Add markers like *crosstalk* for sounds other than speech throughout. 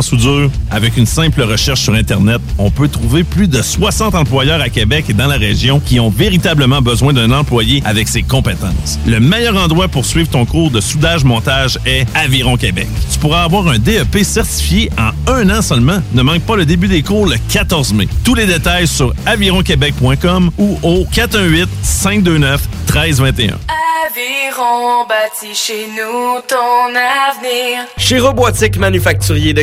En soudure, avec une simple recherche sur Internet, on peut trouver plus de 60 employeurs à Québec et dans la région qui ont véritablement besoin d'un employé avec ses compétences. Le meilleur endroit pour suivre ton cours de soudage-montage est Aviron Québec. Tu pourras avoir un DEP certifié en un an seulement. Ne manque pas le début des cours le 14 mai. Tous les détails sur avironquebec.com ou au 418-529-1321. Aviron bâti chez nous ton avenir. Chez Robotique Manufacturier de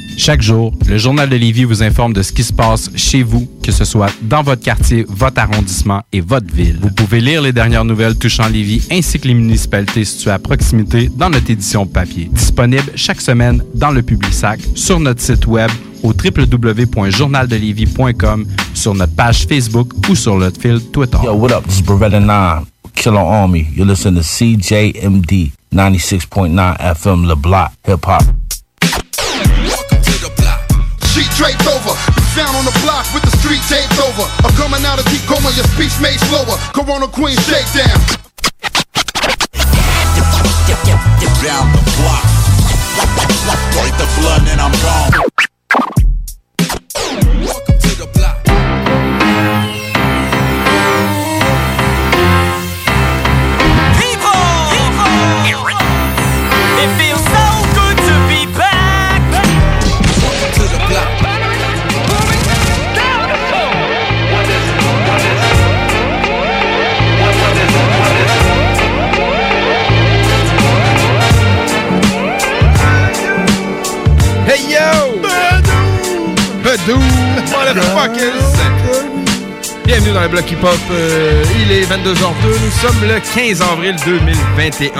Chaque jour, le Journal de Lévis vous informe de ce qui se passe chez vous, que ce soit dans votre quartier, votre arrondissement et votre ville. Vous pouvez lire les dernières nouvelles touchant Lévis ainsi que les municipalités situées à proximité dans notre édition papier. Disponible chaque semaine dans le Publisac, sur notre site web au www.journaldelévis.com, sur notre page Facebook ou sur notre fil Twitter. Yo, what up? This is Beretta 9, Killer Army. You're listening to CJMD 96.9 FM, Le Block, Hip Hop. Sheet draped over. We found on the block with the street taped over. I'm coming out of deep coma, your speech made slower. Corona Queen shakedown. Down the block. Break the blood and I'm gone. Badou! Motherfuckers! Bienvenue dans le bloc hip-hop. Euh, il est 22h02. Nous sommes le 15 avril 2021.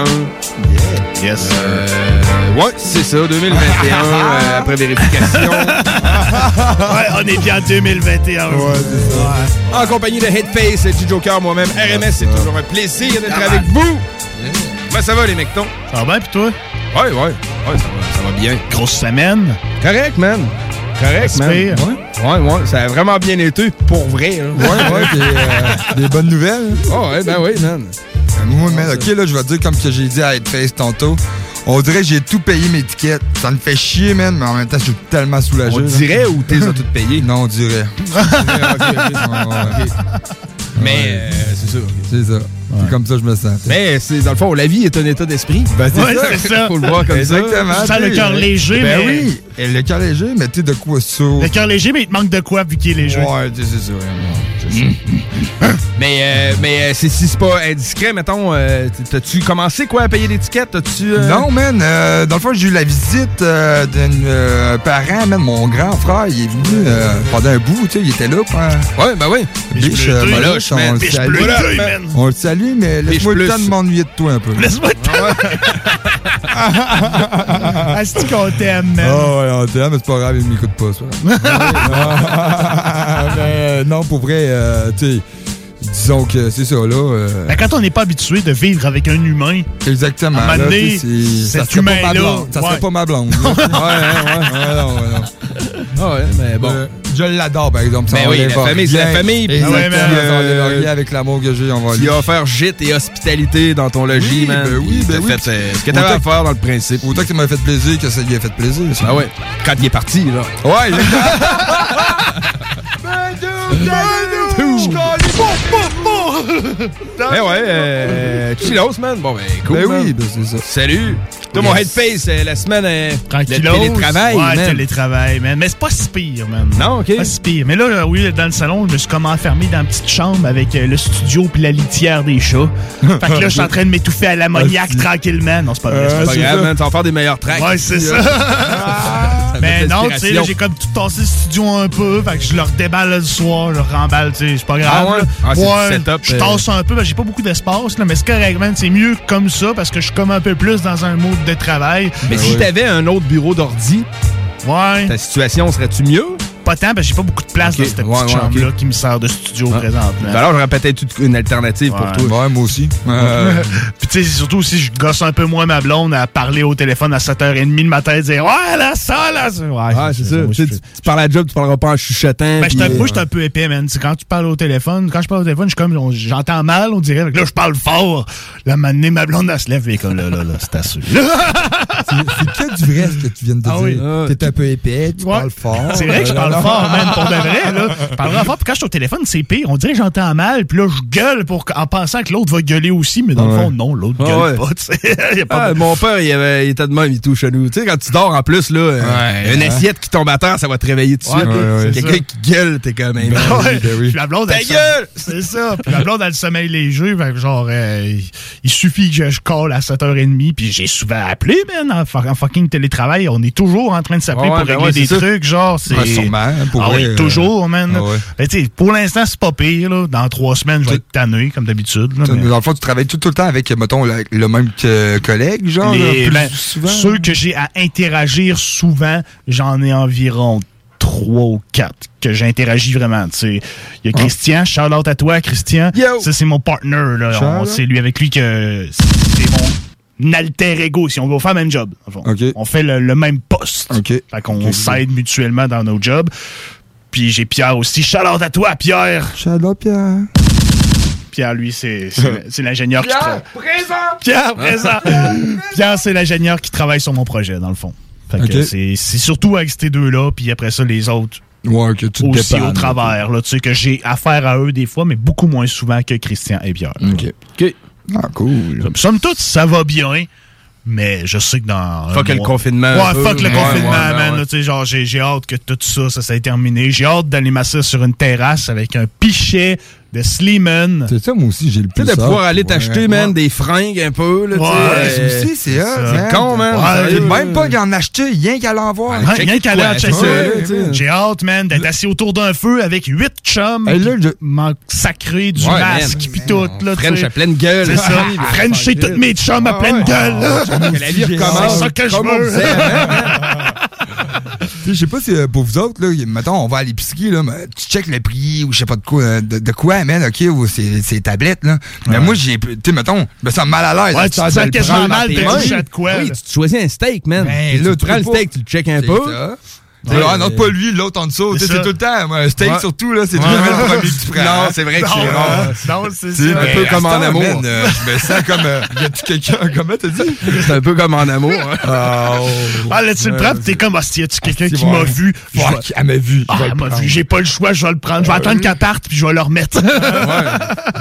Yes. Euh, ouais, c'est ça, 2021, *laughs* euh, après vérification. *laughs* ouais, on est bien en 2021. Ouais, c'est ça. En compagnie de Headface, G Joker, moi-même, RMS, c'est toujours un plaisir d'être avec vous. Comment ça va, les mectons? Ça va bien, pis toi? Ouais, ouais. Ouais, ça va, ça va bien. Grosse semaine. Correct, man. Correct, man. Ouais, ouais, ouais. Ça a vraiment bien été, pour vrai. Ouais, ouais, *laughs* des, euh, des bonnes nouvelles. Oh, ouais, ben oui, man. Moi, man, ok, là, je vais dire comme que j'ai dit à Headface tantôt. On dirait que j'ai tout payé mes tickets. Ça me fait chier, man, mais en même temps, je suis tellement soulagé. On là. dirait ou t'es as toutes payées? Non, on dirait. *laughs* Mais euh, c'est ça. C'est ça. C'est comme ça que je me sens. Mais c'est dans le fond, la vie est un état d'esprit. Ben, c'est Ouais, ça. c'est ça. Faut le voir comme Exactement. Tu sens le tu sais, cœur léger, Ben mais- oui. Et le cœur léger, mais tu sais de quoi ça? Le cœur léger, mais il te manque de quoi vu qu'il est léger? Ouais, c'est ça. *laughs* Mais, euh, mais euh, c'est- si c'est pas indiscret, mettons, euh, t'as-tu commencé quoi à payer l'étiquette? T'as-tu. euh, Non, man. euh, dans le fond, j'ai eu la visite euh, d'un euh, parent, man. Mon grand frère, il est venu euh, pendant un bout, tu sais, il était là. hein. Ouais, ben oui. Biche. Moloch, on le salue. On le salue, mais laisse-moi le temps de m'ennuyer de toi un peu. Laisse-moi *laughs* te Asti qu'on t'aime, man? Oh, ouais, on t'aime, mais c'est pas grave, il m'écoute pas, ça. *laughs* mais euh, non, pour vrai, euh, tu sais, disons que c'est ça, là. euh, Ben, quand on n'est pas habitué de vivre avec un humain, exactement. à un moment là, donné, c'est- ça cet serait pas ma humain-là, blonde. Ça serait ouais. pas ma blonde. là. *laughs* ouais, ouais, ouais, ouais, non, Ah ouais, mais bon. Euh, je l'adore, par exemple. Ça Ben oui, la famille, c'est la famille, Euh, avec l'amour que j'ai envers Tu lui. as offert gîte et hospitalité dans ton logis, Oui, man. ben oui, ben oui. fait euh, ce que t'avais à faire dans le principe. Autant que ça m'a fait plaisir que ça lui a fait plaisir. ça. Ah ouais. Quand il est parti, là. Ouais, Eh ouais, euh, chillos, man? Bon, ben, cool. Ben man. oui, ben c'est ça. Salut. Toi, mon headface, euh, la semaine, euh, Tranquillos. le télétravail, Ouais, man. télétravail, man. Mais c'est pas si pire, man. Non, OK. Pas si pire. Mais là, euh, oui, dans le salon, je me suis comme enfermé dans une petite chambre avec euh, le studio puis la litière des chats. *laughs* fait que là, je suis en train de m'étouffer à l'ammoniaque tranquillement. Non, c'est pas vrai. C'est c'est pas grave, ça. man. Tu vas faire des meilleurs tracks. Ouais, c'est ça. *laughs* Mais met non, tu sais, j'ai comme tout tassé le studio un peu. Fait que je le redéballe le soir, je le remballe, tu sais, c'est pas grave. Ah ouais? Ah, ouais, setup, je euh. tasse un peu, que j'ai pas beaucoup d'espace, là, mais c'est correct. C'est mieux comme ça parce que je suis comme un peu plus dans un mode de travail. Mais si t'avais un autre bureau d'ordi, Ouais. ta situation serait-tu mieux? Pas tant, parce que j'ai pas beaucoup de place dans cette petite ouais, chambre-là qui me sert de studio Ah. présentement. Ben alors, j'aurais peut-être eu une alternative pour toi. Ouais, moi aussi. Euh, *laughs* Puis tu sais, c'est surtout si je gosse un peu moins ma blonde à parler au téléphone à 7h30 le matin et dire Ouais, là, ça, là, ça. Ouais, Ah, c'est ça. moi, Tu, parles à job, tu parleras pas en chuchotant. Ben, puis, moi, euh, je suis un peu épais, man. C'est quand tu parles au téléphone, quand je parle au téléphone, je suis comme, on- j'entends mal, on dirait. Là, je parle fort. Là, maintenant, ma blonde, elle se lève et comme là, là, là, c'est assez. *laughs* c'est que du vrai ce que tu viens de Ah oui. dire. T'es un peu épais, tu Ouais. parles fort. C'est vrai que je parle fort, man, pour de vrai, là. Je parle fort, puis quand je suis au téléphone, c'est pire. On dirait que j'entends mal, puis là, je gueule pour, en pensant que l'autre va gueuler aussi, mais dans le fond, non, l'autre gueule ouais. pas, tu sais. *laughs* Y a pas Ah, de- mon père, il, avait, il était de même, il touche à nous. Tu sais, quand tu dors en plus, là, euh, une assiette qui tombe à terre, ça va te réveiller tout de suite. Quelqu'un qui gueule, t'es comme un. *laughs* Puis la blonde, Ta gueule! C'est ça. Puis la blonde, elle sommeil léger. Genre, euh, il- suffit que je, call à 7h30. Puis j'ai souvent appelé, man, en, fu- en fucking télétravail. On est toujours en train de s'appeler Ah ouais, pour ben régler ouais, des ça. trucs. Genre, c'est. Ouais, sûrement, pour ah oui, euh, toujours, man. ah sais, pour l'instant, c'est pas pire. Là. Dans trois semaines, je vais être tanné, comme d'habitude. mais- Dans le fond, tu travailles tout, tout le temps avec, mettons, le, le même que- collègue, genre, là, Les- plus ben, souvent? Ceux que j'ai à interagir souvent, j'en ai environ trois ou quatre que j'interagis vraiment. tu sais. Il y a Christian, shout out à toi, Christian. Ça, c'est mon partner. C'est lui avec lui que alter ego. Si on va faire le même job. On fait le, le même poste. Fait qu'on s'aide mutuellement dans nos jobs. Puis j'ai Pierre aussi. Shout out à toi, Pierre. Shout out, Pierre. Pierre, lui, c'est *laughs* l'ingénieur qui travaille. présent! *laughs* Pierre, présent! Pierre, c'est l'ingénieur qui travaille sur mon projet, dans le fond. Fait que Ok. c'est c'est surtout avec ces deux-là, puis après ça, les autres Ouais, que tu aussi dépannes, au travers, là, tu sais, que j'ai affaire à eux des fois, mais beaucoup moins souvent que Christian et Pierre. OK. OK. Ah, cool. Somme toute, ça va bien. Mais je sais que dans. Fuck le mois- confinement, Ouais, fuck le Ouais, confinement, ouais, man. ouais. là, tu sais, genre, j'ai j'ai hâte que tout ça, ça, ait terminé. J'ai hâte d'aller m'asseoir sur une terrasse avec un pichet de Sleeman. C'est ça, moi aussi, j'ai le Tu plus sais, de pouvoir aller Ouais. t'acheter, man, des fringues un peu, là, tu sais. Ouais, euh, Ça aussi, c'est. C'est con, man. Ouais, Même pas d'en acheter, rien qu'à l'envoi. Ouais, rien qu'à aller en quoi, checker. J'ai hâte, man, d'être assis autour d'un feu avec huit chums. Hey, là, je- m'en sacré du Ouais, masque, pis tout, là, tu French sais. à pleine gueule. C'est ça. Ah, Frencher tranquille. toutes mes chums à Ah, pleine gueule, là. Que la vie C'est recommence. C'est ça que je veux. Tu Je sais pas si euh, pour vous autres, là, mettons, on va à l'épicerie, là, mais tu checkes le prix ou je sais pas de quoi, euh, de, de man, ok, ou c'est c'est tablettes, là. Mais moi, j'ai, tu sais, mettons, je me sens mal à l'aise. Ouais, tu te de sens le quasiment mal de quoi, Oui, tu te choisis un steak, man. Ben, Tu là, prends tu le peux steak, tu le check un peu. Ah non, mais- pas lui, l'autre en dessous. C'est tout le temps. moi, steak Ouais. surtout, là, c'est Ouais. toujours le premier que tu prends. Non, c'est vrai que c'est Non, rare. Non, c'est ça. un peu mais comme en amour. man, euh, je me sens comme. euh, y a-tu quelqu'un. *laughs* Comment t'as dit? C'est un peu comme en amour. hein. Ah, là, tu le prends, t'es comme, y a-tu quelqu'un qui m'a vu? Elle m'a vu. Ah, elle le m'a vu, j'ai pas le choix, je vais le prendre. Je vais attendre qu'elle parte, puis je vais le remettre. *laughs*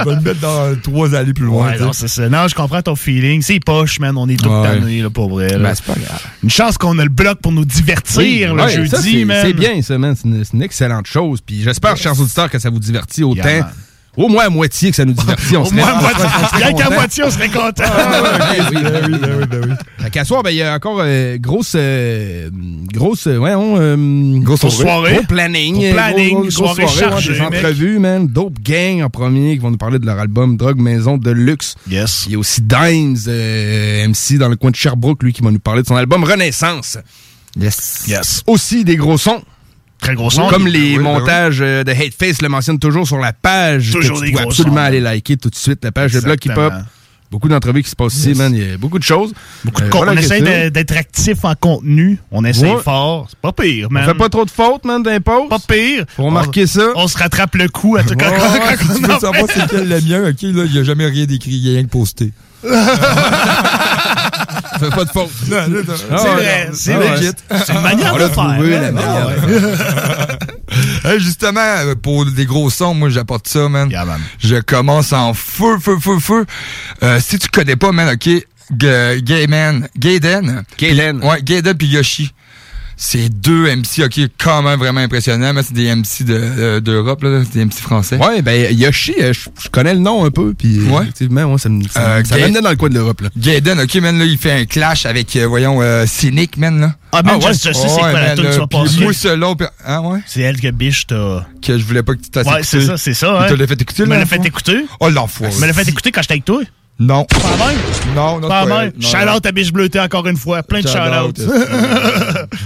Je vais le mettre dans trois allées plus loin. Non, c'est ça. Non, je comprends ton feeling. C'est poche, man. On est tout tannés, là, pour vrai. là. Ben, c'est pas grave. Une chance qu'on a le bloc pour nous divertir, le jeudi, ça, c'est- man. C'est bien, ça, man. C'est une, excellente chose. Puis j'espère, chers auditeurs, que ça vous divertit autant. Yeah. Au moins à moitié que ça nous divertit. On Au serait- moins, on moi, serait- on serait rien qu'à moitié, on serait content. Ah, ouais, oui, ben oui, ben oui, ben oui. *laughs* Fait qu'à soir, ben, il y a encore euh, grosse, euh, grosse, euh, ouais, on, euh, Grosse soirée. Gros planning. Gros planning, gros- grosse soirée soirée, ouais, chargée, Des mec. entrevues, man. Dope Gang en premier, qui vont nous parler de leur album Drogue Maison de Luxe. Yes. Il y a aussi Dimes, euh, MC dans le coin de Sherbrooke, lui, qui va nous parler de son album Renaissance. Yes. Yes. Aussi des gros sons. Très gros son. Comme les oui, ben montages euh, de Hateface le mentionnent toujours sur la page. Toujours que des tu dois gros absolument sons. aller liker tout de suite, la page de Block Hip Hop. Exactement. Beaucoup d'entrevues qui se passent ici, man. Il y a beaucoup de choses. Beaucoup de Euh, voilà, on essaie d'être actif en contenu. On essaie Ouais. fort. C'est pas pire, On man. fait pas trop de fautes, man, d'impôts. Pas pire. Faut remarquer ça. On se rattrape le coup à tout quand, ouais, quand- si tu quand- veux savoir c'est quel le mien, ok, là, il a jamais rien d'écrit, il y a rien que posté. *laughs* Fais pas de faute. C'est Ah, vrai, ouais. c'est Ah, vrai. C'est une manière On de l'a faire. trouvé, la Ah, manière. ouais. *laughs* Hey, justement, pour des gros sons, moi, j'apporte ça, man. Je commence en feu, feu, feu, feu. Euh, si tu connais pas, man, OK, G- Gayman, Gayden. Gayden. Ouais, Gayden puis Yoshi. C'est deux MC, OK, quand même vraiment impressionnants. mais C'est des MC de, euh, d'Europe, là. C'est des MC français. Ouais, ben Yoshi, euh, je je connais le nom un peu, puis Ouais. effectivement, moi, ça me ça, Euh, me- ça Gay- dans le coin de l'Europe, là. Gaiden, ok, man, là, il fait un clash avec, euh, voyons, euh, Cynic, man, là. Ah, man, je- je sais c'est quoi la tune tu vas puis passer. Mousselon, hein, ouais? C'est elle que biche t'a. Que je voulais pas que tu t'asses Ouais, c'est ça, c'est ça. Tu hein. te l'as fait écouter, Tu me là, l'as l'enfant? fait écouter. Oh, l'enfoiré. Tu me l'as fait écouter quand j'étais avec toi. Non. Pas même? Non, non, Pas même? Shout-out à Biche Bleutée encore une fois. Plein de Shout-out, shout-outs. *laughs*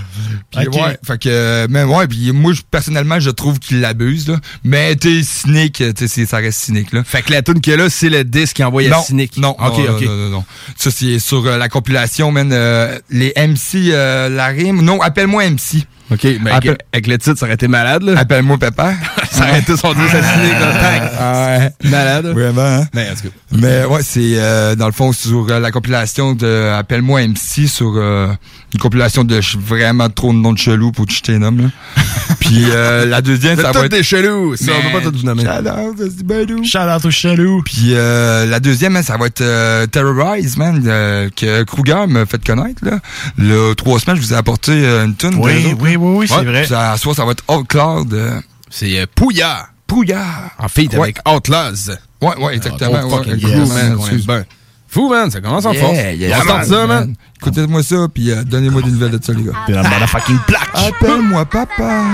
Puis Ok. ouais, fait que, euh, mais ouais, puis moi, personnellement, je trouve qu'il l'abuse, là. Mais t'es cynique, tu sais, ça reste cynique, là. Fait que la tune qu'il y a là, c'est le disque qui envoie à non, Cynic. Non, ok, non, ok. non, non, non. Ça, c'est sur euh, la compilation, man. euh, les MC, euh, la rime. Non, appelle-moi MC. Ok, mais avec, le titre, ça aurait été malade, là. Appelle-moi papa. *laughs* ça aurait été son disque Cynic, là. Tac. Ah ouais. Malade. Vraiment, hein? Mais, en tout cas. Mais ouais, c'est euh, dans le fond sur euh, la compilation de Appelle-moi MC sur euh, une compilation de vraiment trop de noms de chelous pour que je t'ai nomme. là. *laughs* Puis euh, la deuxième, ça va être des chelous. Ça, on peut pas vous nommer. Shout-out. Shout-out aux chelous. Puis euh, la deuxième, hein, ça va être euh, Terrorize, man, euh, que Kruger m'a fait connaître. Là. Le trois semaines, je vous ai apporté euh, une tune. Oui, oui, oui, oui, c'est vrai. Soit ça va être Outcloud. Euh, C'est euh, Pouya. Pouya. En feat Ouais. avec Outlaws. Ouais, ouais, exactement. Oh, ouais, yes, man, bien. Fou, man, ça commence en Yeah, force. yeah, on starte ça, man. Écoutez-moi ça, puis euh, donnez-moi des nouvelles de ça, les gars. T'es la motherfucking plaque. Appelle-moi papa.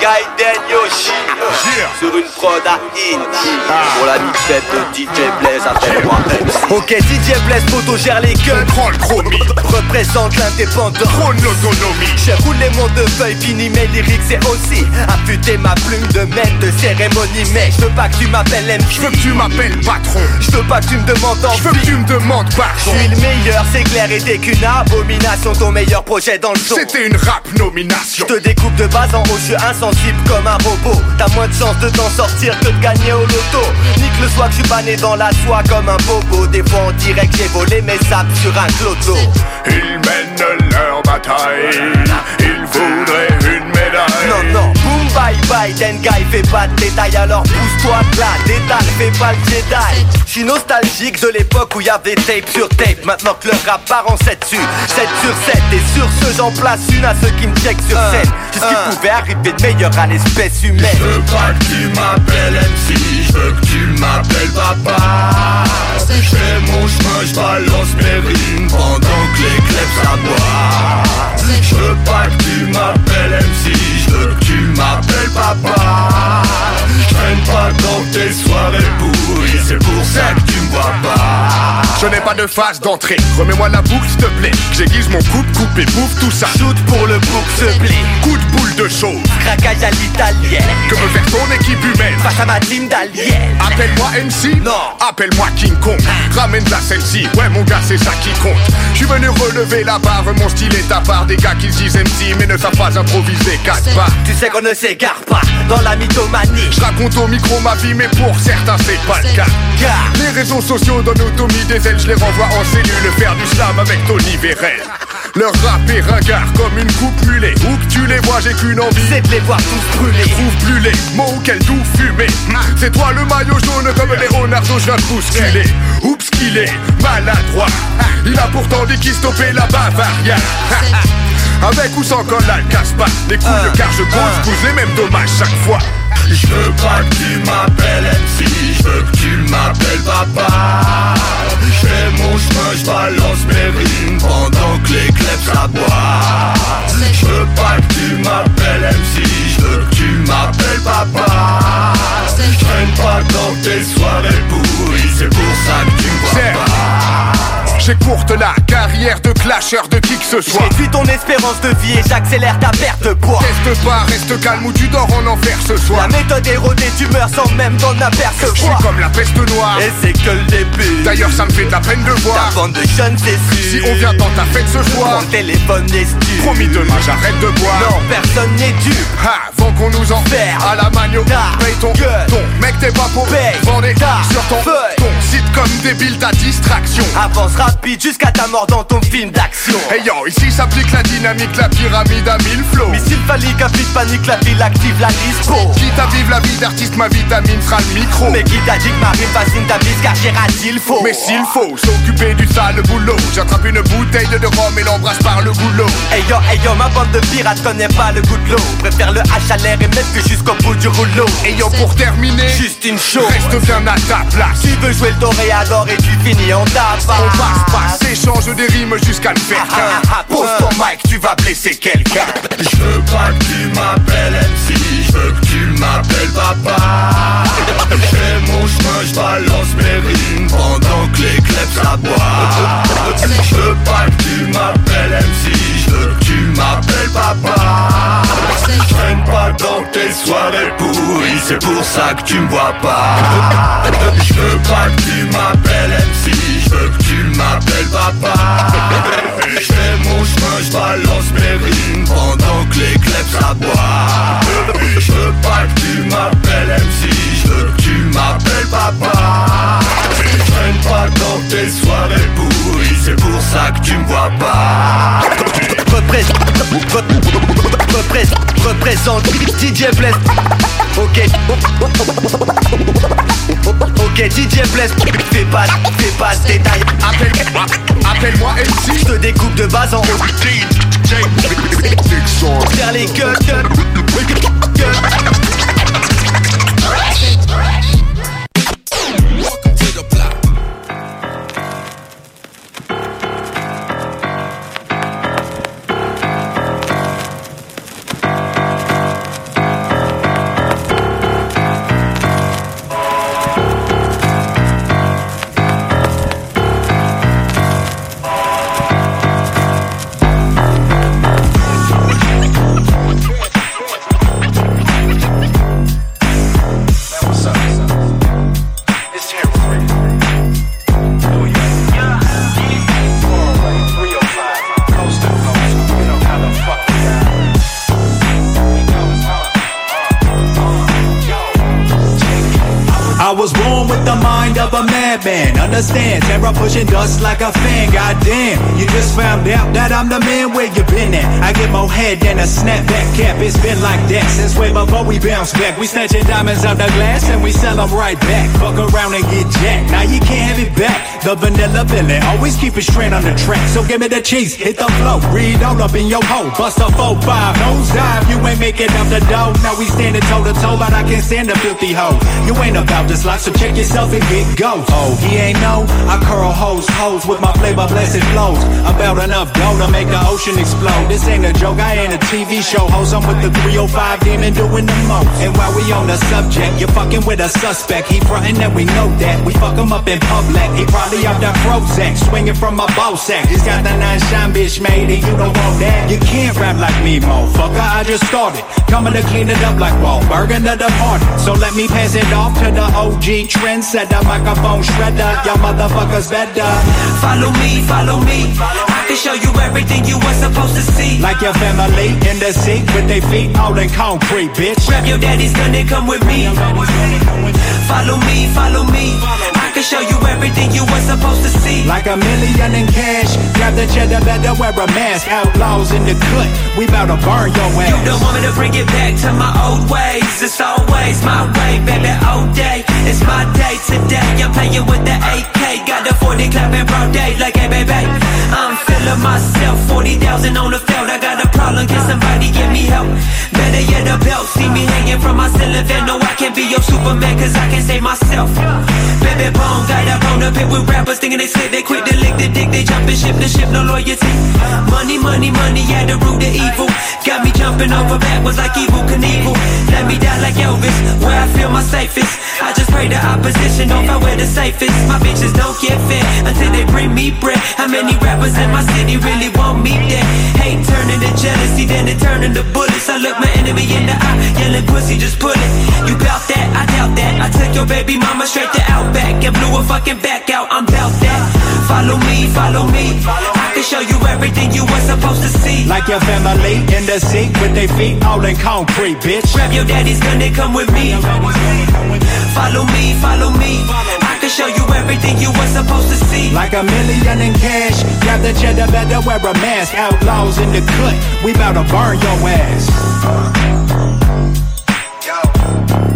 Gaiden Yoshi. Sur une prod à Indy Pour la mixette de DJ Blaze appelle-moi MC Ok DJ Blaze photo gère les gueules. Prends le Représente l'indépendant Prône l'autonomie Je roule les de feuilles Fini mes lyrics c'est aussi Affûter ma plume de maître de cérémonie. Mec je veux pas que tu m'appelles MC Je veux que tu m'appelles patron. Je veux pas que tu me demandes en Je veux que tu me demandes pardon Je suis le meilleur c'est clair et dès qu'une abomination Ton meilleur projet dans le son C'était une rap nomination. Je te découpe de base en haut Je suis comme un robot. T'as moins de chances de t'en sortir que de gagner au loto. Nique le soir que je suis banné dans la soie comme un bobo. Des fois en direct j'ai volé mes sables sur un cloto Ils mènent leur bataille. Ils voudraient une médaille. Non non, bye bye Dengai fait pas de détails Alors pousse-toi de là, fais pas le Jedi. Je suis nostalgique de l'époque où y avait tape sur tape. Maintenant que le rap part en 7 dessus 7 sur 7 Et sur ce j'en place une à ceux qui me checkent sur scène. C'est ce qui pouvait arriver de meilleur à l'espèce humaine. Je veux pas que tu m'appelles MC Je veux que tu m'appelles papa. Je fais mon chemin, je balance mes rimes Pendant que les clubs Je veux pas que tu m'appelles MC Je veux que tu m'appelles papa. Je pas dans tes soirées pourries C'est pour ça que tu me vois pas. Je n'ai pas de phase d'entrée. Remets-moi la boucle, s'il te plaît. J'aiguise mon coupe, coupe et bouffe tout ça. Shoot pour le bouc se blé Coup de boule de choses. Craquage à l'italienne. Que veut faire ton équipe humaine. Face à ma team d'aliens. Appelle-moi MC Non. Appelle-moi King Kong. Ramène la celle-ci Ouais mon gars c'est ça qui compte. Je suis venu relever la barre. Mon style est à part. Des gars qui se disent MC Mais ne savent pas improviser. Quatre pas. Tu sais qu'on ne s'égare pas dans la mythomanie. Je raconte au micro ma vie Mais pour certains c'est pas le cas Car Les réseaux sociaux donnent Tommy des ailes. Je les renvoie en cellule Faire du slam avec Tony Vérel. Leur rap est ringard comme une coupe mulet. Où que tu les vois j'ai qu'une envie. C'est de les voir tous brûler. Trouve plus les mots qu'elle doux fumée C'est toi le maillot jaune comme Leonardo je viens de bousculer Oups qu'il est maladroit. Il a pourtant dit qu'il stoppait la Bavaria Avec ou sans collal casse pas les couilles car je cause Vous les mêmes dommages chaque fois. Je veux pas que tu m'appelles MC Je veux que tu m'appelles papa. Je fais mon chemin, je balance mes rimes Pendant que les clubs s'aboient. Je veux pas que tu m'appelles MC Je veux que tu m'appelles papa. Je traîne pas dans tes soirées pourries C'est pour ça que tu me vois Certes. Pas J'écourte la carrière de clasheur de qui que ce soit. Réduis ton espérance de vie et j'accélère ta perte de poids. Teste pas, reste calme ou tu dors en enfer ce soir. La méthode érodée, tu meurs sans même t'en apercevoir. Je suis comme la peste noire. Et c'est que le début. D'ailleurs, ça me fait de la peine de voir. Ta bande de jeunes, c'est Si on vient dans ta fête ce soir, Mon téléphone est promis demain j'arrête de boire. Non, personne n'est. Ha, avant qu'on nous en Faire à la magno, paye ton gueule. ton mec t'es pas pour Paye vendez sur ton feuille. ton site comme débile ta distraction. Avance rapide jusqu'à ta mort dans ton film d'action. Hey yo, ici s'applique la dynamique, la pyramide à mille flots. Missile phallique, affiche panique, la ville active la dispo. Quitte à vivre la vie d'artiste, ma vitamine sera le micro. Mais qui t'a dit que ma rime fascine ta bise car j'ai raté il faut. Mais s'il faut s'occuper du sale boulot, j'attrape une bouteille de rhum et l'embrasse par le goulot. Hey yo, hey yo, ma bande de pirates connaît pas le goût de l'eau. Préfère le H à l'air et même que jusqu'au bout du rouleau. Et yo, pour terminer, Juste une chose. reste bien à ta place. Tu veux jouer le toréador et tu finis en tabac. On passe, passe, échange des rimes jusqu'à le faire Ah, ah, ah, Pose ton mic, tu vas blesser quelqu'un. Je veux pas que tu m'appelles MC, je veux que tu m'appelles papa. Je fais mon chemin, je balance mes rimes pendant que les clubs s'aboient. Je veux pas que tu m'appelles MC, je veux que tu m'appelles papa. Je traîne pas dans tes soirées pourries, c'est pour ça que tu me vois pas. Je veux pas que tu m'appelles MC, je veux que tu m'appelles papa. Je fais mon chemin, je balance mes rimes pendant que les clubs s'aboient. Je veux pas que tu m'appelles MC, je veux que tu m'appelles papa. Je traîne pas dans tes soirées pourries, c'est pour ça que tu me vois pas. Représente, représente, DJ Bless. Ok, ok, DJ Bless. Fais pas, fais pas de détails. Appelle-moi, appelle-moi MC. Je te découpe de base en haut. Faire les gueules. Madman. Understand, terror pushing dust like a fan. Goddamn, you just found out that I'm the man where you been at. I get more head than a snapback cap. It's been like that since way before we bounce back. We snatching diamonds out the glass and we sell them right back. Fuck around and get jacked. Now you can't have it back. The vanilla villain always keep it straight on the track. So give me the cheese, hit the flow. Read all up in your hole. Bust a 4-5, nose dive. You ain't making up the dough. Now we standing toe to toe, but I can't stand a filthy hoe. You ain't about this life, so check yourself and get ghost. He ain't know. I curl hoes, hoes with my flavor blessed flows. About enough dough to make the ocean explode. This ain't a joke, I ain't a TV show host. I'm with the 305 demon doing the most. And while we on the subject, you're fucking with a suspect. He frontin' and we know that. We fuck him up in public. He probably out that Prozac, swinging from a bow sack. He's got the nine shine bitch made and you don't want that. You can't rap like me, motherfucker. I just started. Coming to clean it up like Wahlberg and the party. So let me pass it off to the OG trendsetter, microphone shredder. Y'all motherfuckers better. Follow me, follow me. I can show you everything you were supposed to see. Like your family in the seat with their feet all in concrete, bitch. Grab your daddy's gun and come with me. Follow me, follow me. I can show you everything you were supposed to see. Like a million in cash. Grab the cheddar, better wear a mask. Outlaws in the cut. We bout to burn your ass. You don't want me to bring it back to my old ways. It's always my way, baby, all day. It's my day today. I'm playing with the AK. Got the 40 clapping broad day, like, hey, baby. I'm feeling myself. 40,000 on the field. I got a problem. Can somebody give me help? Better yet, a belt. See me hanging from my ceiling fan. No, I can't be your Superman, cause I can save myself. Baby, bone, got up on the pit with rappers thinking they slick. They quick to lick the dick. They jump and ship the ship, no loyalty. Money, money, money, yeah, the root of evil. Got me jumping over backwards like evil Knievel. Let me die like Elvis, where I feel my safest. I just pray the opposition don't find where the safest. My bitches don't get fed until they bring me bread. How many rappers in my city really want me dead? Hate turning to jealousy, then it turning to bullets. I look my enemy in the eye, yelling pussy, just pull it. You bout that? I doubt that. I took your baby mama straight to Outback and blew her fucking back out. I'm bout that. Follow me, follow me. I can show you everything you were supposed to see. Like your family in the seat with their feet all in concrete, bitch. Grab your daddy's gun and come with me. Follow me, follow me. I can show you everything you were supposed to see. Like a million in cash. Grab the cheddar, better wear a mask. Outlaws in the cut. We bout to burn your ass. in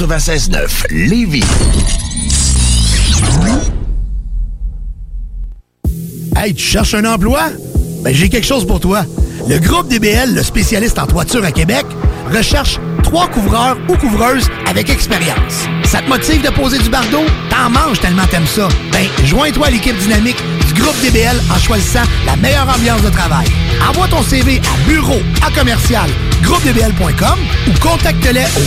96.9 Lévis. Hey, tu cherches un emploi? Ben, j'ai quelque chose pour toi. Le groupe DBL, le spécialiste en toiture à Québec, recherche trois couvreurs ou couvreuses avec expérience. Ça te motive de poser du bardeau? T'en manges tellement t'aimes ça. Ben, joins-toi à l'équipe dynamique du groupe DBL en choisissant la meilleure ambiance de travail. Envoie ton CV à bureau à commercial groupedbl.com ou contacte-les au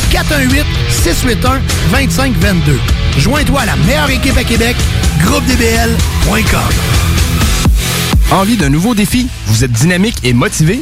418-681-2522. Joins-toi à la meilleure équipe à Québec, groupedbl.com. Envie d'un nouveau défi? Vous êtes dynamique et motivé?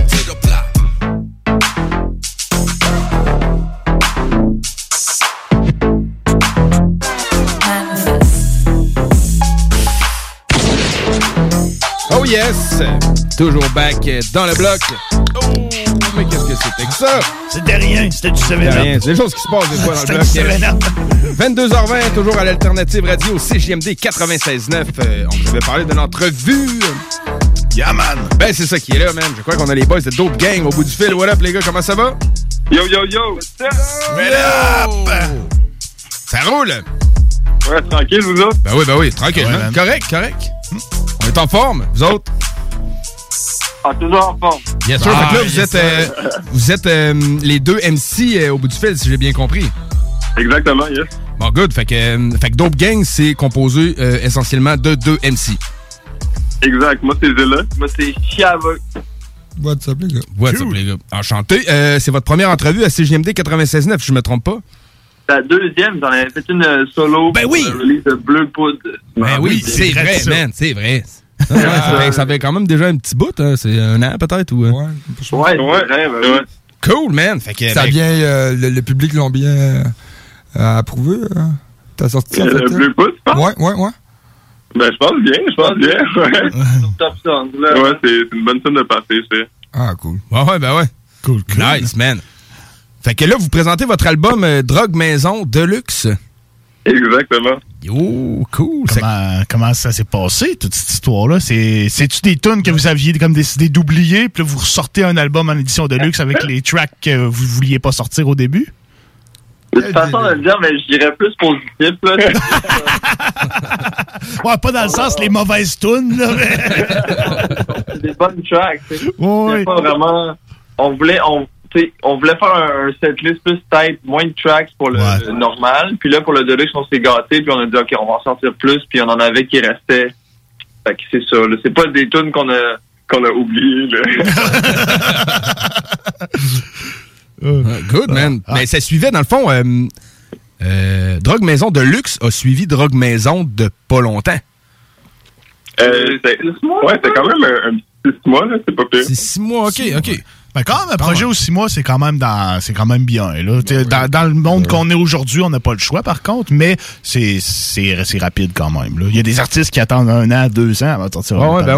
Yes! Toujours back dans le bloc. Oh, mais qu'est-ce que c'était que ça? C'était rien, c'était du 7 C'était rien, c'est des choses qui se passent des fois dans le bloc. du 7-Up. 22h20, toujours à l'Alternative Radio, CJMD 96.9. Euh, on vous avait parlé d'une entrevue. Yeah, man! Ben, c'est ça qui est là, man. Je crois qu'on a les boys de Dope Gang au bout du fil. What up, les gars? Comment ça va? Yo, yo, yo! What up? Ça roule? Ouais, tranquille, vous autres? Ben oui, ben oui, tranquille. Ouais, hein? man. Correct, correct. Hmm. On est en forme, vous autres? Ah, toujours en forme. Yes, sir. Ah, fait que là, vous yes, êtes, euh, vous êtes euh, les deux MC euh, au bout du fil, si j'ai bien compris. Exactement, yes. Bon, good. Fait que, euh, fait que Dope Gang, c'est composé euh, essentiellement de deux MC. Exact. Moi, c'est Zilla. Moi, c'est Chiava. What's up, les gars? What's up, les gars? Enchanté. Euh, c'est votre première entrevue à CGMD 96.9, si je me trompe pas? La deuxième, j'en avais fait une euh, solo. Ben oui! release de Bleu Poudre. Ben oui, c'est vrai, man, c'est vrai. *laughs* Ouais, ça, fait, ça fait quand même déjà un petit bout, hein. c'est un an peut-être ou. Ouais, ouais, ouais. ouais. Cool, man. Fait que, Ça ben, bien, euh, le, le public l'ont bien euh, approuvé. euh. T'as sorti ça, Le fait, Bleu Poudre, tu penses? Ouais, ouais, ouais. Ben, je pense bien, je pense bien. *laughs* Ouais. *laughs* Top song, là. Ouais, c'est c'est une bonne scène de passer, c'est. Ah, cool. Ouais, ouais, ben ouais. Cool, cool. Nice, man. Fait que là, vous présentez votre album euh, Drogue Maison Deluxe. Exactement. Yo, cool. Comment, comment ça s'est passé, toute cette histoire-là? C'est- C'est-tu des tunes que vous aviez comme décidé d'oublier, puis là, vous ressortez un album en édition de luxe avec les tracks que vous vouliez pas sortir au début? De toute façon de le dire, mais je dirais plus positif, là. *laughs* Ouais, pas dans le sens les mauvaises tunes, là, mais... *laughs* Des bonnes tracks, tu sais. Ouais. C'est pas vraiment. On voulait, on, on voulait faire un, un setlist plus type, moins de tracks pour le, le normal. Puis là, pour le deluxe, on s'est gâté, puis on a dit, OK, on va en sortir plus, puis on en avait qui restaient. Fait que c'est ça, là. C'est pas des tunes qu'on a, qu'on a oubliées, là. *laughs* Ah, good, man. Mais ça suivait, dans le fond, euh, euh, Drogue Maison Deluxe a suivi Drogue Maison de pas longtemps. Euh, c'est- ouais, c'est quand même un, un petit six mois, là. C'est pas pire. C'est six mois, OK, OK. Ben quand même, un projet aux six mois, c'est quand même dans, c'est quand même bien. Là. T'sais, Dans, dans le monde qu'on est aujourd'hui, on n'a pas le choix, par contre, mais c'est, c'est, c'est rapide quand même. là. Il y a des artistes qui attendent un an, deux ans avant de sortir Ah un ouais, ben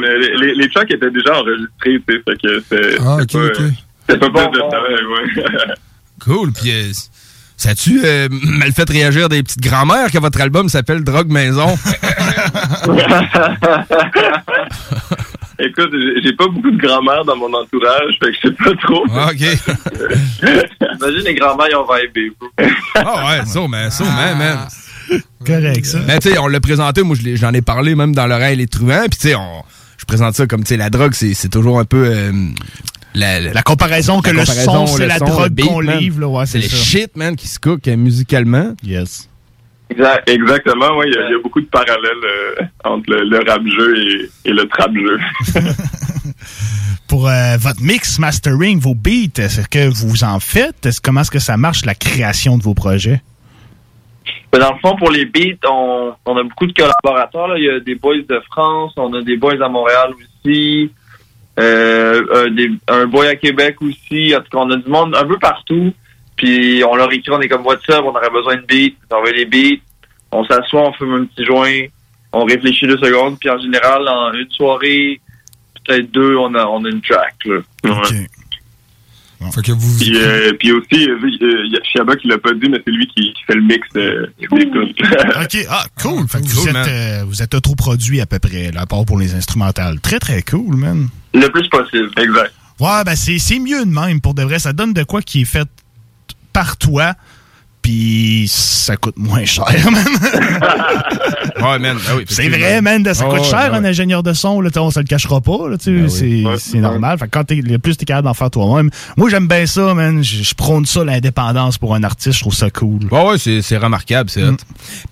mais les, les, les tracks étaient déjà enregistrés, tu sais. Fait que c'est. Ah, ok, pas, ok. C'est pas plus de travail, ouais. *laughs* Cool, puis... euh, Ça a-tu euh, *clears throat* mal fait réagir des petites grand-mères que votre album s'appelle Drogue Maison? *laughs* Écoute, j'ai- pas beaucoup de grand-mère dans mon entourage, fait que je sais pas trop. Ah, OK. *laughs* Imagine les grand-mères, ils ont vibé. Ah ouais, sûrement, sûrement, man. Correct, ça. Mais tu sais, on l'a présenté, moi j'en ai parlé même dans l'oreille les truands, puis tu sais, on- je présente ça comme, tu sais, la drogue, c'est c'est toujours un peu... euh, la, La comparaison que le son, c'est le la son, drogue beat, qu'on man. livre, là, ouais, c'est c'est le ça. shit, man, qui se cook euh, musicalement. Yes. Exact- exactement, oui. Il y, a- il y a beaucoup de parallèles euh, entre le, le rap-jeu et, et le trap-jeu. *laughs* Pour euh, votre mix, mastering, vos beats, est-ce que vous en faites? Est-ce- comment est-ce que ça marche, la création de vos projets? Mais dans le fond, pour les beats, on, on a beaucoup de collaborateurs. là. Il y a des boys de France, on a des boys à Montréal aussi, euh, un, des- un boy à Québec aussi. En tout cas, on a du monde un peu partout. Puis on leur écrit, on est comme WhatsApp, on aurait besoin de beats, on envoie les beats. On s'assoit, on fume un petit joint, on réfléchit deux secondes. Puis en général, en une soirée, peut-être deux, on a, on a une track. Là. Ouais. Fait que vous... Puis, euh, puis aussi, euh, il y a Chiaba qui l'a pas dit, mais c'est lui qui, qui fait le mix euh. OK, ah, cool. Fait que vous, êtes, euh, vous êtes autoproduit à peu près, là, à part pour les instrumentales. Très, très cool, man. Le plus possible, exact. Ouais, ben c'est c'est mieux de même, pour de vrai. Ça donne de quoi qui est fait par toi, puis ça coûte moins cher, *laughs* man. ouais, man, ben oui, C'est vrai, man, ça coûte cher, un ingénieur de son, là, on se le cachera pas, là, tu sais, Ben oui. c'est Ouais. normal. Fait quand t'es, le plus t'es capable d'en faire toi-même. Moi, j'aime bien ça, man. Je je prône ça, l'indépendance pour un artiste, je trouve ça cool. Ouais, ouais, c'est remarquable, c'est hot.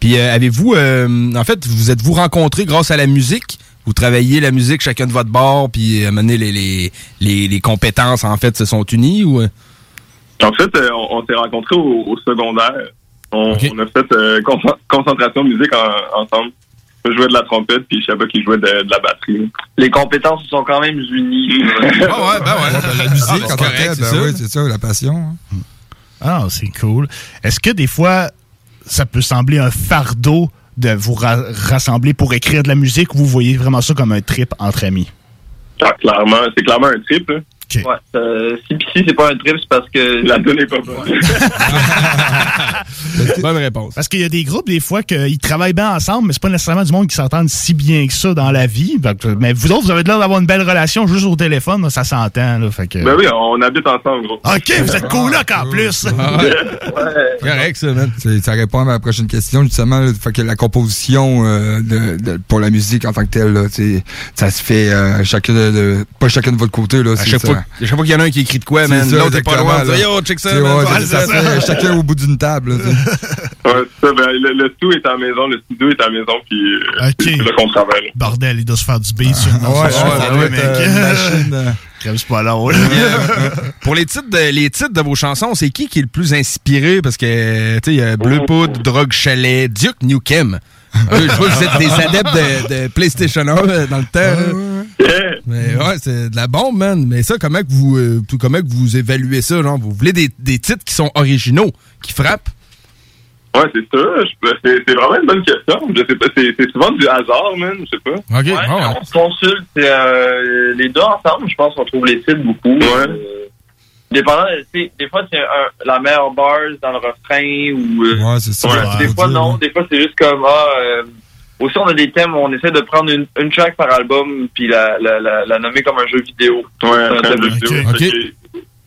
Puis euh, avez-vous, euh, en fait, vous êtes-vous rencontrés grâce à la musique? Vous travaillez la musique chacun de votre bord, puis donné, les, les, les, les compétences, en fait, se sont unies ou... En fait, euh, on, on s'est rencontrés au, au secondaire. On, on a fait euh, concent- concentration musique en- ensemble. Je jouais de la trompette, puis Chiaba qui jouait de, de la batterie. Les compétences sont quand même unies. *laughs* Ah ouais, ben ouais. La musique, Ah, en ben, tant que correct, telle, c'est ben ça. oui, c'est ça, la passion. hein. Ah, c'est cool. Est-ce que des fois, ça peut sembler un fardeau de vous ra- rassembler pour écrire de la musique ou vous voyez vraiment ça comme un trip entre amis? Ah, clairement, c'est clairement un trip. Ouais, euh, si c'est pas un trip, c'est parce que la donne est pas bonne. *laughs* Bonne réponse. Parce qu'il y a des groupes, des fois, qu'ils travaillent bien ensemble, mais c'est pas nécessairement du monde qui s'entendent si bien que ça dans la vie. Mais vous autres, vous avez l'air d'avoir une belle relation juste au téléphone, là, ça s'entend. Là, fait que... ben oui, on habite ensemble, gros. OK, vous êtes coloc en plus. Correct, ça, man. Ça répond à ma prochaine question, justement. là. Fait que la composition euh, de, de- pour la musique en tant que telle, là, ça se fait euh, chacun de, de- pas chacun de votre côté. Là, À c'est chaque, ça. fois, à chaque fois qu'il y en a un qui écrit de quoi, man, ça, l'autre est pas loin, exactement, yo, là. check ça, chacun au bout d'une table. là. *laughs* Ouais, ça, ben, le, le studio est à la maison, le studio est à la maison, puis euh, c'est là qu'on travaille. là. Bordel, il doit se faire du beat sur être, mec. euh, *laughs* euh. Pas long. là. Pour les titres, de, les titres de vos chansons, c'est qui qui est le plus inspiré? Parce que, tu sais, il y a Bleu Poudre, Drogue Chalet, Duke Nukem. Euh, je vois que vous êtes des adeptes de, de PlayStation 1 euh, dans le temps. *laughs* Mais ouais, c'est de la bombe, man. Mais ça, comment que vous, euh, comment que vous évaluez ça? Genre, vous voulez des, des titres qui sont originaux, qui frappent? Ouais, c'est ça. Je- C'est vraiment une bonne question. Je sais pas, c'est souvent du hasard, man. Je sais pas. Ouais, On se consulte euh, les deux ensemble. Je pense qu'on trouve les titres beaucoup. Euh, dépendant, tu sais, des fois, c'est la meilleure bars dans le refrain ou. Ouais, c'est ça. des fois, dire, non. ouais. Des fois, c'est juste comme. Ah, euh, aussi, on a des thèmes où on essaie de prendre une, une track par album puis la, la, la, la nommer comme un jeu vidéo. Ouais, un thème de vidéo.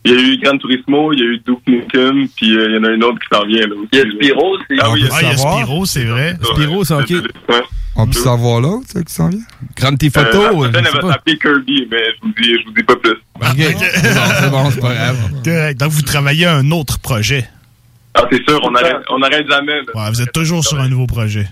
Il y a eu Gran Turismo, il y a eu Duke Nukem, puis euh, il y en a une autre qui s'en vient là aussi. Il y a Spyro aussi. Ah oui, Ah, il y a Spyro, c'est vrai. Spyro, c'est OK. Ouais. On peut savoir l'autre, ça, qui s'en vient? Grande tes Euh, la je elle va pas. s'appeler Kirby, mais je vous dis, je vous dis pas plus. OK. *laughs* C'est bon, c'est c'est pas grave. Correct. Donc, vous travaillez à un autre projet. Ah, c'est sûr, on arrête, on arrête jamais. Ouais, vous êtes toujours sur un nouveau projet.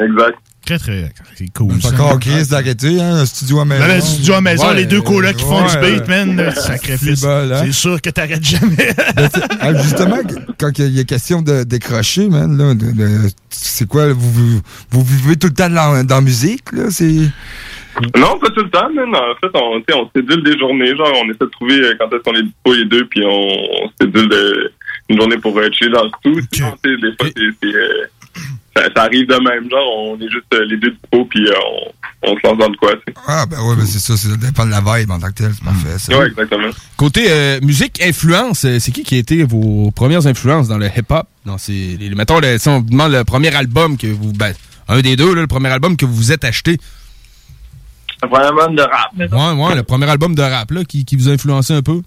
Exact. Très, très. C'est cool. C'est ça. encore Chris d'arrêter, hein, un studio à maison. Le studio à maison, Ouais, les deux colocs qui font ouais, du beat, man, là, sacrifice. C'est bol, hein? C'est sûr que t'arrêtes jamais. *laughs* Ben, ah, justement, quand il y a question de décrocher, man, là, de- de- c'est quoi, vous, vous, vous vivez tout le temps dans, dans la musique, là, c'est... Non, pas tout le temps, man. En fait, on, on sédule des journées. Genre, on essaie de trouver euh, quand est-ce qu'on est dispo les deux, puis on, on sédule de- une journée pour euh, chiller dans le tout. Sinon, tu sais, des fois, c'est- c'est, euh, ça, ça arrive de même. Genre, on est juste euh, les deux dispo, puis euh, on, on se lance dans le quoi. Ah, ben ouais, ben c'est ça, ça dépend de la vibe en tant que tel, c'est parfait. ça. Ouais, exactement. Côté euh, musique, influence, c'est qui qui a été vos premières influences dans le hip-hop? Dans ces, les, mettons, le- si on vous demande le premier album que vous... Ben, un des deux, là, le premier album que vous vous êtes acheté? Un premier album de rap, Ouais, ouais, le premier album de rap, là, qui, qui vous a influencé un peu?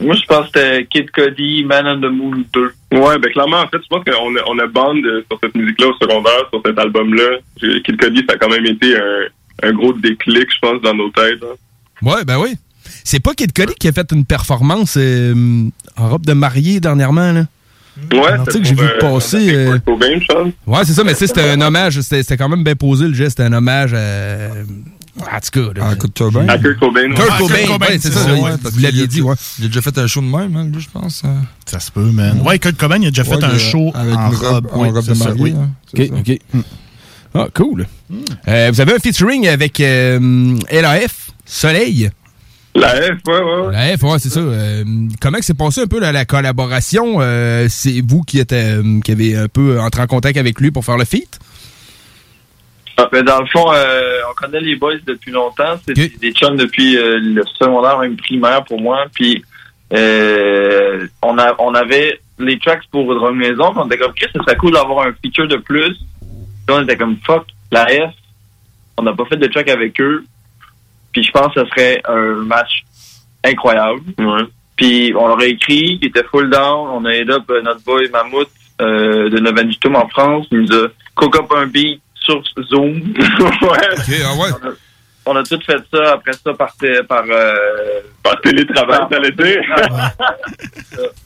Moi, je pense que c'était Kid Cody, Man on the Moon 2. Ouais, ben clairement, en fait, je pense qu'on a, on a euh, sur cette musique-là au secondaire, sur cet album-là. Kid Cody, ça a quand même été un, un gros déclic, je pense, dans nos têtes. hein. Ouais, ben oui. C'est pas Kid Cody qui a fait une performance euh, en robe de mariée dernièrement, là? Ouais, Un article que j'ai vu euh, passer. euh. Ouais, c'est ça, mais c'était un hommage. C'était c'était quand même bien posé, le geste. C'était un hommage à. En tout cas. À Kurt Cobain. À Kurt Cobain. Kurt Ah, Cobain, ouais, c'est ça. ouais, vous l'aviez dit, ouais. Il a déjà fait un show de même, hein, lui, je pense. euh. Ça se peut, man. Ouais, Kurt Cobain, il a déjà fait un show avec en une robe- en de mariée, oui. hein. OK, OK. Ah, cool. Euh, vous avez un featuring avec euh, LAF, Soleil. La F, ouais, ouais. La F, ouais, c'est ça. Euh, comment que s'est passé un peu la, la collaboration? Euh, c'est vous qui, êtes, euh, qui avez un peu entré en contact avec lui pour faire le feat? Ah, ben, dans le fond, euh, on connaît les boys depuis longtemps. C'est des- des chums depuis euh, le secondaire, même primaire pour moi. Puis euh, on, a, on avait les tracks pour Drug Maison. On était comme, Chris, ce serait cool d'avoir un feature de plus. Puis on était comme, fuck, la F. On n'a pas fait de track avec eux. Puis je pense que ce serait un match incroyable. Puis on leur a écrit, il était full down. On a aidé up euh, notre boy Mammouth euh, de Novenditum en France. Il nous a cook up un beat sur Zoom. *laughs* ouais. On, a, on a tout fait ça après ça par, euh, par télétravail, t'allais dire? *laughs*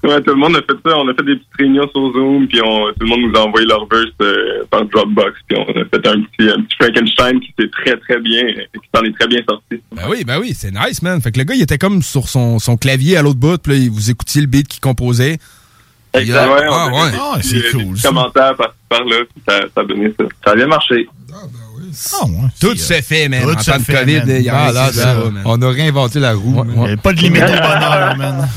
Ouais, tout le monde a fait ça. On a fait des petites réunions sur Zoom, puis on, tout le monde nous a envoyé leur verse euh, par Dropbox, puis on a fait un petit, un petit Frankenstein qui s'est très, très bien, qui s'en est très bien sorti. Ben oui, ben oui, c'est nice, man. Fait que le gars, il était comme sur son, son clavier à l'autre bout, puis là, il vous écoutiez le beat qu'il composait. Exact. euh, Ouais, ah, ouais. fait des- des- des petits commentaires par, par là, puis ça, ça a donné ça. Ça a bien marché. Tout se fait, man. Tout en se temps de fait, COVID, man. y a Ah, là, qui là, fait, man. On a réinventé la roue. man. Il n'y a pas de limite au bonheur, *laughs* man.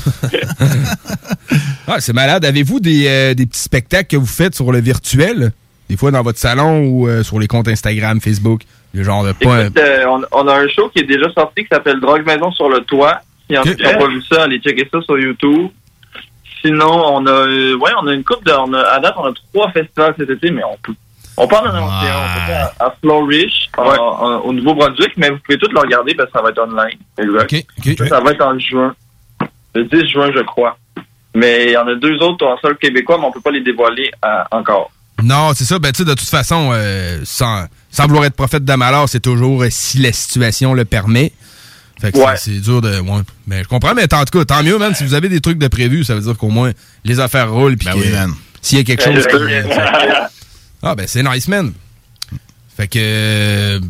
Ah, c'est malade. Avez-vous des, euh, des petits spectacles que vous faites sur le virtuel? Des fois dans votre salon ou euh, sur les comptes Instagram, Facebook? Le genre de Écoute, euh, on, on a un show qui est déjà sorti qui s'appelle Drogue Maison sur le toit. Si en Ok. qui n'ont pas vu ça, allez checker ça sur YouTube. Sinon, on a, euh, ouais, on a une coupe de, on a, à date, on a trois festivals cet été, mais on peut, on parle en annoncer un. On peut faire à Flourish, en- en- au Nouveau-Brunswick, mais vous pouvez tout le regarder parce que ça va être online. Exact. Ça, ça va être en juin. Le 10 juin, je crois. Mais il y en a deux autres en sol québécois, mais on peut pas les dévoiler euh, encore. Non, c'est ça. Ben, tu sais, de toute façon, euh, sans, sans vouloir être prophète de malheur, c'est toujours euh, si la situation le permet. Fait que Ouais. c'est- dur de. Ouais. Mais je comprends, mais en tout cas, tant mieux, man. Si vous avez des trucs de prévu, ça veut dire qu'au moins les affaires roulent. Puis que, s'il y a quelque Ben, chose. euh, ah, ben, c'est nice, man. Fait que. euh,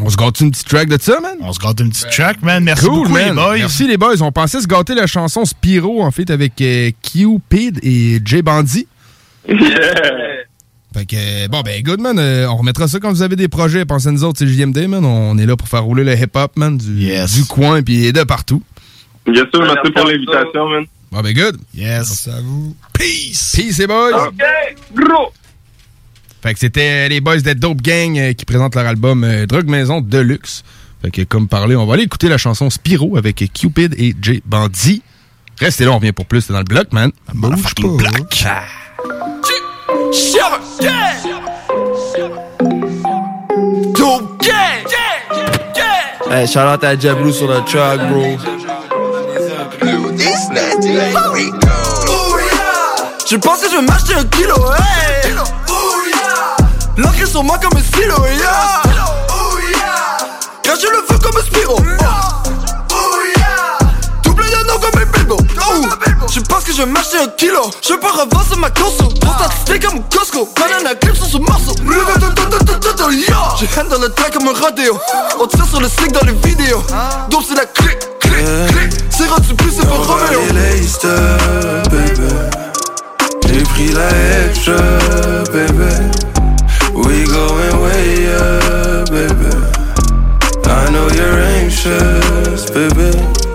on se gâte une petite track de ça, man? On se gâte une petite track, man. Merci cool, beaucoup, man. les boys. Merci, les boys. On pensait se gâter la chanson Spiro, en fait, avec euh, Cupid et J Bandy. Fait que, euh, bon, ben, good, man. euh, on remettra ça quand vous avez des projets. Pensez à nous autres, c'est JMD, man. On est là pour faire rouler le hip-hop, man, du, du coin puis de partout. Bien sûr, merci pour l'invitation, man. Bon, ben, good. Yes. Merci à vous. Peace. Peace, les boys. OK, gros! Fait que c'était les boys de Dope Gang euh, qui présentent leur album euh, Drug Maison Deluxe. Fait que, comme parlé, on va aller écouter la chanson Spiro avec Cupid et J Bandy. Restez là, on revient pour plus. C'est dans le bloc, man. Bouge pas. Dope! Hey, shout out sur le track, bro. Je pense que je vais m'acheter un kilo, hey! L'encre sur moi comme un stylo, yeah! Je le veux comme un Spiro, Je je vais m'acheter un kilo. Je veux pas revancer ma conso Grosse quantité comme Costco. Banana clip sur ce morceau. J'ai hand dans le track comme un rodéo. On tire sur le stick dans les vidéos. Donc c'est la clic, clic, clic C'est rendu plus, c'est pas Roméo. J'ai pris la extra, baby. We going way up, baby. I know you're anxious, baby.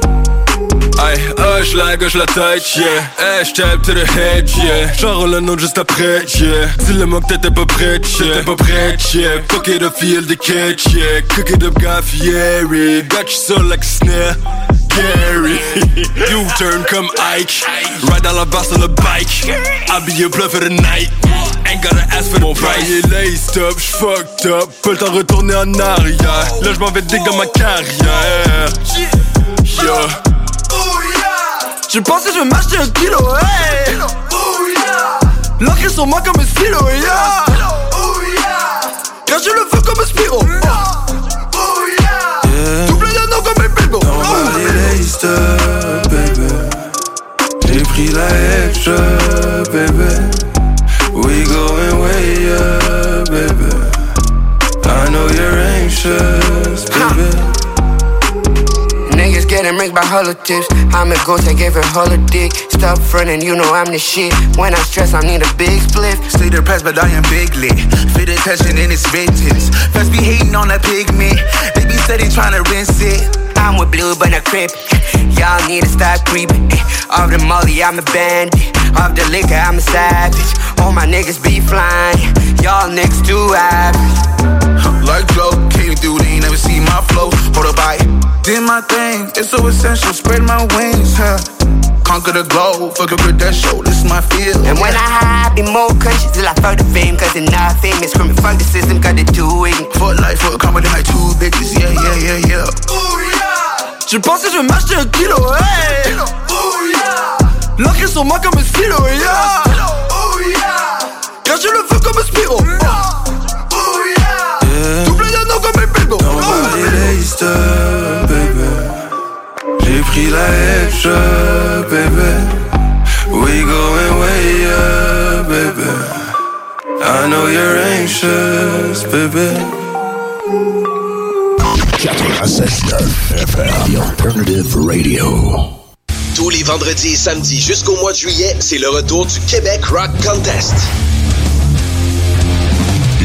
Aïe, hush la gauche la tête, yeah. Hey, j'tape to the head, yeah. J'enroule le nom juste après, yeah. Dis-le-moi que t'étais pas prête, yeah. T'étais pas prête, yeah. Fuck it up, feel the catch, yeah. Cook it up, got fiery Got you so like a snare Gary. *laughs* U-turn comme Ike. Ride dans la barre sur le bike. Habillé au plein for the night. Ain't gotta ask for the Mon price. est laced up, j'fucked up. Pas le temps de retourner en arrière. Là j'm'en vais dans ma carrière. Yeah Pense que je vais m'acheter un kilo, hey L'encre sur moi comme un stylo, yeah. Quand je le veux comme un Spiro. Double d'anneau comme un Bilbo up, baby. J'ai pris la extra, baby. We going way up, baby. I know you're anxious, baby. Getting rigged by tips. I'm a ghost, I gave her dick. Stop frontin', you know I'm the shit. When I stress, I need a big split. Stay depressed, but I am big lit. Fit attention in its vintage. First be hating on that pigment. They be steady trying to rinse it. I'm with blue, but not crip. Y'all need to stop creeping. Off the molly, I'm a bandit. Off the liquor, I'm a savage. All my niggas be flying. Y'all niggas too average. Like Joe, came through, they ain't never see my flow. Hold up, I did my thing. It's so essential, spread my wings, huh? Conquer the globe, fuck a credential, this is my field. And when I high, I be more conscious till I fuck the fame, cause it's not famous. Screaming, fuck the system, got to do it. For life, for a comedy, like two bitches, yeah, yeah, yeah, yeah. Je pense que je vais m'acheter un kilo, hey L'encre sur moi comme un stylo, yeah oh, Quand je le veux comme un Spiro Double Up, baby. J'ai pris la extra, baby. We going way up, baby. I know you're anxious, baby. 96.9 FM, The Alternative Radio. Tous les vendredis et samedis jusqu'au mois de juillet, c'est le retour du Québec Rock Contest.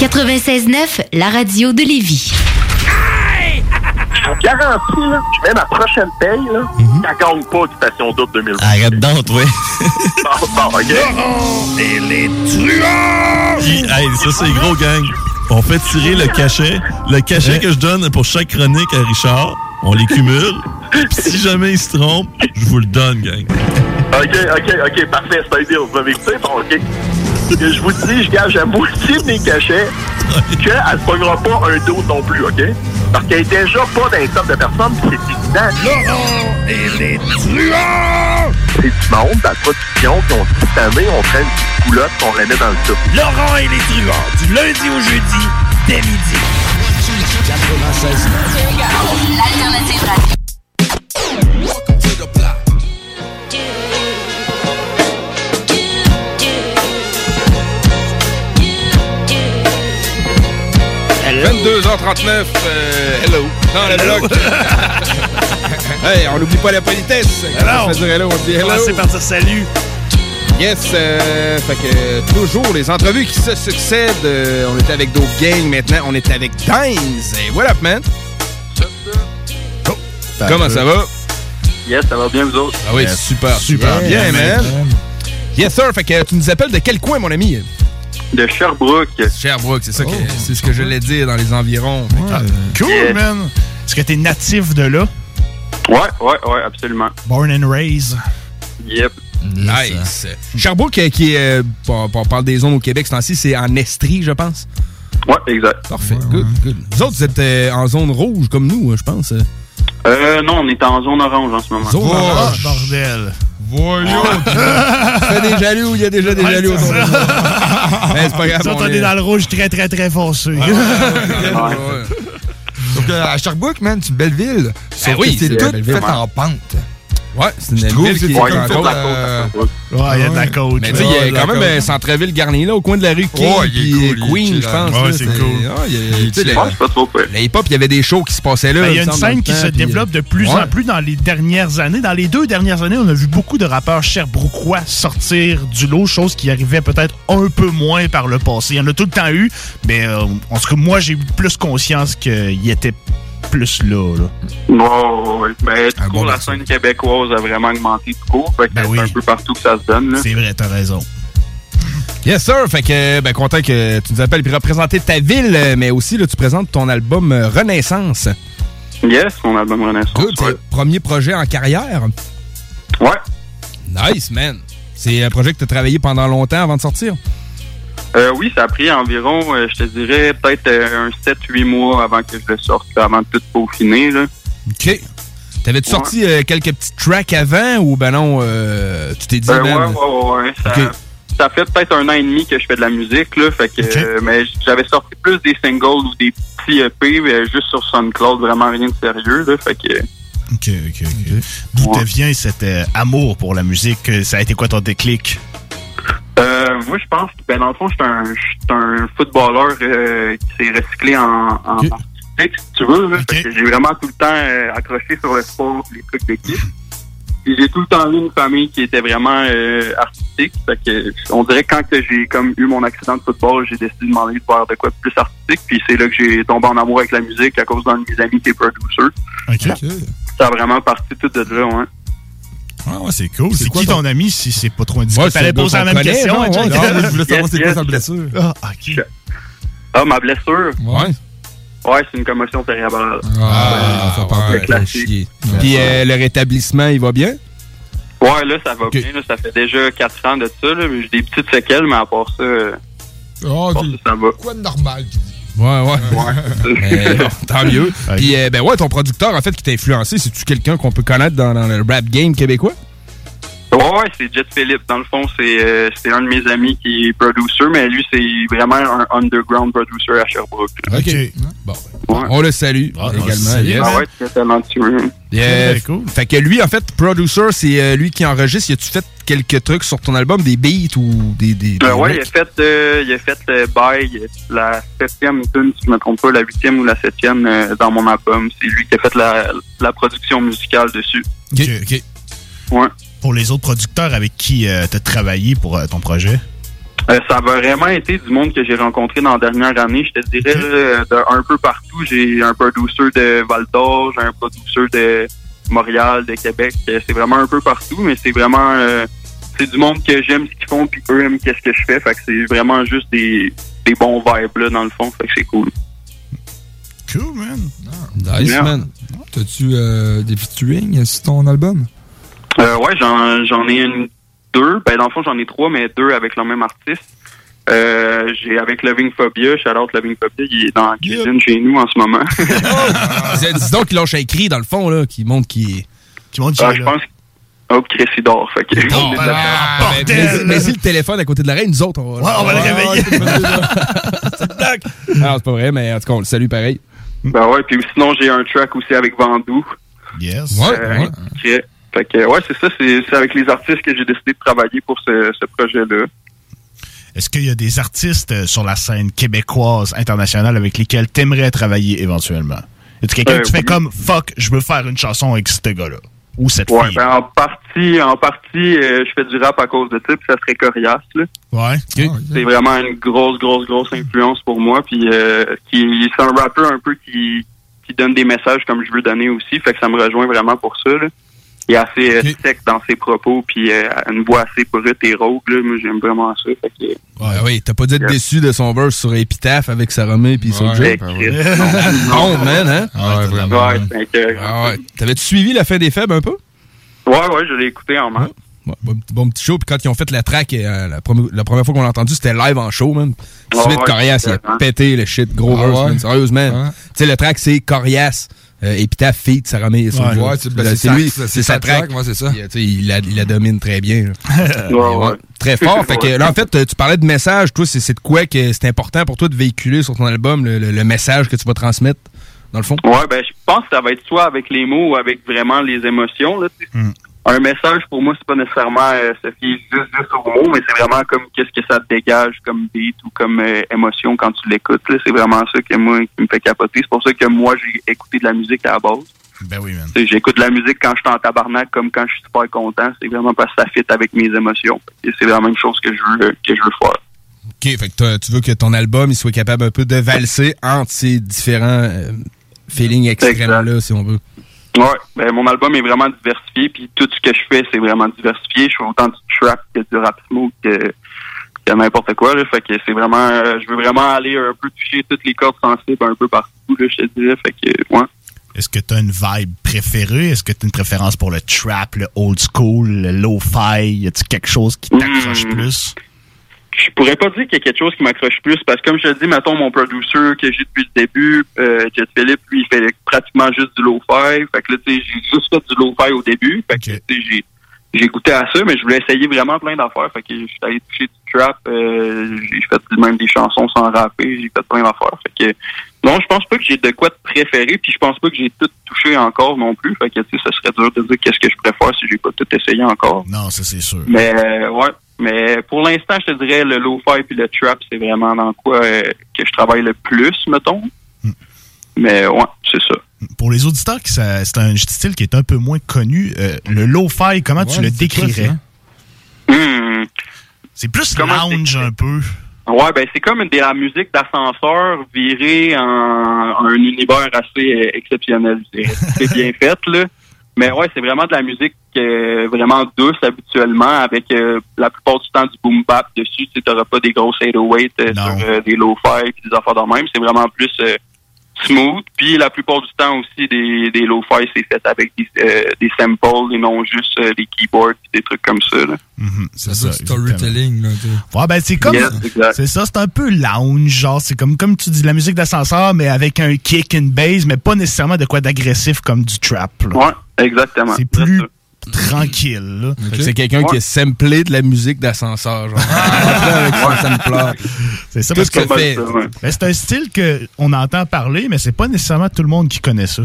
96.9, la radio de Lévis. Je vous garantis, là, je mets ma prochaine paye, là, ça gagne pas Occupation Double 2020. Arrête donc, oui. Bon, bon, OK? *laughs* Et les truands! Hey, ça, c'est gros, gang. On fait tirer le cachet. Le cachet que je donne pour chaque chronique à Richard, on les cumule. Puis si jamais il se trompe, je vous le donne, gang. OK, OK, OK, parfait, c'est un deal. Vous m'avez écouté? Bon, OK. Que je vous dis, je gage à moitié de mes cachets qu'elle ne pognera pas un dos non plus, OK? Parce qu'elle est déjà pas dans les top de personnes, puis c'est évident. Laurent et les truands! C'est du monde la production, puis on dit cette année, on prend une petite coulotte, on la met dans le top. Laurent et les truands, du lundi au jeudi, dès midi. 96. L'alternative radio. 22h39, euh, hello, dans le bloc. *laughs* hey, on n'oublie pas la politesse. Quand on fait dire hello, on dit hello. Commencez par dire salut. Yes, euh, fait que toujours les entrevues qui se succèdent. Euh, on était avec d'autres gangs, maintenant on est avec Dines. Et voilà, man? Comment ça va? Yes, ça va bien, vous autres? Ah oui, super, super bien, man. Yes, sir. Fait que tu nous appelles de quel coin, mon ami? De Sherbrooke. Sherbrooke, c'est ça que c'est ce que je l'ai dire dans les environs. Cool, Yeah. man. Est-ce que t'es natif de là? Ouais, ouais, ouais, absolument. Born and raised. Yep. Nice. Sherbrooke, euh, qui est, euh, on, on parle des zones au Québec, ce temps-ci, c'est en Estrie, je pense. Ouais, exact. Parfait. Good, good. Vous autres, vous êtes euh, en zone rouge comme nous, je pense. Euh, non, on est en zone orange en ce moment. Zone Ah, orange. bordel. Voyons! *laughs* Fais des jaloux, il y a déjà des Ouais, jaloux ça. *laughs* Mais c'est pas grave. Autres, on est dans le rouge très, très, très foncé. Donc, euh, à Sherbrooke, man, c'est une belle ville. Sauf oui, que c'est c'est tout une belle ville. fait en pente. Ouais, c'est une ville qui c'est est en côte. euh, côte, Ouais, il y a de la côte. Mais tu sais, il y a quand même un centre-ville garni là, au coin de la rue King Ouais, il est puis cool, il est Queen, je pense. Ouais, là, c'est cool. il y a- tu sais, le- Ouais, c'est pas trop pire. Le hip-hop, il y avait des shows qui se passaient là. Ben, Il y a une scène qui se puis- développe de plus en plus dans les dernières années. Dans les deux dernières années, on a vu beaucoup de rappeurs cherbrouquois sortir du lot, chose qui arrivait peut-être un peu moins par le passé. Il y en a tout le temps eu, mais euh, en tout cas, moi, j'ai eu plus conscience qu'il était plus là. là. Ouais, ouais, ouais. Mais tout court, la scène québécoise a vraiment augmenté tout court. Fait que c'est un peu partout que ça se donne. là. C'est vrai, t'as raison. Yes, sir. Fait que, ben, content que tu nous appelles puis représenter ta ville, mais aussi, là, tu présentes ton album euh, Renaissance. Yes, mon album Renaissance. Good. C'est ouais. premier projet en carrière. Ouais. Nice, man. C'est un projet que tu as travaillé pendant longtemps avant de sortir? Euh, oui, ça a pris environ, euh, je te dirais, peut-être euh, un 7-8 mois avant que je le sorte, là, avant de tout peaufiner. Là. OK. T'avais-tu Ouais. sorti euh, quelques petits tracks avant ou ben non, euh, tu t'es dit, Euh, ouais, ouais, ouais, ouais. Ça, ça fait peut-être un an et demi que je fais de la musique, là, fait que, euh, mais j'avais sorti plus des singles ou des petits EP, mais juste sur SoundCloud, vraiment rien de sérieux, là, fait que... OK, OK, OK. D'où te vient cet euh, amour pour la musique? Ça a été quoi ton déclic? Euh, moi, je pense que, ben, dans le fond, je suis un, footballeur euh, qui s'est recyclé en, en artistique, si tu veux. Que J'ai vraiment tout le temps euh, accroché sur le sport, les trucs d'équipe. Puis j'ai tout le temps eu une famille qui était vraiment euh, artistique. Fait que on dirait que quand j'ai comme eu mon accident de football, j'ai décidé de demander de faire de quoi de plus artistique. Puis c'est là que j'ai tombé en amour avec la musique à cause d'un de mes amis qui est producer. OK. Ça a vraiment parti tout de là, ouais. Ah, ouais, c'est cool. C'est quoi qui ton- ami si c'est pas trop indiscret? Ouais, un poser la même question. hein, Ouais, moi, je voulais savoir c'est quoi sa blessure. Ah, OK. Ah, ma blessure? Ouais. Ouais, c'est une commotion cérébrale. Ah, ça part C'est classique. Puis euh, le rétablissement, il va bien? Ouais, là, ça va bien. Là, ça fait déjà 4 ans de ça. Là, mais j'ai des petites séquelles, mais à part ça, euh, Oh, à part ça, ça va. Quoi de normal, tu dis? Ouais, ouais. *laughs* Mais bon, tant mieux. Puis, euh, ben ouais, ton producteur, en fait, qui t'a influencé, c'est-tu quelqu'un qu'on peut connaître dans, dans le rap game québécois? Ouais, ouais, c'est Jet Philip. Dans le fond, c'est euh, c'est un de mes amis qui est producer, mais lui, c'est vraiment un underground producer à Sherbrooke. OK. Bon. On le salue également. yes. Ah ouais, très talentueux. Yeah. Fait que lui, en fait, producer, c'est euh, lui qui enregistre. Y a-tu fait quelques trucs sur ton album, des beats ou des. des, des Euh, ouais, il a fait, euh, il a fait euh, Bye, la septième tune, si je me trompe pas, la huitième ou la septième euh, dans mon album. C'est lui qui a fait la, la production musicale dessus. OK, OK. Ouais. Pour les autres producteurs avec qui tu as travaillé pour euh, ton projet? Euh, ça a vraiment été du monde que j'ai rencontré dans la dernière année. Je te dirais, là, de un peu partout. J'ai un producer de Val d'Or, j'ai un producer de Montréal, de Québec. Euh, C'est vraiment un peu partout, mais c'est vraiment... euh, c'est du monde que j'aime ce qu'ils font, puis eux aiment qu'est-ce que je fais. Fait que c'est vraiment juste des, des bons vibes, là, dans le fond. Fait que c'est cool. Cool, man. Nice, Yeah. man. T'as-tu euh, des featuring sur ton album? Euh, ouais, j'en, j'en ai une, deux. Ben, dans le fond, j'en ai trois, mais deux avec le même artiste. Euh, j'ai avec Loving Phobia, shout-out Loving Phobia, il est dans la cuisine chez nous en ce moment. *laughs* Dis- Dis donc qu'il lâche un cri dans le fond, là, qui montre qu'il. Qui montre Ah, je pense Oh, Chris, il dort. Fait que... Non, *laughs* ah, mais- mais- mais si le téléphone à côté de l'oreille, nous autres, on va, Ouais, on va le réveiller. *laughs* c'est une blague. Non, c'est pas vrai, mais en tout cas, on le salue pareil. Ben ouais, puis sinon, j'ai un track aussi avec Vandou. Yes. Ouais, Euh, ouais. qui- Fait que, ouais, c'est ça, c'est c'est avec les artistes que j'ai décidé de travailler pour ce, ce projet-là. Est-ce qu'il y a des artistes euh, sur la scène québécoise, internationale, avec lesquels t'aimerais travailler éventuellement? Est-ce quelqu'un Euh, fais oui. comme fuck, je veux faire une chanson avec ce gars-là? Ou cette Ouais, fille? ben en partie, en partie, euh, je fais du rap à cause de ça, puis ça serait Corias, là. Ouais. C'est vraiment une grosse, grosse, grosse influence pour moi, puis euh, qui c'est un rappeur un peu qui, qui donne des messages comme je veux donner aussi, fait que ça me rejoint vraiment pour ça, là. Il est assez euh, sec dans ses propos, puis euh, une voix assez brute et rogue, là. Moi, j'aime vraiment ça, fait que... Ouais, oui, t'as pas dû être déçu de son verse sur Epitaph avec Saramé puis son Ouais, Non, man, hein? Ouais, vraiment. Ouais, c'est incroyable. Ah ouais. T'avais-tu suivi la fin des faibles un peu? Ouais, ouais, je l'ai écouté en main. Ouais, bon, petit- bon petit show. Puis quand ils ont fait la track, euh, la, première- la première fois qu'on l'a entendu, c'était live en show, man. Ouais, Suite ouais, Corias, il a vraiment. pété le shit, gros Ah verse, ouais? man. Sérieusement. Tu sais, le track, c'est Corias. Euh, Epitaph, Feat, Saramé et son Ouais, c'est- ben, lui, c'est sa track. ouais, c'est ça. Il, la, il la domine très bien. là. *laughs* Ouais, ouais. Très fort. Fait que là, en fait, tu parlais de message. Toi, c'est de quoi que c'est important pour toi de véhiculer sur ton album, le, le- le message que tu vas transmettre, dans le fond? Ouais, ben je pense que ça va être soit avec les mots ou avec vraiment les émotions. Là. Hmm. Un message, pour moi, c'est pas nécessairement euh, se fier juste, juste aux mots, mais c'est vraiment comme qu'est-ce que ça te dégage comme beat ou comme euh, émotion quand tu l'écoutes. là. C'est vraiment ça que moi qui me fait capoter. C'est pour ça que moi, j'ai écouté de la musique à la base. Ben oui, man. J'écoute de la musique quand je suis en tabarnak comme quand je suis super content. C'est vraiment parce que ça fit avec mes émotions. Et c'est vraiment une chose que je veux, que je veux faire. OK, fait que tu veux que ton album il soit capable un peu de valser entre ces différents euh, feelings extrêmes-là, si on veut. Ouais, ben mon album est vraiment diversifié, puis tout ce que je fais, c'est vraiment diversifié. Je fais autant du trap que du rap smooth que, que n'importe quoi. Là. Fait que c'est vraiment, euh, je veux vraiment aller un peu toucher toutes les cordes sensibles un peu partout. Là, je te dirais. Fait que ouais. Est-ce que tu as une vibe préférée? Est-ce que tu as une préférence pour le trap, le old school, le lo-fi? Y a-t-il quelque chose qui t'accroche Hmm. plus? Je pourrais pas dire qu'il y a quelque chose qui m'accroche plus parce que comme je te dis, mettons mon producer que j'ai depuis le début, euh, Jet Philip, lui, il fait pratiquement juste du lo-fi. Fait que là, tu sais, j'ai juste fait du lo-fi au début. Fait que tu sais, j'ai j'ai goûté à ça, mais je voulais essayer vraiment plein d'affaires. Fait que je suis allé toucher du trap, euh, j'ai fait même des chansons sans rapper, j'ai fait plein d'affaires. Fait que non, je pense pas que j'ai de quoi de préféré, puis je pense pas que j'ai tout touché encore non plus. Fait que tu sais, ça serait dur de dire qu'est-ce que je préfère si j'ai pas tout essayé encore. Non, ça c'est sûr. Mais euh, ouais. Mais pour l'instant, je te dirais le lo-fi puis le trap, c'est vraiment dans quoi euh, que je travaille le plus, mettons. Mais ouais, c'est ça. Pour les auditeurs, qui ça- c'est un style qui est un peu moins connu. euh, le lo-fi, comment tu le décrirais? Hmm. C'est plus Comment lounge un peu. Ouais, ben c'est comme de la musique d'ascenseur virée en, en un univers assez euh, exceptionnel. C'est bien *laughs* fait, là. Mais ouais, c'est vraiment de la musique euh, vraiment douce habituellement, avec euh, la plupart du temps du boom bap dessus. Tu n'auras pas des grosses 808 euh, sur euh, des lo-fi et des affaires de même. C'est vraiment plus euh, smooth. Puis la plupart du temps aussi, des, des lo-fi, c'est fait avec des, euh, des samples et non juste euh, des keyboards et des trucs comme ça. Là. c'est ça. storytelling, là. Ouais, ben c'est comme. Yes, exact. c'est ça, c'est un peu lounge, genre, c'est comme, comme tu dis, de la musique d'ascenseur, mais avec un kick, une bass, mais pas nécessairement de quoi d'agressif comme du trap. là. Ouais, exactement. C'est plus tranquille. C'est quelqu'un qui a samplé de la musique d'ascenseur. *laughs* sampler. C'est ça parce que que fait. Ben, c'est un style qu'on entend parler, mais c'est pas nécessairement tout le monde qui connaît ça.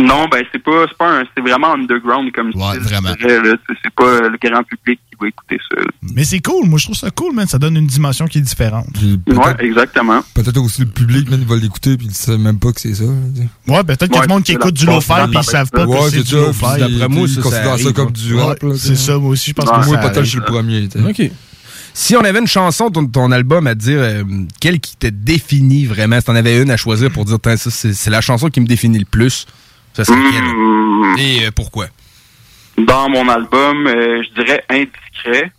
Non, ben c'est pas, c'est pas un, c'est vraiment underground comme Ouais, vraiment. C'est- pas le grand public qui va écouter ça. là. Mais c'est cool, moi je trouve ça cool, man. Ça donne une dimension qui est différente. Ouais, exactement. Peut-être aussi le public, man, il va l'écouter puis il sait même pas que c'est ça. là. Ouais, peut-être qu'il y a du monde qui écoute du lo-fi puis ils savent pas Ouais, que c'est du ça, lo-fi. puis d'après moi, ça, considère ça comme du rap, C'est ça, moi aussi, je pense que Moi, peut-être je suis le premier. OK. Si on avait une chanson de ton, ton album à te dire, euh, quelle qui te définit vraiment, si t'en avais une à choisir pour dire, c'est la chanson qui me définit le plus, ça serait Hmm. Et euh, pourquoi? Dans mon album, euh, je dirais indiscret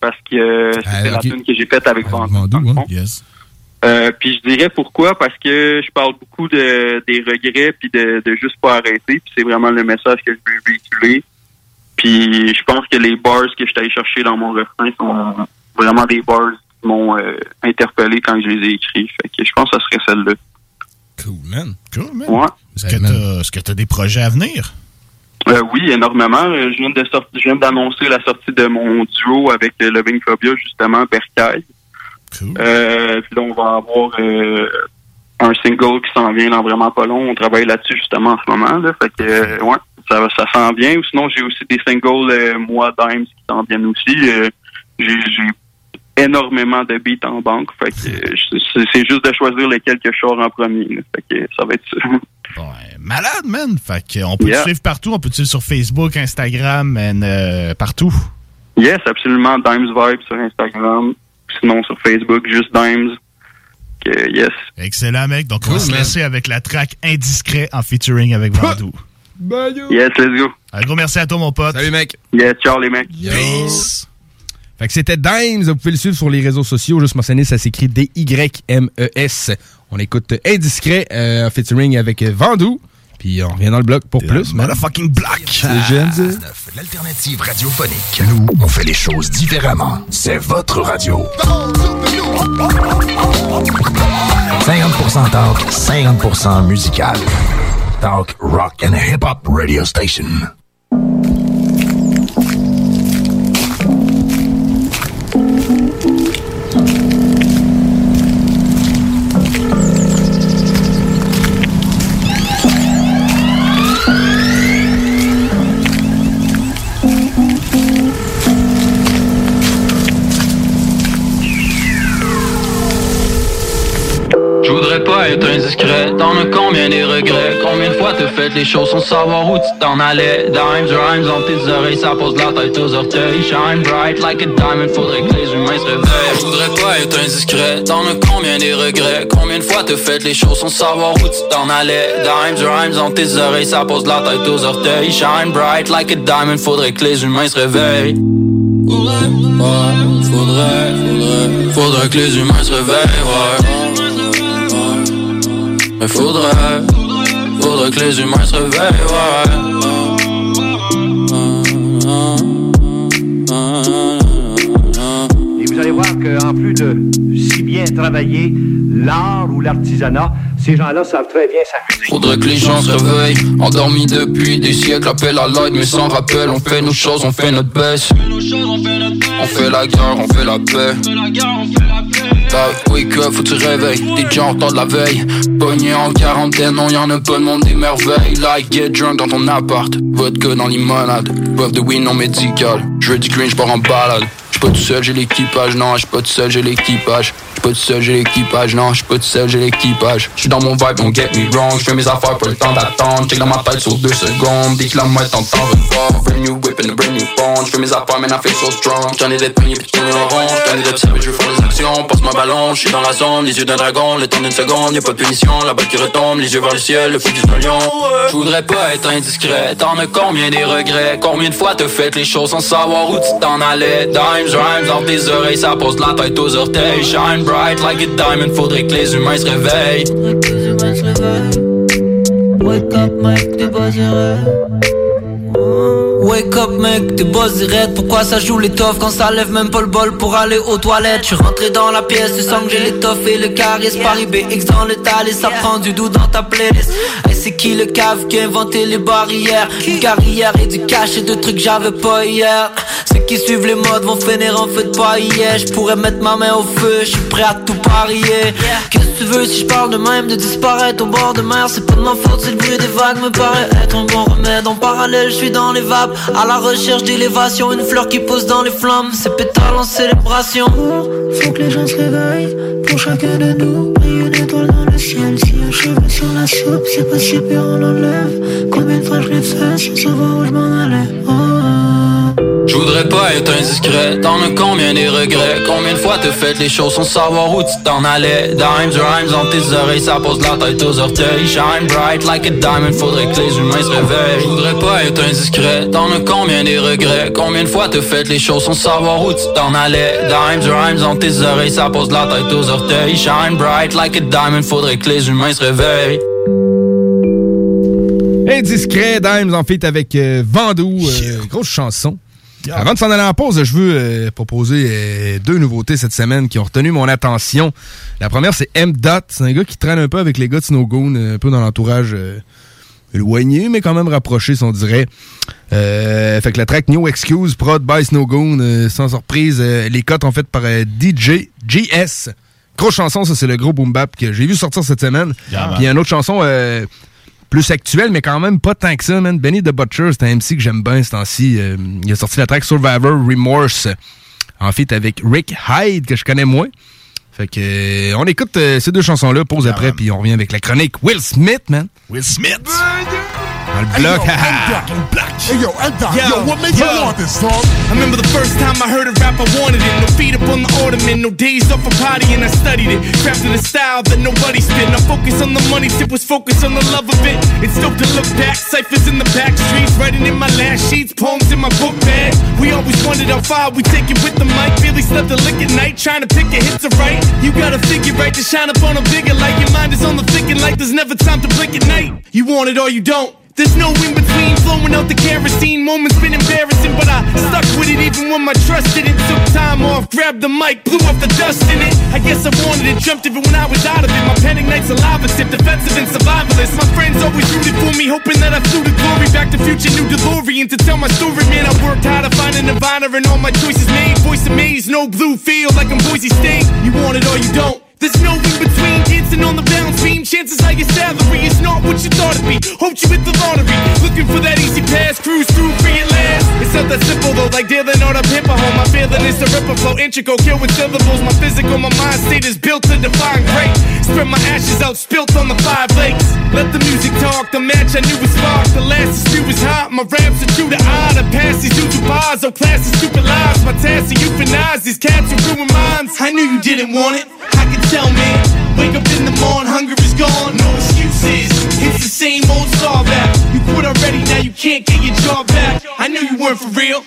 parce que euh, c'était Ah, la ok. tune que j'ai faite avec dans le fond. Euh, puis je dirais pourquoi parce que je parle beaucoup de des regrets puis de, de juste pas arrêter puis c'est vraiment le message que je veux véhiculer puis je pense que les bars que je suis allé chercher dans mon refrain sont vraiment des bars qui m'ont euh, interpellé quand je les ai écrits fait que je pense que ça serait celle-là Cool, man. Cool, man. ouais Est-ce que t'as est-ce que t'as des projets à venir? Euh, oui, énormément. Euh, Je viens de sortir, je viens d'annoncer la sortie de mon duo avec euh, Loving Phobia, justement, Bercaille. Euh, puis là, on va avoir euh, un single qui s'en vient dans vraiment pas long. On travaille là-dessus justement en ce moment. Là. Fait que euh, ouais, ça, ça s'en vient. Ou sinon, j'ai aussi des singles euh, moi Dimes qui s'en viennent aussi. Euh, j'ai j'ai énormément de beats en banque. Fait que euh, c'est juste de choisir lequel que je sors en premier. là. Fait que ça va être ça. Malade, man. Fait que on peut Yeah. te suivre partout. On peut te suivre sur Facebook, Instagram, and, euh, partout? Yes, absolument. Dimes Vibe sur Instagram. Sinon, sur Facebook, juste Dimes. Que, yes. Excellent, mec. Donc, on va se laisser avec la track Indiscret en featuring avec Vandou. Yes, let's go. Un gros merci à toi, mon pote. Salut, mec. Yes, ciao, les mecs. Peace. Fait que c'était Dimes, vous pouvez le suivre sur les réseaux sociaux, juste mentionner, ça s'écrit D-Y-M-E-S. On écoute Indiscret, euh, featuring avec Vandou, puis on revient dans le bloc pour plus. Motherfucking black! C'est GMZ. L'alternative radiophonique. Nous, on fait les choses différemment. C'est votre radio. 50% talk, 50% musical. Talk, rock and hip-hop radio station. Indiscret, t'en as combien des regrets? Combien de fois t'as fait les choses sans savoir où tu t'en allais? Dimes, rhymes dans tes oreilles, ça pose la tête aux orteils. Shine bright like a diamond, faudrait que les humains se réveillent. Je voudrais pas être indiscret, t'en as combien des regrets? Combien de fois t'as fait les choses sans savoir où tu t'en allais? Dimes, rhymes dans tes oreilles, ça pose la tête aux orteils. Shine bright like a diamond, faudrait que les humains se réveillent. Ouais, faudrait, faudrait, faudrait que les humains se réveillent, ouais. Mais faudrait, faudrait que les humains se réveillent, Et vous allez voir qu'en plus de si bien travailler l'art ou l'artisanat, ces gens-là savent très bien s'amuser. Faudrait que les gens se réveillent, endormis depuis des siècles, appel à l'aide, mais sans rappel. On fait nos choses, on fait notre baisse. On fait la guerre, on fait la paix. Bah, wake up, faut que tu réveilles. T'es déjà en temps de la veille. Pogné en quarantaine, non, y'en a pas de monde des merveilles. Like, get drunk dans ton appart. Vodka dans limonade. Bof de weed non médical. J'veux du green, j'pars en balade. J'suis pas tout seul, j'ai l'équipage. Non, j'suis pas tout seul, j'ai l'équipage. J'suis pas tout seul, j'ai l'équipage. Non, j'suis pas tout seul, j'ai l'équipage. J'suis dans mon vibe, don't get me wrong. J'fais mes affaires, pas le temps d'attendre. Check dans ma tête sur deux secondes. Des kilomètres en temps de voir. Brand new whip and a brand new phone. J'fais mes affaires, man, I feel so strong. J'en ai d'être pogné pis tourner en rond. J'en ai d'observer, je veux faire des actions. Passe ma ballon, j'suis dans la zone. Les yeux d'un dragon, le temps d'une seconde. Y'a pas de punition, la balle qui retombe. Les yeux vers le ciel, le fou du lion. J'voudrais pas être indiscret. T'en as combien des regrets? Combien de fois t'as fait les choses sans savoir où tu t'en allais? Dimes, rhymes oreilles, ça pose la tête aux orteils. Shine bright like a diamond, faudrait que les humains se réveillent. Wake up, mec, t'es pas sérieux. Wake up mec, tes boss direct Pourquoi ça joue l'étoffe quand ça lève même pas le bol pour aller aux toilettes? Je suis rentré dans la pièce, tu sens que j'ai l'étoffe et le charisme. Paris BX dans le tal et ça prend du doux dans ta playlist. Hey c'est qui le cave qui a inventé les barrières? Une carrière et du cash et de trucs j'avais pas hier. Ceux qui suivent les modes vont finir en feu de paillet. Je pourrais mettre ma main au feu, je suis prêt à tout parier. Qu'est-ce que tu veux si je parle de même de disparaître au bord de mer? C'est pas de ma faute si le bruit des vagues me paraît être un bon remède. En parallèle je suis dans les vapes À la recherche d'élévation Une fleur qui pousse dans les flammes C'est pétale en célébration Faut que les gens se réveillent pour chacun de nous. Brille une étoile dans le ciel. Si un cheveu sur la soupe, c'est pas si pire, on l'enlève. Combien de fois je l'ai fait sans savoir où je m'en allais. Oh. Je voudrais pas être indiscret, t'en as combien des regrets? Combien de fois t'as fait les choses sans savoir où tu t'en allais? Dimes, rhymes dans tes oreilles, ça pose la tête aux orteils. Shine bright like a diamond, faudrait que les humains se réveillent. Je voudrais pas être indiscret, t'en as combien des regrets? Combien de fois t'as fait les choses sans savoir où tu t'en allais? Dimes, rhymes dans tes oreilles, ça pose la tête aux orteils. Shine bright like a diamond, faudrait que les humains se réveillent. Indiscret, Dimes en fait avec euh, Vandou, euh, grosse chanson. Avant de s'en aller en pause, je veux euh, proposer euh, deux nouveautés cette semaine qui ont retenu mon attention. La première, c'est M. Dot. C'est un gars qui traîne un peu avec les gars de Snowgoon, un peu dans l'entourage euh, éloigné, mais quand même rapproché, si on dirait. Fait que la track New Excuse, prod by Snowgoon, sans surprise, les cotes ont fait par DJ GS. Grosse chanson, ça c'est le gros boom bap que j'ai vu sortir cette semaine. Yeah. Puis une autre chanson euh, plus actuelle, mais quand même pas tant que ça, man. Benny the Butcher, c'est un MC que j'aime bien ce temps-ci. Euh, il a sorti la track Survivor Remorse, en fait avec Rick Hyde, que je connais moins. Fait que euh, on écoute euh, ces deux chansons-là, pause après, puis on revient avec la chronique Will Smith, man. Will Smith! Dans le bloc, haha. Hey yo, yo, what made you want this song? I remember the first time I heard a rap, I wanted it. No feet up on the ornament, no days off a potty, and I studied it. Crafted a style that nobody spit. Now focus on the money, tip was focused on the love of it. It's dope to look back, ciphers in the back streets, writing in my last sheets, poems in my book bag. We always wanted our far we take it with the mic. Really slept a lick at night, trying to pick a hit to write. You gotta figure right to shine up on a bigger light. Your mind is on the thinking like there's never time to blink at night. You want it or you don't. There's no in between, flowing out the kerosene. Moments been embarrassing, but I stuck with it even when my trust didn't. Took time off, grabbed the mic, blew off the dust in it. I guess I wanted it, jumped it when I was out of it. My panic nights a lava tip, defensive and survivalist. My friends always rooted for me, hoping that I flew to glory. Back to future, new DeLorean to tell my story. Man, I worked hard to find a Nirvana and all my choices made. Voice amazed, no blue, feel like I'm Boise State. You want it or you don't. There's no in between, dancing on the bounce beam. Chances are your salary is not what you thought it'd be. Hoped you hit the lottery, looking for that easy pass, cruise through free at last. It's not that simple though, like dealing on a pimp home. My feeling is the ripper flow, integral, kill with syllables. My physical, my mind state is built to define great. Spread my ashes out, spilt on the five lakes. Let the music talk, the match I knew was sparked. The last is few is hot, my raps are true to eye. The past these YouTube bars, oh class is stupid lies. My task to euthanize these cats who ruin minds. I knew you didn't want it, I can tell man. Wake up in the morning, hunger is gone, no excuses. It's the same old star back. You quit already, now you can't get your job back. I knew you weren't for real,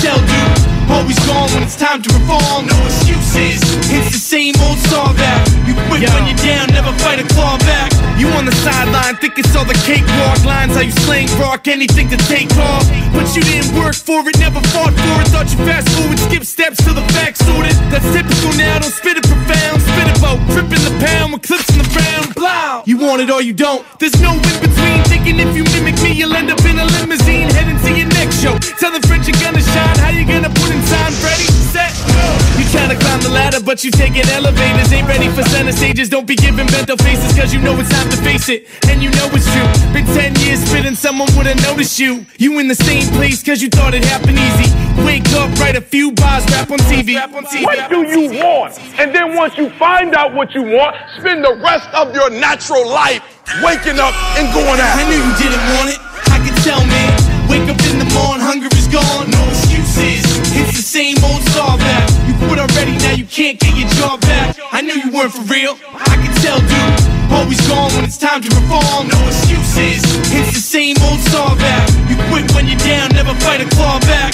Tell, dude. Always gone when it's time to reform, no excuses. It's the same old star back. You quit when you're down, never fight a claw back. You on the sideline, think it's all the cakewalk lines. How you slang rock, anything to take off. But you didn't work for it, never fought for it. Thought you fast forward, skip steps till the facts sorted. That's typical now, don't spit it profound. Spit about tripping the pound with clips in the ground. Blow. You want it or you don't. There's no in between. Thinking if you mimic me, you'll end up in a limousine heading to your next show. Tell the French you're gonna shine. How you gonna put in time? Ready, set, go. You tryna climb the ladder, but you taking elevators. Ain't ready for center stages. Don't be giving bento faces, cause you know it's time to face it. And you know it's true. Been 10 years spitting, someone would've noticed you. You in the same place, cause you thought it happened easy. Wake up, write a few bars, rap on TV. What do you want? And then once you find out what you want, spend the rest of your natural life waking up and going after I knew you didn't want it. I can tell, man. Wake up in the morning, hunger is gone, no excuses. It's the same old star back. You quit already, now you can't get your job back. I knew you weren't for real. I can tell, dude. Always gone when it's time to reform, no excuses. It's the same old star back. You quit when you're down, never fight a claw back.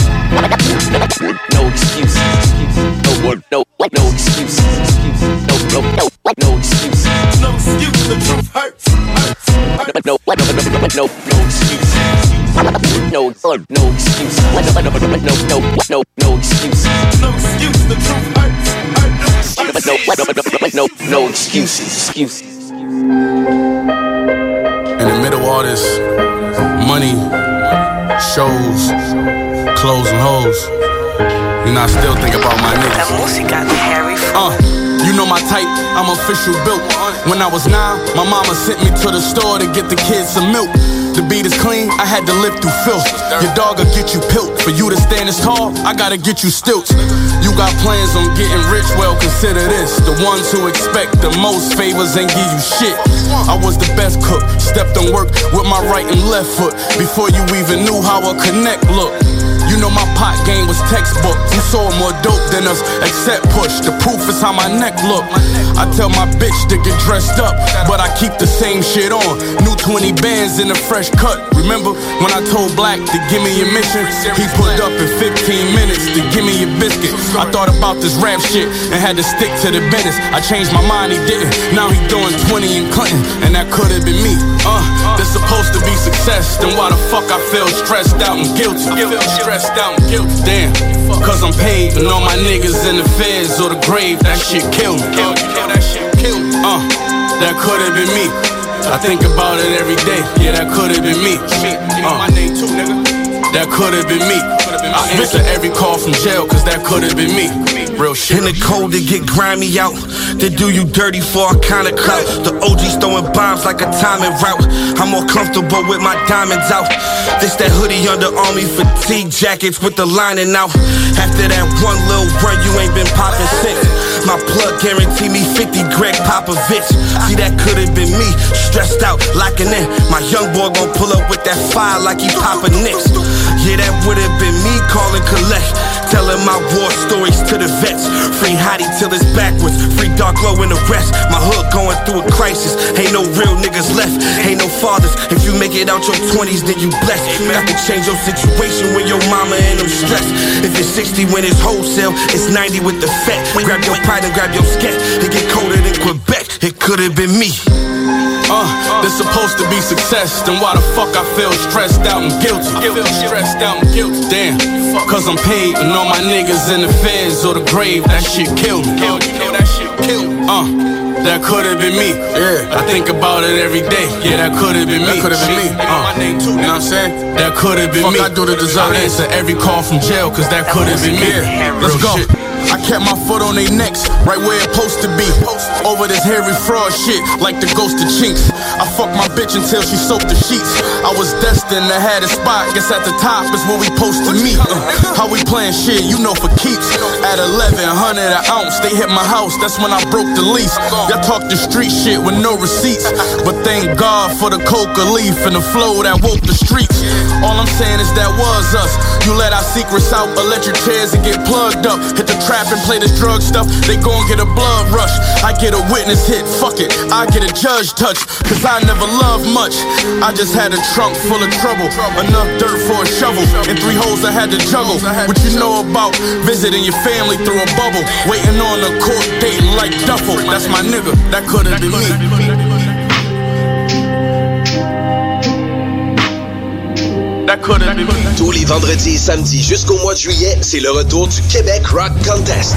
No excuses. No, no, no excuses. No, no, no, no excuses. No excuse, the truth hurts. No, no, no, no, no, no excuses. no, no excuses. No, no, no, no, no, no excuses. No excuses. The truth hurts. No, no, no, no, no excuses. Excuses. In the middle of all this money, shows, clothes, and hoes, you know, I still think about my niggas. Uh, you know my type, I'm official built. When I was nine, my mama sent me to the store to get the kids some milk. The beat is clean, I had to live through filth. Your dog will get you pilt. For you to stand as tall, I gotta get you stilts. You got plans on getting rich, well consider this. The ones who expect the most favors and give you shit. I was the best cook, stepped on work with my right and left foot before you even knew how a connect looked. You know my pot game was textbook. You saw more dope than us, except push. The proof is how my neck look. I tell my bitch to get dressed up, but I keep the same shit on. New 20 bands in a fresh cut. Remember when I told Black to give me your mission? He pulled up in 15 minutes to give me a biscuit. I thought about this rap shit and had to stick to the business. I changed my mind, he didn't. Now he doing 20 in Clinton, and that could have been me. Uh, this supposed to be success. Then why the fuck I feel stressed out and guilty? I feel stressed out and guilty. Damn, cause I'm paid and all my niggas in the feds or the grave. That shit killed me. That shit killed me. Uh, that could have been me. I think about it every day. Yeah, that could have been me. Uh. That could have been me. I answer every call from jail, cause that could have been me. Real shit. In the cold to get grimy out. They do you dirty for a kind of clout. The OG's throwing bombs like a timing route. I'm more comfortable with my diamonds out. This that hoodie under army fatigue jackets with the lining out. After that one little run, you ain't been popping since. My plug guarantee me 50 Greg Popovich. See, that could have been me. Stressed out, locking in. My young boy gon' pull up with that fire like he poppin' nicks. Yeah, that would have been me calling collect. Telling my war stories to the vets. Free Hottie till it's backwards. Free Dark Low and the rest. My hood going through a crisis. Ain't no real niggas left. Ain't no fathers. If you make it out your 20s, then you blessed. I can change your situation when your mama and them stressed. If it's 60 when it's wholesale, it's 90 with the fat. Grab your pride and grab your scat. It get colder than Quebec. It could have been me. Uh, this supposed to be success. Then why the fuck I feel stressed out and guilty? I feel stressed out and guilty. Damn, cause I'm paid and all my niggas in the feds or the grave. That shit killed me. That shit killed me. Uh, that could have been me. Yeah, I think about it every day. Yeah, that could have been me. That could have been me. Uh, you know what I'm saying? That could have been Fuck me. I do to deserve I answer every call from jail, cause that could have been me. Let's go. shit. I kept my foot on their necks, right where it supposed to be. Over this hairy fraud shit, like the ghost of chinks. I fucked my bitch until she soaked the sheets. I was destined to have a spot, guess at the top is where we supposed to meet. Uh, how we playing shit, you know for keeps. At 1100 an ounce, they hit my house, that's when I broke the lease. Y'all talk the street shit with no receipts. But thank God for the coca leaf and the flow that woke the streets. All I'm saying is that was us. You let our secrets out, electric chairs and get plugged up. Hit the trap and play this drug stuff, they gon' get a blood rush. I get a witness hit, fuck it. I get a judge touch, cause I never loved much. I just had a trunk full of trouble, enough dirt for a shovel, and three holes I had to juggle. What you know about visiting your family through a bubble, waiting on a court date like Duffel. That's my nigga, that could've been me. Me. Tous les vendredis et samedis jusqu'au mois de juillet, c'est le retour du Québec Rock Contest.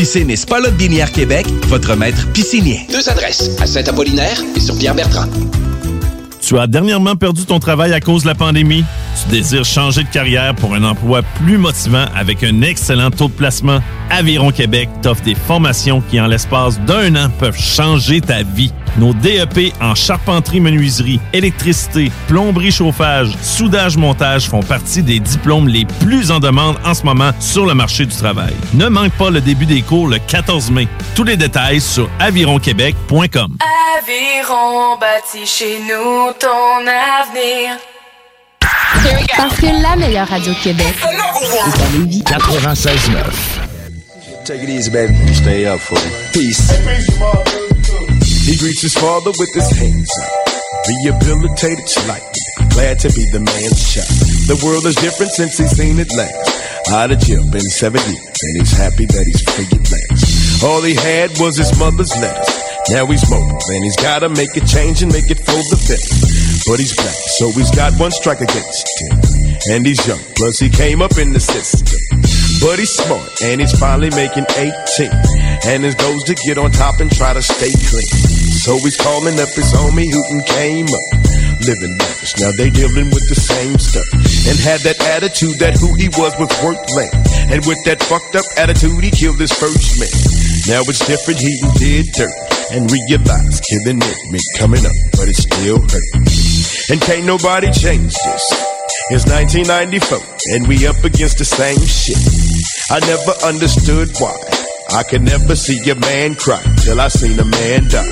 Piscine et Spa Lot Binière Québec, votre maître piscinier. Deux adresses, à Saint-Apollinaire et sur Pierre-Bertrand. Tu as dernièrement perdu ton travail à cause de la pandémie? Tu désires changer de carrière pour un emploi plus motivant avec un excellent taux de placement? Aviron Québec t'offre des formations qui, en l'espace d'un an, peuvent changer ta vie. Nos DEP en charpenterie, menuiserie, électricité, plomberie, chauffage, soudage, montage font partie des diplômes les plus en demande en ce moment sur le marché du travail. Ne manque pas le début des cours le 14 mai. Tous les détails sur avironquebec.com. Aviron bâti chez nous ton avenir. Parce que la meilleure radio Québec est à Lévis. 96.9. Take it easy, baby. Stay up for it. Peace. He greets his father with his hands up. Rehabilitated slightly. Glad to be the man's child. The world is different since he's seen it last. Out of jail, been seven years, and he's happy that he's free at last. All he had was his mother's letters. Now he's mobile, and he's gotta make a change and make it full the fit. But he's black, so he's got one strike against him. And he's young, plus he came up in the system. But he's smart, and he's finally making 18. And his goal's to get on top and try to stay clean. So he's calling up his homie who done came up. Living lavish, now they dealing with the same stuff. And had that attitude that who he was was worth lame. And with that fucked up attitude, he killed his first man. Now it's different, he did dirt. And realized killing it meant coming up, but it still hurt. And can't nobody change this. It's 1994, and we up against the same shit. I never understood why. I could never see a man cry till I seen a man die.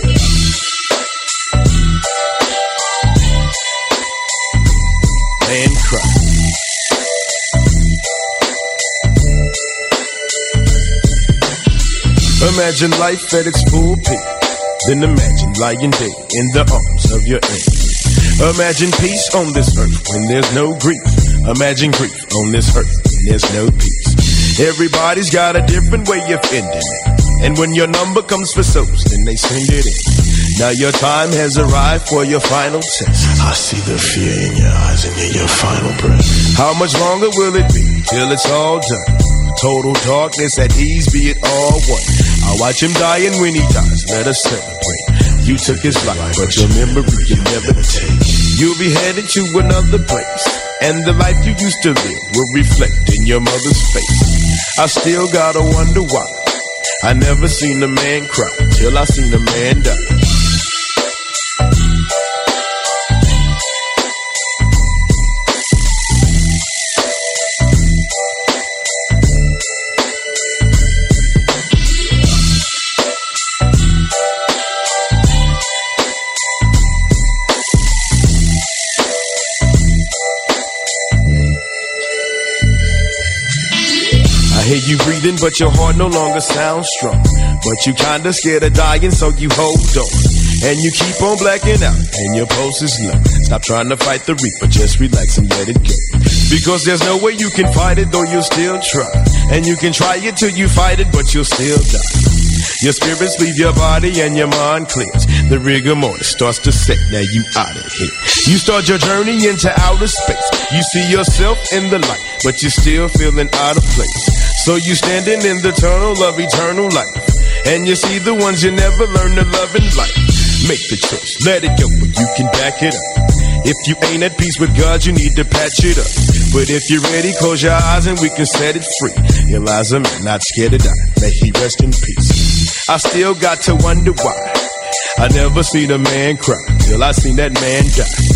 Man cry. Imagine life at its full peak. Then imagine lying dead in the arms of your enemy. Imagine peace on this earth when there's no grief. Imagine grief on this earth when there's no peace. Everybody's got a different way of ending it. And when your number comes for souls, then they send it in. Now your time has arrived for your final test. I see the fear in your eyes and hear your final breath. How much longer will it be till it's all done? Total darkness at ease, be it all one. I watch him die, and when he dies, let us celebrate. You took his life, but your memory you never take. You'll be headed to another place, and the life you used to live will reflect in your mother's face. I still gotta wonder why. I never seen a man cry till I seen a man die. You breathing, but your heart no longer sounds strong. But you kinda scared of dying, so you hold on. And you keep on blacking out, and your pulse is low. Stop trying to fight the reaper, just relax and let it go. Because there's no way you can fight it, though you'll still try. And you can try it till you fight it, but you'll still die. Your spirits leave your body and your mind clears. The rigor mortis starts to set, now you out of here. You start your journey into outer space. You see yourself in the light, but you're still feeling out of place. So you standing in the tunnel of eternal life. And you see the ones you never learn to love in life. Make the choice, let it go, but you can back it up. If you ain't at peace with God, you need to patch it up. But if you're ready, close your eyes and we can set it free. Eliza, man, not scared to die. May he rest in peace. I still got to wonder why. I never seen a man cry till I seen that man die.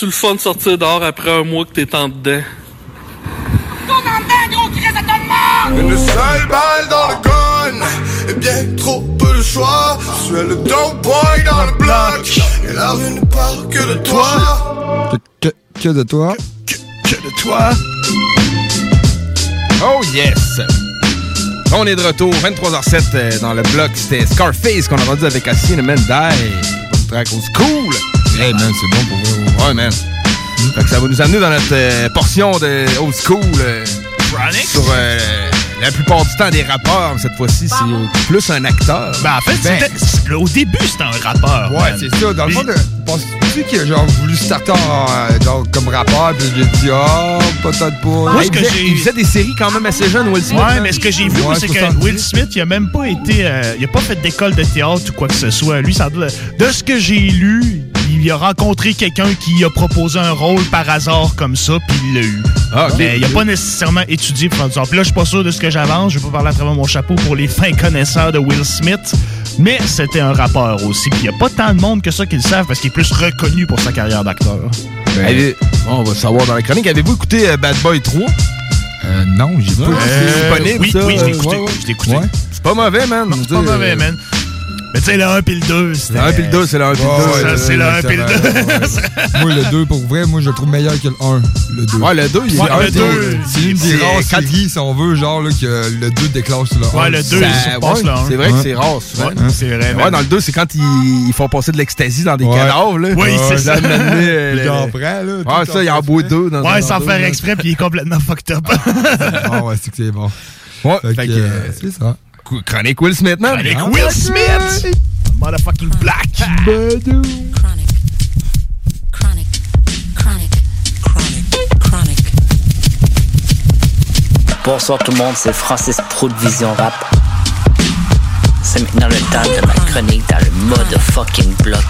C'est-tu le fun de sortir dehors après un mois que t'es en dedans? Une seule balle dans le gun Et bien trop peu de choix Je suis le dope boy dans le bloc Et la rue ne parle que de toi Que, que de toi. Que, de toi. Oh yes! On est de retour, 23h07 euh, dans le bloc. C'était Scarface qu'on a rendu avec A Cinnamon Die. Pas de track old school. Hey man, c'est bon pour vous. Ouais man. Fait que ça va nous amener dans notre euh, portion de old school. euh, sur euh, la plupart du temps des rappeurs. Cette fois-ci, c'est euh, plus un acteur. Ben, en fait, c'était- c'est- au début, c'était un rappeur. Ouais, c'est ça. Dans le Puis- fond, de- penses-tu qu'il a genre voulu starter en, euh, genre, comme rappeur, puis il a dit, ah, peut-être pas. Moi, que j'ai- Il faisait des séries quand même assez jeunes, Will Smith. Ouais, hein? mais ce que j'ai vu, Ouais, c'est que 70. Will Smith, il a même pas été. euh, il a pas fait d'école de théâtre ou quoi que ce soit. Lui, ça doit- de ce que j'ai lu, il a rencontré quelqu'un qui a proposé un rôle par hasard comme ça, puis il l'a eu. Ah, ok. Mais il a pas nécessairement étudié pour. Puis là, je suis pas sûr de ce que j'avance. Je vais pas parler à travers mon chapeau pour les *laughs* fins connaisseurs de Will Smith. Mais c'était un rappeur aussi. Puis il y a pas tant de monde que ça qui le savent parce qu'il est plus reconnu pour sa carrière d'acteur. Avez- bon, on va savoir dans la chronique. Avez-vous écouté euh, Bad Boy 3? Euh, non, j'ai pas C'est disponible, oui, ça? oui, je l'ai euh, écouté. ouais, ouais. Je l'ai écouté. Ouais. C'est pas mauvais, man. C'est pas mauvais, man. Mais tu sais, le 1 puis le 2, c'était... Le 1 puis le 2, c'est le 1 puis le 2. Ça, c'est le 1 puis le 2. *laughs* Moi, le 2, pour vrai, moi, je le trouve meilleur que le 1. Le 2. Ouais, le 2, il est- le c'est- 2, C'est une c'est- des rares séries, si on veut, genre, que le 2 déclenche sur le 1. Ouais, le 2, Ça- il surpasse ouais, le 1. C'est vrai que c'est rare, souvent. Ouais, c'est vrai, Ouais, man. dans le 2, c'est quand ils, ils font passer de l'ecstasy dans des Ouais. cadavres, là. Oui, c'est ça. Il en prend, là. Ouais, ça, il en boit deux dans Ouais, sans faire exprès, puis il est complètement fucked up. Ah, ouais, c'est que c'est bon. Ouais, euh, c'est ça. Chronique Will Smith, man. Avec Ah, Will. Smith! Motherfucking black! Bonsoir tout le monde, c'est Francis Pro de Vision Rap. C'est maintenant le temps de ma chronique dans le mode fucking bloc.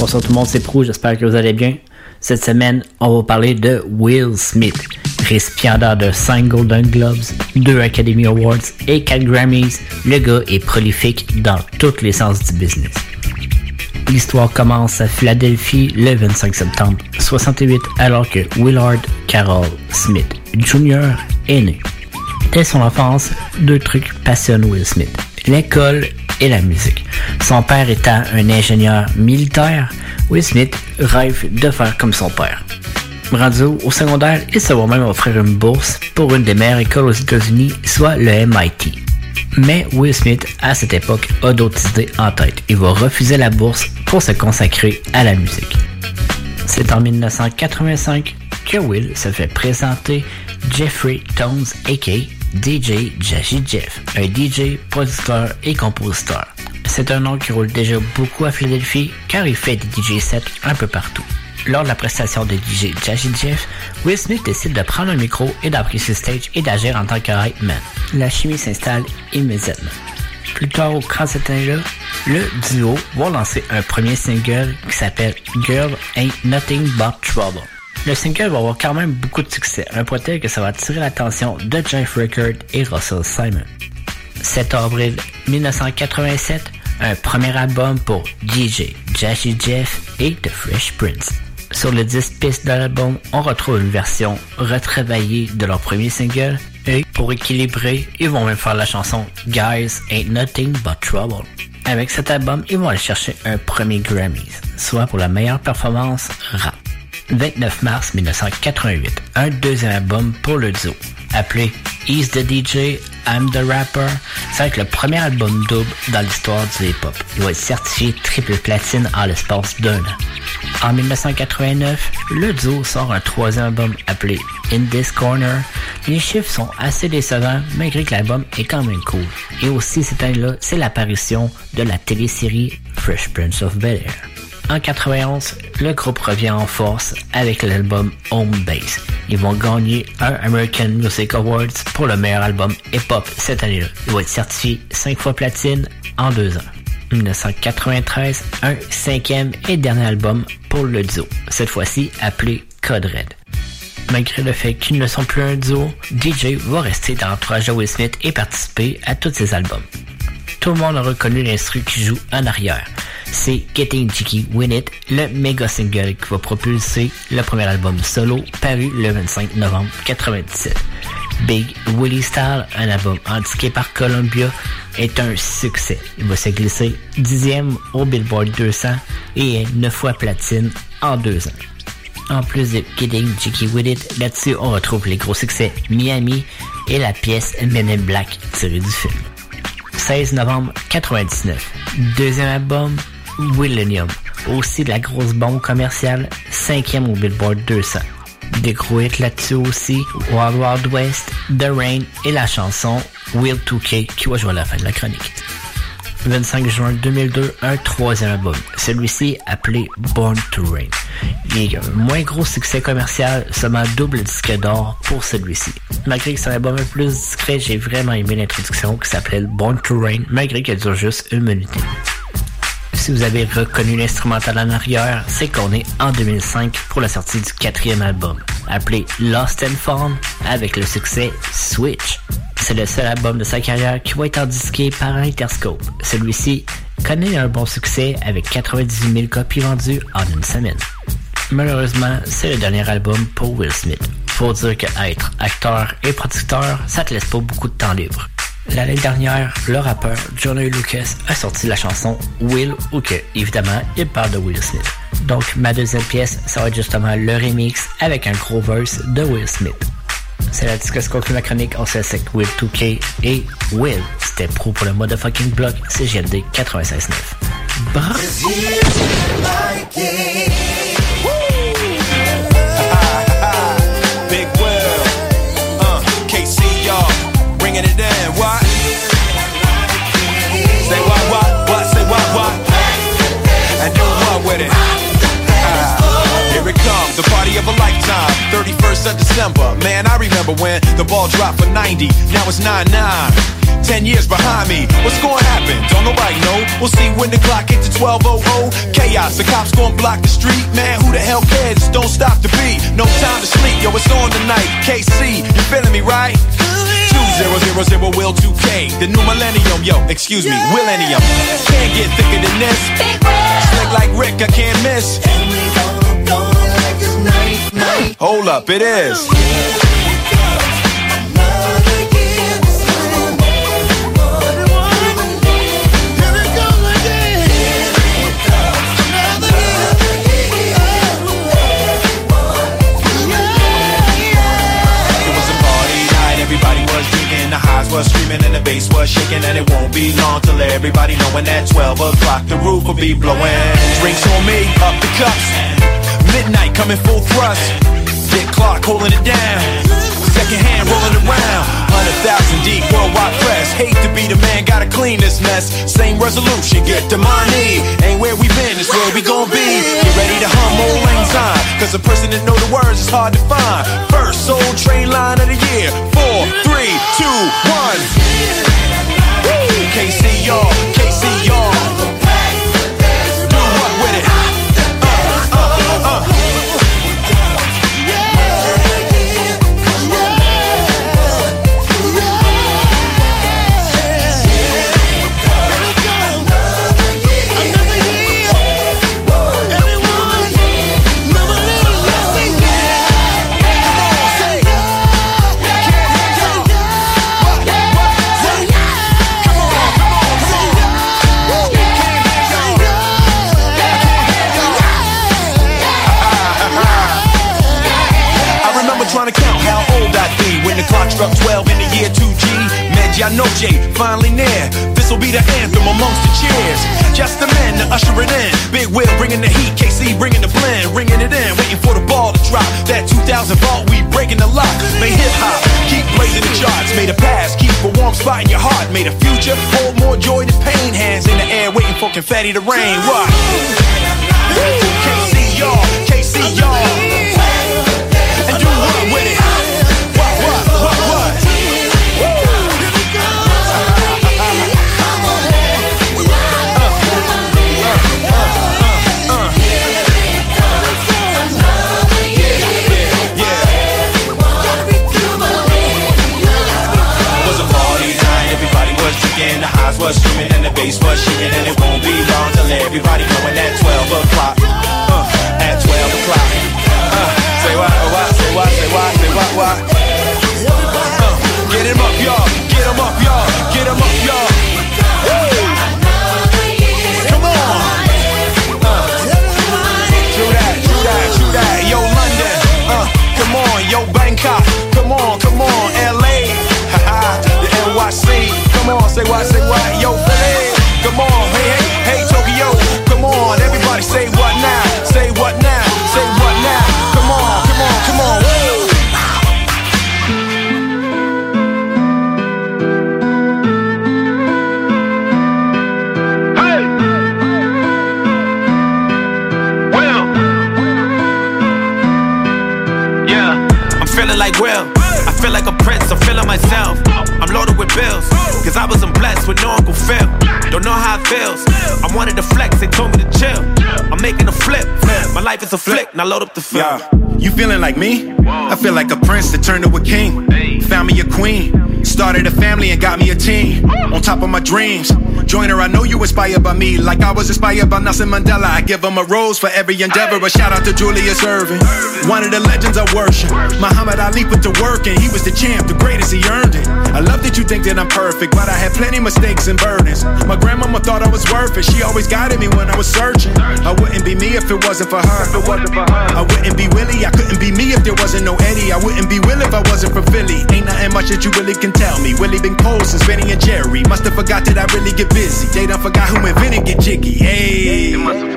Bonsoir tout le monde, c'est Pro, j'espère que vous allez bien. Cette semaine, on va parler de Will Smith, récipiendaire de 5 Golden Globes, 2 Academy Awards et 4 Grammys. Le gars est prolifique dans tous les sens du business. L'histoire commence à Philadelphie le 25 septembre 68 alors que Willard Carroll Smith Jr. est né. Dès son enfance, deux trucs passionnent Will Smith, l'école et la musique. Son père étant un ingénieur militaire, Will Smith rêve de faire comme son père. Rendu au secondaire, il se voit même offrir une bourse pour une des meilleures écoles aux États-Unis, soit le MIT. Mais Will Smith, à cette époque, a d'autres idées en tête. Il va refuser la bourse pour se consacrer à la musique. C'est en 1985 que Will se fait présenter Jeffrey Tones aka DJ Jazzy Jeff, un DJ, producteur et compositeur. C'est un nom qui roule déjà beaucoup à Philadelphie car il fait des DJ sets un peu partout. Lors de la prestation de DJ Jazzy Jeff, Will Smith décide de prendre un micro et d'apprécier stage et d'agir en tant que hype man. La chimie s'installe immédiatement. Plus tard au grand cette année-là, le duo va lancer un premier single qui s'appelle Girl Ain't Nothing But Trouble. Le single va avoir quand même beaucoup de succès, un point que ça va attirer l'attention de Jeff Record et Russell Simon. 7 avril 1987, un premier album pour DJ Jazzy Jeff et The Fresh Prince. Sur les 10 pistes de l'album, on retrouve une version retravaillée de leur premier single et pour équilibrer, ils vont même faire la chanson Guys Ain't Nothing But Trouble. Avec cet album, ils vont aller chercher un premier Grammy, soit pour la meilleure performance rap. 29 mars 1988, un deuxième album pour le duo, appelé He's the DJ, I'm the Rapper. Ça va être le premier album double dans l'histoire du hip-hop. Il va être certifié triple platine en l'espace d'un an. En 1989, le duo sort un troisième album appelé In This Corner. Les chiffres sont assez décevants, malgré que l'album est quand même cool. Et aussi cette année-là, c'est l'apparition de la télésérie Fresh Prince of Bel-Air. En 91, le groupe revient en force avec l'album Home Base. Ils vont gagner un American Music Awards pour le meilleur album hip-hop cette année-là. Il va être certifié 5 fois platine en 2 ans. 1993, un cinquième et dernier album pour le duo, cette fois-ci appelé Code Red. Malgré le fait qu'ils ne sont plus un duo, DJ va rester dans l'entourage de Will Smith et participer à tous ses albums. Tout le monde a reconnu l'instru qui joue en arrière. C'est Getting Jiggy Win It, le méga single qui va propulser le premier album solo paru le 25 novembre 97. Big Willie Style, un album indiqué par Columbia, est un succès. Il va se glisser dixième au Billboard 200 et est neuf fois platine en deux ans. En plus de Getting Jiggy With It, là-dessus on retrouve les gros succès Miami et la pièce Men in Black tirée du film. 16 novembre 99. Deuxième album, Millennium. Aussi de la grosse bombe commerciale, cinquième au Billboard 200. Des gros hits là-dessus aussi, Wild Wild West, The Rain et la chanson Will 2K qui va jouer à la fin de la chronique. 25 juin 2002, un troisième album, celui-ci appelé Born to Rain. Il y a un moins gros succès commercial, seulement double disque d'or pour celui-ci. Malgré que c'est un album un plus discret, j'ai vraiment aimé l'introduction qui s'appelait Born to Rain, malgré qu'elle dure juste une minute. Si vous avez reconnu l'instrumental en arrière, c'est qu'on est en 2005 pour la sortie du quatrième album, appelé Lost and Found, avec le succès Switch. C'est le seul album de sa carrière qui va être disqué par Interscope. Celui-ci connaît un bon succès avec 98 000 copies vendues en une semaine. Malheureusement, c'est le dernier album pour Will Smith. Faut dire que être acteur et producteur, ça te laisse pas beaucoup de temps libre. L'année dernière, le rappeur Johnny Lucas a sorti la chanson Will ou que, évidemment, il parle de Will Smith. Donc, ma deuxième pièce, ça va être justement le remix avec un gros verse de Will Smith. C'est la disque conclut ma chronique. On se laisse avec Will 2K et Will. C'était pro pour le motherfucking block CGMD 96.9. Bravo! 31st of December, man, I remember when the ball dropped for 90. Now it's 9 9. Ten years behind me, what's gonna happen? Don't nobody know. We'll see when the clock hits to 1200. Chaos, the cops gonna block the street. Man, who the hell cares? Don't stop the beat. No time to sleep, yo, it's on tonight. KC, you feeling me, right? 2000 Will 2K, the new millennium, yo, excuse me, millennium. Can't get thicker than this. Slick like Rick, I can't miss. Hold up, it is. Was screaming and the bass was shaking, and it won't be long till everybody knowing that 12 o'clock the roof will be blowing. Drinks on me, up the cups, midnight coming full thrust. Dick Clark holding it down, second hand rolling around, hundred thousand deep worldwide press. Hate to be the man, gotta clean this mess. Same resolution, get the money. Ain't where we been, it's where we gon' be. Get ready to hum old lang syne, cause a person that know the words is hard to find. First soul train line of the year, four, three, two, one. KC y'all, KC y'all. Struck 12 in the year 2G. Medianoche, finally near. This'll be the anthem amongst the cheers. Just the men to usher it in. Big Will bringing the heat, KC bringing the blend, ringing it in, waiting for the ball to drop. That 2000 ball, we breaking the lock. Made hip hop, keep blazing the charts. Made a pass, keep a warm spot in your heart. Made a future, hold more joy than pain. Hands in the air, waiting for confetti to rain. What? KC y'all, KC y'all. Everybody knowing that 12 o'clock. Myself. I'm loaded with bills, cause I wasn't blessed with no Uncle Phil. Don't know how it feels. I wanted to flex, they told me to chill. I'm making a flip. My life is a flick, now load up the film. Yeah, you feeling like me? I feel like a prince that turned to a king. Found me a queen. Started a family and got me a team. On top of my dreams. Join her, I know you inspired by me. Like I was inspired by Nelson Mandela. I give him a rose for every endeavor. A shout out to Julius Irving. One of the legends I worship. Muhammad Ali put to work and he was the champ, the greatest, he earned it. I love that you think that I'm perfect, but I had plenty mistakes and burdens. My grandmama thought I was worth it. She always guided me when I was searching. I wouldn't be me if it wasn't for her. If it wasn't for her. I wouldn't be Willie. I couldn't be me if there wasn't no Eddie. I wouldn't be Will if I wasn't from Philly. Ain't nothing much that you really can tell me. Willie been cold since Benny and Jerry. Must have forgot that I really get busy. They done forgot who invented get jiggy. Hey.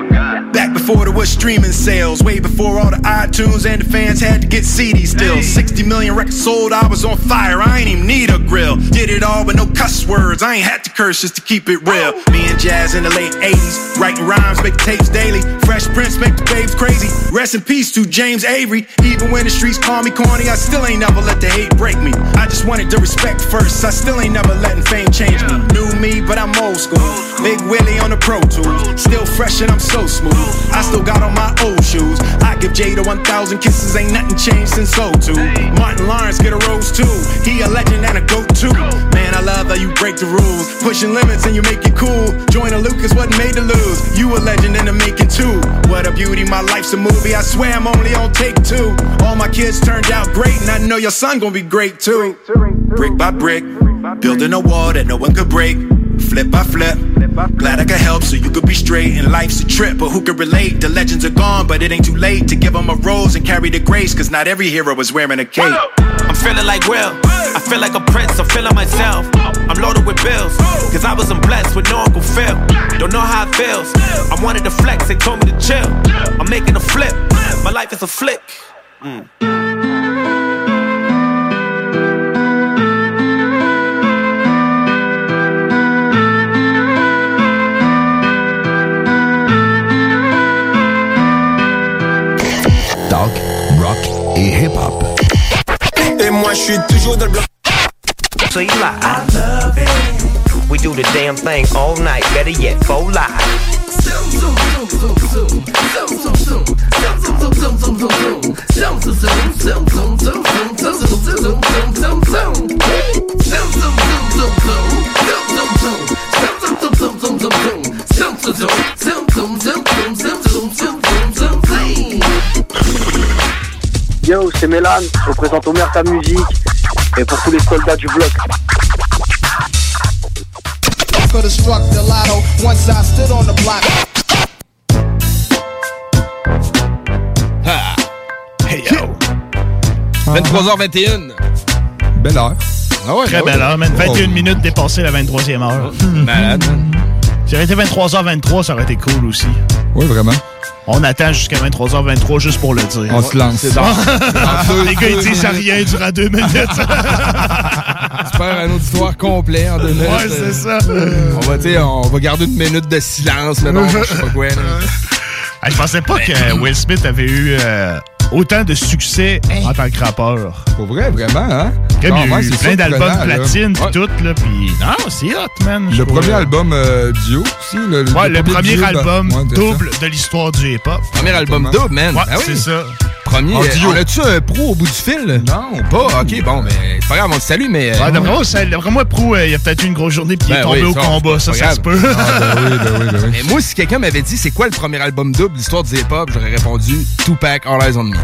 Before there was streaming sales, way before all the iTunes and the fans had to get CDs still. 60 million records sold, I was on fire, I ain't even need a grill. Did it all with no cuss words, I ain't had to curse just to keep it real. Me and Jazz in the late 80s, writing rhymes, making tapes daily. Fresh Prince make the babes crazy. Rest in peace to James Avery. Even when the streets call me corny, I still ain't never let the hate break me. I just wanted the respect first, I still ain't never letting fame change me. New me, but I'm old school. Big Willie on the Pro Tools, still fresh and I'm so smooth. I still got on my old shoes. I give Jada 1,000 kisses, ain't nothing changed since 02. Martin Lawrence get a rose too. He a legend and a goat too. Man, I love how you break the rules. Pushing limits and you make it cool. Join a Lucas wasn't made to lose. You a legend in the making too. What a beauty, my life's a movie. I swear I'm only on take two. All my kids turned out great, and I know your son gonna be great too. Brick by brick, building a wall that no one could break. Flip by flip. Glad I could help so you could be straight. And life's a trip, but who could relate? The legends are gone, but it ain't too late to give them a rose and carry the grace. Cause not every hero is wearing a cape. I'm feeling like Will. I feel like a prince, I'm feeling myself. I'm loaded with bills, cause I wasn't blessed with no Uncle Phil. Don't know how it feels. I wanted to flex, they told me to chill. I'm making a flip, my life is a flick. Mm. Suis toujours dans le bloc. So you like, I love it. We do the damn thing all night, better yet, for live. Yo, c'est Mélan, représente Omerta Musique et pour tous les soldats du bloc. Could have struck the lotto once I stood on the block. Hey yo! 23h21. Belle heure. Ah ouais, Très ben belle heure, man. 21 Oh. minutes dépassées la 23e heure. Malade. Si ça aurait été 23h23, ça aurait été cool aussi. Oui, vraiment. On attend jusqu'à 23h23 juste pour le dire. On se lance. *laughs* Les gars, ils disent rien durant deux minutes. J'espère un auditoire complet en deux minutes. Ouais, c'est ça. On va, tu on va garder une minute de silence, mais bon, je sais pas quoi. là. Je pensais pas que Will Smith avait eu euh, autant de succès en tant que rappeur. Pour vrai, vraiment, hein? Comme Non, il y a eu plein d'albums platine pis Ouais. tout, là, pis non, c'est hot, man. Le premier album euh, duo aussi. Le, Ouais, le premier duo, album ben, ouais, double de l'histoire du hip-hop. Premier album double, man. Ouais, Ah oui. c'est ça. Premier. Duo. on a-tu un pro au bout du fil? Non. Pas? Ok, bon, mais c'est pas grave, on le salue, mais. euh, Ouais, d'après moi, ça- d'après moi, Prou, euh, il a peut-être eu une grosse journée puis il est Ben tombé oui, au ça, combat. Ça, c'est ça se grave. peut. Ah, ben oui, ben oui, ben oui. Mais moi, si quelqu'un m'avait dit c'est quoi le premier album double de l'histoire du hip-hop, j'aurais répondu Tupac, All Eyes on Me.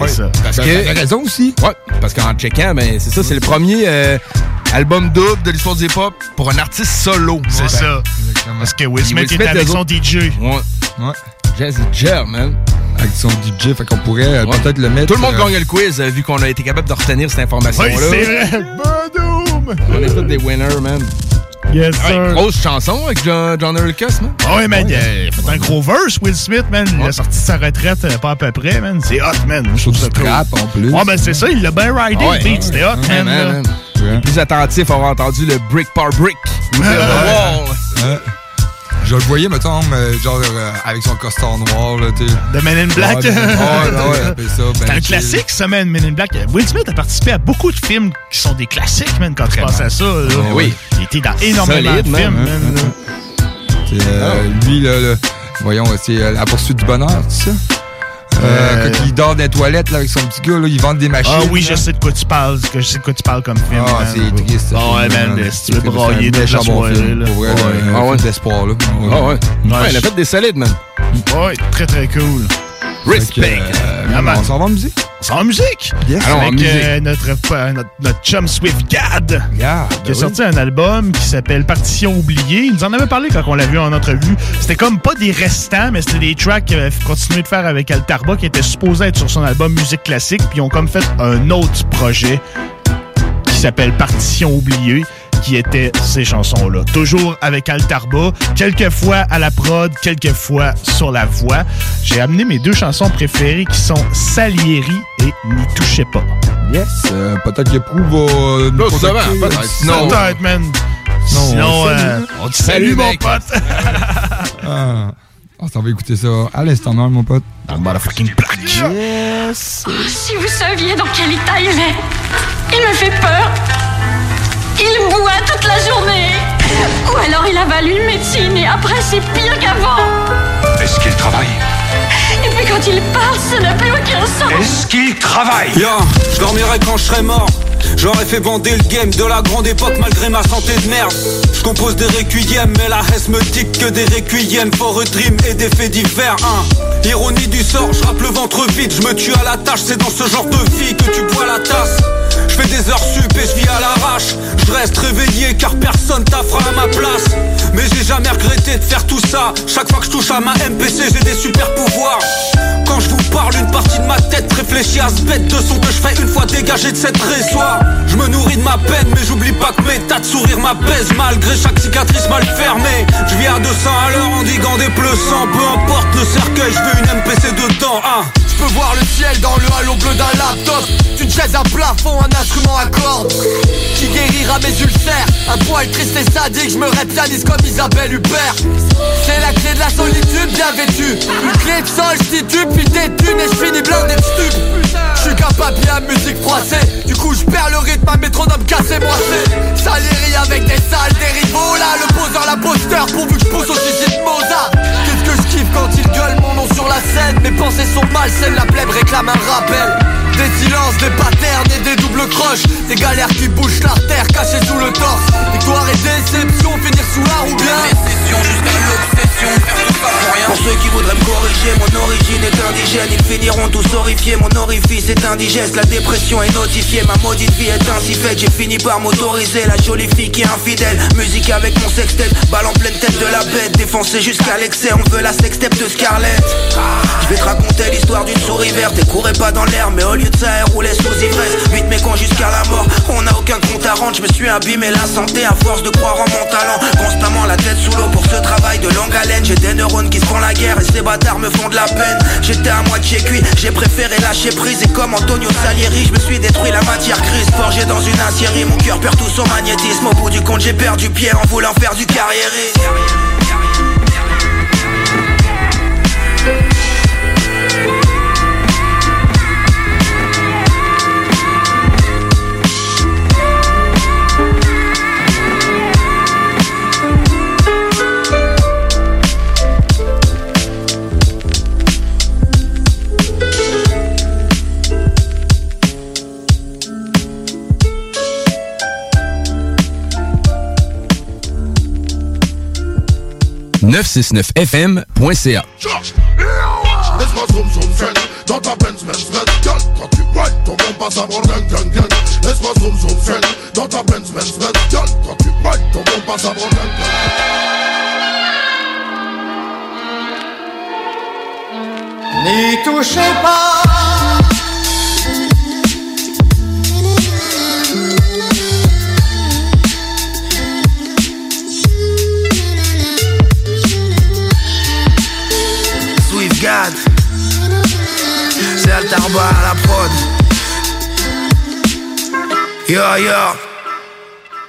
C'est ça. Parce Ben, que. t'as raison aussi. Ouais, parce qu'en checkant, ben, c'est ça, c'est le premier euh, album double de l'histoire du hip-hop pour un artiste solo. C'est Ouais. ça. Exactement. Parce que Will Smith Smith, avec son DJ. Ouais. Ouais. Jazzy Jer, man. Avec son DJ, fait qu'on pourrait euh, Ouais. peut-être le mettre. Tout le monde euh, gagne le quiz, euh, vu qu'on a été capable de retenir cette information-là. Oui, c'est vrai. Boom! On est tous des winners, man. Yes, Ouais, sir. grosse chanson avec John, John Lucas, man. Ah ouais, man, il a fait un gros verse, Will Smith, man. Il a sorti de sa retraite pas à peu près, man. C'est hot, man. Je trouve ça. Trap en plus. Ouais, ben c'est ça, il l'a bien ridé, Ah le beat. C'était hot, Ouais, man. man, man. Les plus attentifs auront entendu le brick par brick. Je le voyais, mettons, euh, genre euh, avec son costard noir. Là, t'sais. De Men in Black. Ouais, ouais, *laughs* ça. C'est ben un chill. classique, ça, man, Men in Black. Will Smith a participé à beaucoup de films qui sont des classiques, man, quand tu penses à ça. là. Ah oui. Il était dans énormément Solide, de man, films, man. C'est, euh, lui, là, là, voyons, c'est euh, La poursuite du bonheur, c'est ça? Euh, quand il dort les toilettes là, avec son petit gars, là, ils vendent des machines. Ah oui, je sais de quoi tu parles, que je sais de quoi tu parles comme film. Ah, c'est triste. Ah ouais, film, man, si tu veux brailler toute la soirée, film, là. pour vrai, Ouais, ouais. Ah ouais. d'espoir, là. Ah ouais. Ouais, il a fait des solides, man. Ouais, très très cool. Respect. Man. on s'en va en musique? On s'en va en musique? Yes. Avec euh, notre, euh, notre, notre chum Swift Gad, qui a ben sorti un album qui s'appelle Partition oubliée. Il nous en avait parlé quand on l'a vu en entrevue. C'était comme pas des restants, mais c'était des tracks qu'il avait continué de faire avec Altarba qui étaient supposés être sur son album Musique classique. Puis ils ont comme fait un autre projet qui s'appelle Partition oubliée qui était ces chansons-là. Toujours avec Altarba, quelquefois à la prod, quelquefois sur la voix. J'ai amené mes deux chansons préférées qui sont Salieri et N'y touchez pas. Yes. euh, peut-être que Prou va euh, nous ça va, contacter. peut-être. Sinon, Peut-être, man. Sinon, Sinon, on euh, on te salue, mon mec. pote. *laughs* Ah, on s'en va écouter ça à l'instant même, mon pote. motherfucking black. Yes. Oh, si vous saviez dans quel état il est. Il me fait peur. Il boit toute la journée. Ou alors il avale une médecine et après c'est pire qu'avant. Est-ce qu'il travaille? Et puis quand il parle, ça n'a plus aucun sens. Est-ce qu'il travaille? Yo, je dormirai quand je serai mort. J'aurais fait bander le game de la grande époque malgré ma santé de merde. Je compose des requiem, mais la reste me dit que des requiem for a dream et des faits divers. Hein. Ironie du sort, je rappe le ventre vide, je me tue à la tâche, c'est dans ce genre de vie que tu bois la tasse. Je fais des heures sup et je vis à l'arrache. Je reste réveillé car personne t'affera à ma place. Mais j'ai jamais regretté de faire tout ça. Chaque fois que je touche à ma MPC, j'ai des super pouvoirs. Quand je vous parle, une partie de ma tête réfléchit à ce bête de son que je fais une fois dégagé de cette résoire. Je me nourris de ma peine, mais j'oublie pas que mes tas de sourires m'apaisent malgré chaque cicatrice mal fermée. Je vis à 200 à l'heure en diguant des pleux sang. Peu importe le cercueil, je veux une MPC dedans. Hein. Je peux voir le ciel dans le halo bleu d'un laptop. Une chaise à plafond, un instrument à cordes. Qui guérira mes ulcères? Un poil triste et sadique, je me reptialise comme Isabelle Huppert. C'est la clé de la solitude bien vêtue. Une clé de sol, puis des thunes et je finis blindé de stup Je suis capable bien musique froissée Du coup je perds le rythme, un métronome cassé moissé Salieri avec des salles, des rivaux Là le poseur, la poster, pourvu que je pousse au suicide Mozart. Qu'est-ce que je quand il gueule mon nom sur la scène. Mes pensées sont malsaines, la plèbe réclame un rappel. Des silences, des patterns et des doubles croches. Des galères qui bougent l'artère cachée sous le torse. Victoire et déception, finir sous la roue bien. Jusqu'à l'obsession, ça pour ceux qui voudraient me corriger, mon origine est indigène. Ils finiront tous horrifiés, mon orifice est indigeste. La dépression est notifiée, ma maudite vie est ainsi faite. J'ai fini par m'autoriser la jolie fille qui est infidèle. Musique avec mon sextet, balle en pleine tête de la bête. Défoncé jusqu'à l'excès, on veut la sextape de Scarlett. Je vais te raconter l'histoire d'une souris verte. Elle courait pas dans l'air, mais au lieu de ça, elle roulait sous ivresse. Vite mes cons jusqu'à la mort, on n'a aucun compte à rendre. Je me suis abîmé la santé à force de croire en mon talent. Constamment la tête sous l'eau pour ce travail de longue haleine. J'ai des neurones qui se font la guerre et ces bâtards me font de la peine. J'étais à moitié cuit, j'ai préféré lâcher prise. Et comme Antonio Salieri, je me suis détruit la matière grise. Forgé dans une aciérie, mon cœur perd tout son magnétisme. Au bout du compte, j'ai perdu pied en voulant faire du carriériste. fm.ca. Laisse-moi zoom zoom zen Dans ta Benz Benz Benz Gal, quand tu ride ton bon passe à bord gang gang gang. Laisse-moi zoom zoom zen Dans ta Benz Benz Benz Gal, quand tu ride ton bon passe à bord gang gang. N'y touchez pas God C'est Altarba à la prod. Yo yo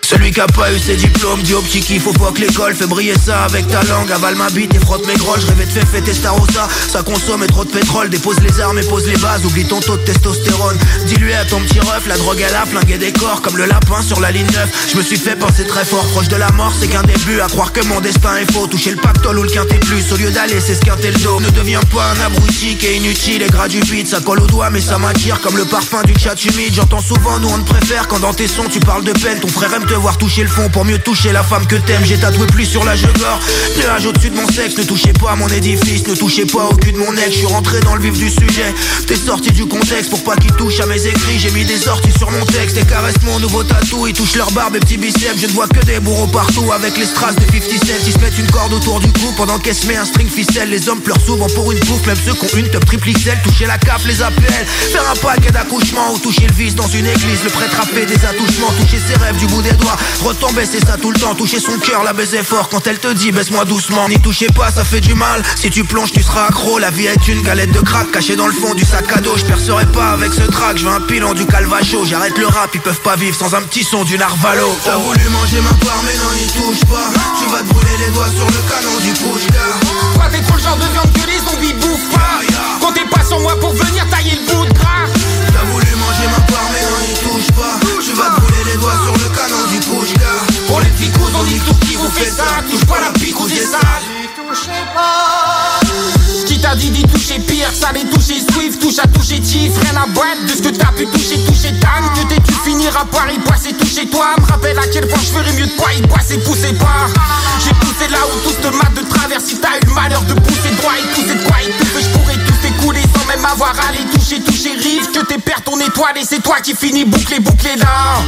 Celui qui a pas eu ses diplômes, dit au petit qu'il faut pas que l'école Fais briller ça avec ta langue, avale ma bite et frotte mes grolles Je rêvais de faire fêter Starossa, ça consomme trop de pétrole Dépose les armes et pose les bases, oublie ton taux de testostérone. Dis-lui à ton petit ref, la drogue elle a flingué des corps Comme le lapin sur la ligne 9 Je me suis fait penser très fort, proche de la mort c'est qu'un début. À croire que mon destin est faux, toucher le pactole ou le quintet plus. Au lieu d'aller s'esquinter le dos. Ne deviens pas un abruti qui est inutile et gras du beat Ça colle au doigt mais ça m'attire comme le parfum du chat humide. J'entends souvent nous on te préfère quand dans tes sons tu parles de peine. Ton frère aime te voir toucher le fond pour mieux toucher la femme que t'aimes. J'ai tatoué plus sur la gore. Nuage au-dessus de mon sexe, ne touchez pas à mon édifice Ne touchez pas au cul de mon ex, je suis rentré dans le vif du sujet. T'es sorti du contexte pour pas qu'ils touchent à mes écrits. J'ai mis des sorties sur mon texte et caresse mon nouveau tatou. Ils touchent leur barbe et petits biceps. Je ne vois que des bourreaux partout avec les strass de 50 cents Ils se mettent une corde autour du cou pendant qu'elle se met un string ficelle. Les hommes pleurent souvent pour une bouffe. Même ceux qui ont une top triple XL Toucher la cape les appelle Faire un paquet d'accouchement ou toucher le vice dans une église. Le prêtre a fait des attouchements. Toucher ses rêves du bout des doigts Retomber c'est ça tout le temps. Toucher son cœur la baiser fort. Quand elle te dit baisse-moi doucement N'y touchez pas ça fait du mal. Si tu plonges tu seras accro. La vie est une galette de crack cachée dans le fond du sac à dos. Je percerai pas avec ce track Je veux un pilon du calvacho. J'arrête le rap ils peuvent pas vivre sans un petit son du narvalo. T'as voulu manger ma part mais non n'y touche pas. Tu vas te brûler les doigts sur le canon du push Toi t'es trop le genre de viande que les zombies bouffent pas. Comptez pas sur moi pour venir tailler le bout de gras ça Touche pas la pique ou des sales pas. Qui t'a dit d'y toucher pire, ça les toucher Swift, touche à toucher Tiff, rien à boîte de ce que t'as pu toucher, toucher Dan. Que t'es tu finiras par y passer, toucher toi. Me rappelle à quel point je ferais mieux de pas y passer, pousser pas J'ai poussé là où tous te matent de travers Si t'as eu le malheur de pousser droit et pousser de quoi et tout Je pourrais même avoir à les toucher, toucher rive Que t'es ton étoile et c'est toi qui finis bouclé, bouclé là.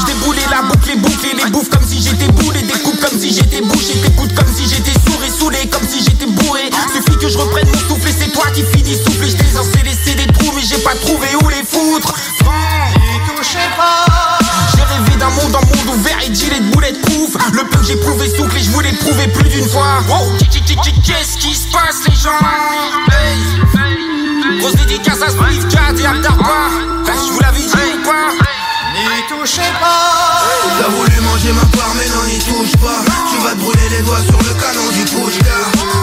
Je déboulé la boucle, bouclé les bouffes comme si j'étais boulé Découpe comme si j'étais bouché, t'écoutes comme si j'étais sourd et saoulé Comme si j'étais bourré. Suffit que je reprenne mon souffle et c'est toi qui finis souffler Je t'ai laisser des trous mais j'ai pas trouvé où les foutre. J'ai rêvé d'un monde en monde ouvert et gilet de boulettes pouf Le peu que j'ai prouvé souffle et je voulais prouver plus d'une fois. Qu'est-ce qui se passe les gens? Grosse dédicace à Swift, Cat et Abdarba Je vous l'avais dit ou pas N'y touchez pas. T'as voulu manger ma part mais non n'y touche pas. Tu vas te brûler les doigts sur le canon du push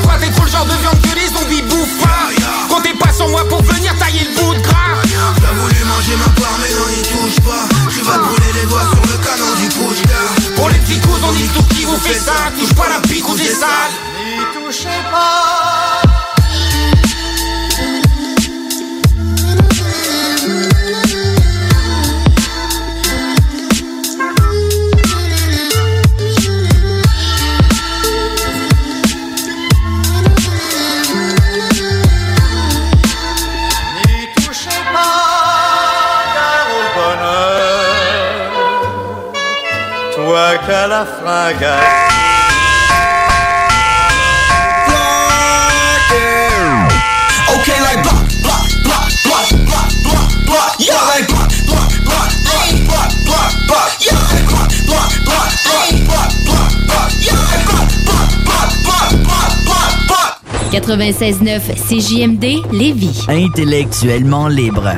Toi t'es trop le genre de viande que les zombies bouffent pas. Comptez pas sur moi pour venir tailler le bout de gras. T'as voulu manger ma part mais non n'y touche pas. Tu vas te brûler les doigts sur le canon du push Pour les petits coups on dit tout qui vous fait ça. Touche pas la pique ou des sales N'y touchez pas Qu'à la fringale Okay, like block, block, block, block, block, block, block. Yeah, like block, block, block, block, block, block, block. Yeah, like block, block, block, block, block, block, block. Yeah, like block, block, block, block, block, block, block. 96.9 CJMD Lévis. Intellectuellement libre.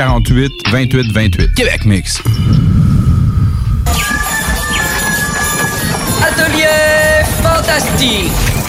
648 28 28. Québec Mix. Atelier fantastique.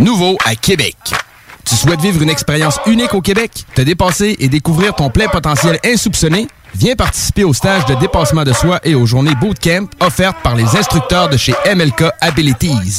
Nouveau à Québec. Tu souhaites vivre une expérience unique au Québec, te dépasser et découvrir ton plein potentiel insoupçonné? Viens participer au stage de dépassement de soi et aux journées bootcamp offertes par les instructeurs de chez MLK Abilities.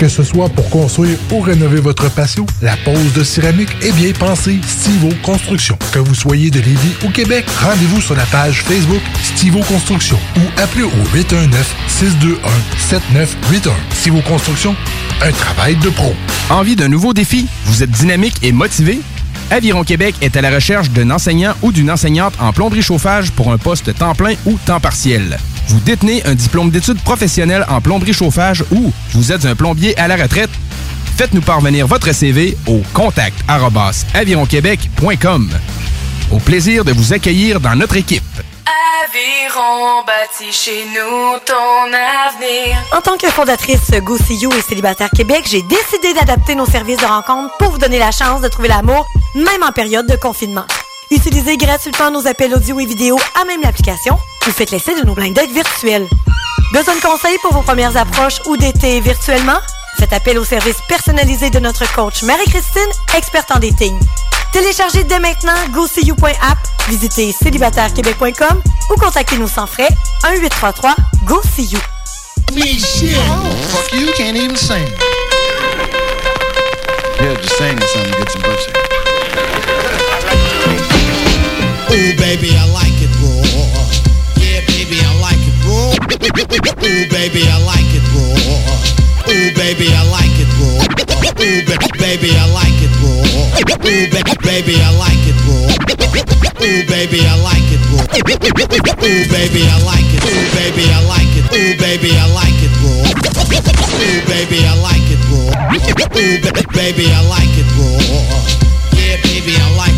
Que ce soit pour construire ou rénover votre patio, la pose de céramique est bien pensée Stivo Construction. Que vous soyez de Lévis ou Québec, rendez-vous sur la page Facebook Stivo Construction ou appelez au 819-621-7981. Stivo Construction, un travail de pro. Envie d'un nouveau défi? Vous êtes dynamique et motivé? Aviron Québec est à la recherche d'un enseignant ou d'une enseignante en plomberie chauffage pour un poste temps plein ou temps partiel. Vous détenez un diplôme d'études professionnelles en plomberie chauffage ou vous êtes un plombier à la retraite? Faites-nous parvenir votre CV au contact avironquebec.com. Au plaisir de vous accueillir dans notre équipe. Aviron bâti chez nous ton avenir. En tant que fondatrice Go See You et Célibataire Québec, j'ai décidé d'adapter nos services de rencontre pour vous donner la chance de trouver l'amour, même en période de confinement. Utilisez gratuitement nos appels audio et vidéo à même l'application ou faites l'essai de nos blind dates virtuels. Besoin de conseils pour vos premières approches ou d'été virtuellement? Faites appel au service personnalisé de notre coach Marie-Christine, experte en dating. Téléchargez dès maintenant GoSeeYou.app, visitez célibatairequebec.com ou contactez-nous sans frais 1-833 go see you. Me shit. Fuck you, can't even sing. Yeah, just saying something to get some pussy. Ooh, baby, I like Ooh, baby, I like it raw. Ooh, baby, I like it raw. Ooh, ba- baby, I like it raw. Ooh, ba- baby, I like it raw. Ooh, baby, I like it raw. Ooh, baby, I like it. Ooh, baby, I like it. Ooh, baby, I like it raw. Ooh, baby, I like it raw. Ooh, ba- baby, I like it raw. Yeah, baby, I like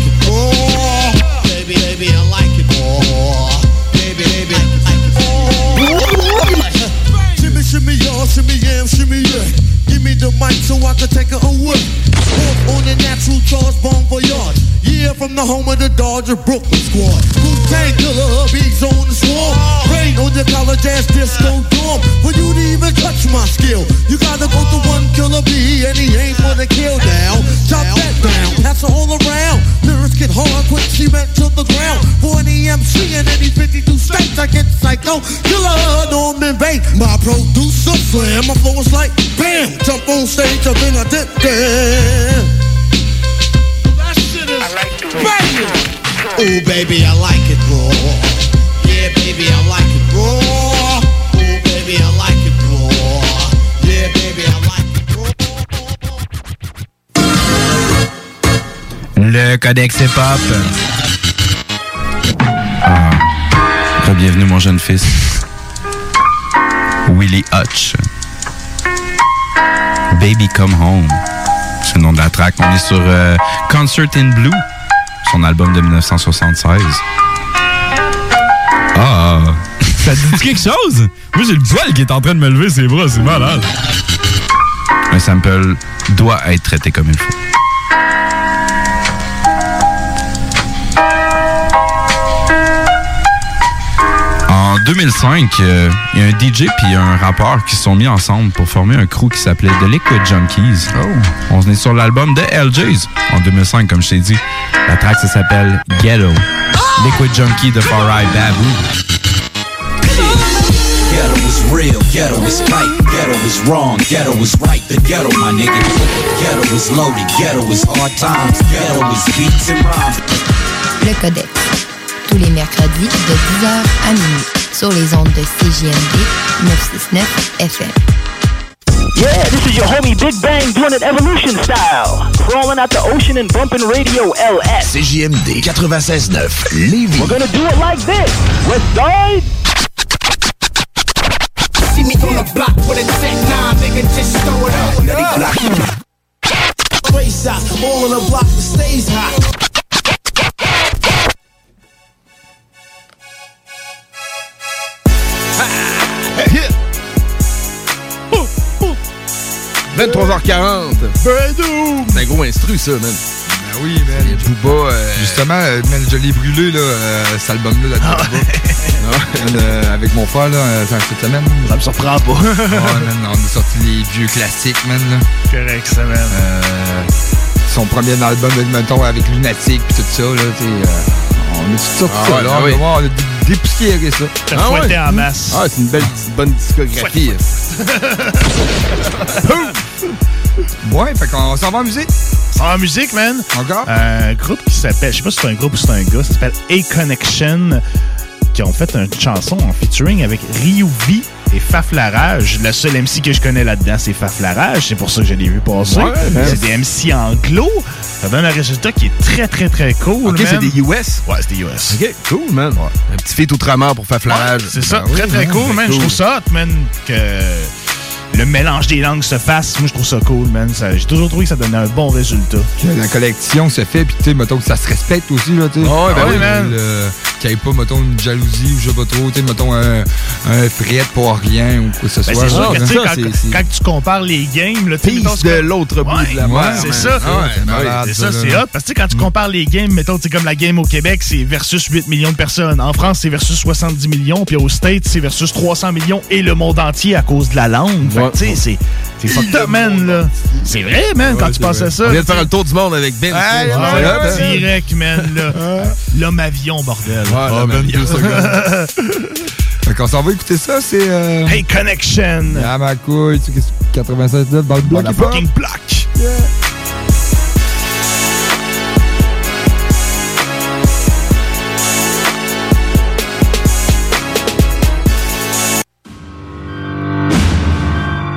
Shimmy, y'all, shimmy, yam, shimmy, yeah. Give me the mic so I can take it away. Born on the natural charge, bon voyage. Yeah, from the home of the Dodger Brooklyn squad. Wu-Tang killer, beats on the swarm. Rain on your college ass disco dorm. For you to even touch my skill, you gotta go to one killer B, and he ain't for the kill down. Chop that down get hard quick went to the ground. For an EMC in any 52 states, I get psycho, killer, known in vain. My producer slam, my flow is like bam. Jump on stage, I've been a dip. That shit is like banging. Ooh baby, I like it raw. Le Codex Hip Hop. Ah. Bienvenue, mon jeune fils. Willie Hutch. Baby Come Home. C'est le nom de la track. On est sur euh, Concert in Blue, son album de 1976. Ah! *laughs* Ça te dit quelque chose? Moi, j'ai le poil qui est en train de me lever ses bras, c'est malade. Un sample doit être traité comme il faut. En 2005, euh, il y a un DJ puis un rappeur qui se sont mis ensemble pour former un crew qui s'appelait The Liquid Junkies. On est sur l'album de LJs en 2005, comme je t'ai dit. La track, ça s'appelle Ghetto. Liquid Junkie de Far Eye Babu. Ghetto is real, ghetto is tight, ghetto is wrong, ghetto is right, the ghetto, my nigga. Ghetto is loaded, ghetto is hard times, ghetto is beats and rhymes. Le Codex. Tous les mercredis de 10h à minuit sur les ondes de CJMD 969 FM. Yeah, this is your homie Big Bang doing it evolution style. Crawling out the ocean and bumping radio LS. CJMD 96.9 Lévis. We're gonna do it like this. West Side. See me on the block with a 10-9, nigga, just throw it up. Let it block. Race out, all on the block that stays hot. 23h40. C'est un gros instru, ça, man. Ben oui, man. Booba, euh, Justement, euh, man, je l'ai brûlé, là, euh, cet album-là, là, Ah man, euh, avec mon frère, là, cette semaine. Ça me surprend pas. ouais, man, on a sorti les vieux classiques, man, là. Correct, ça, man. Euh, son premier album, mettons, avec Lunatic, pis tout ça, là, tu sais. euh, on a tout sorti Ah ça, ouais, là. ah oui. on a dé- dépoussiéré ça. T'as fouetté en masse. Ah, c'est une belle, bonne discographie. ouais, fait qu'on s'en va en musique. En musique, man. Encore? Un groupe qui s'appelle, je sais pas si c'est un groupe ou c'est un gars, ça s'appelle A-Connection, qui ont fait une chanson en featuring avec Ryu V et Faflarage. Le seul MC que je connais là-dedans, c'est Faflarage. C'est pour ça que je l'ai vu passer. Ouais, c'est des MC anglo. Ça donne un résultat qui est très, très, très cool. Ok, c'est des US? Ouais, c'est des US. Ok, cool, man. Un petit feat outre-mer pour faire flarage. Ouais, c'est ça, Ben oui, très très man, cool, man. Je trouve ça hot, man, que le mélange des langues se fasse. Moi, je trouve ça cool, man. Ça- J'ai toujours trouvé que ça donnait un bon résultat. Que la collection se fait, puis tu sais, mettons que ça se respecte aussi, là, tu sais. Ah ouais, ben oui, man. Le- Qu'il n'y ait pas, mettons, une jalousie ou je sais pas trop, tu sais, mettons, un, un fret pour rien ou quoi que ce Ben, soit. c'est sûr là. que, tu sais, Ça, quand, c'est- c'est- quand tu compares les games, là, tu de l'autre bout Ouais, de la ouais, c'est ça. Ah ouais, Ben c'est ça, c'est hot. Parce que tu sais, quand tu compares les games, mettons, c'est comme la game au Québec, c'est versus 8 millions de personnes. En France, c'est versus 70 millions. Puis aux States, c'est versus 300 millions et le monde entier à cause de la langue. Tu sais, c'est- c'est fucked up, man, là. C'est vrai, man, quand tu penses à ça. On vient de faire le tour du monde avec Ben. Ouais, ouais, direct, man, là. L'homme avion, bordel. Ah, l'homme avion. *laughs* fait qu'on s'en va écouter ça, c'est. Euh... Hey Connection! Ah, ma couille, tu sais, qu'est-ce que 96 dans le bloc. Dans la hip-hop. fucking block! Yeah,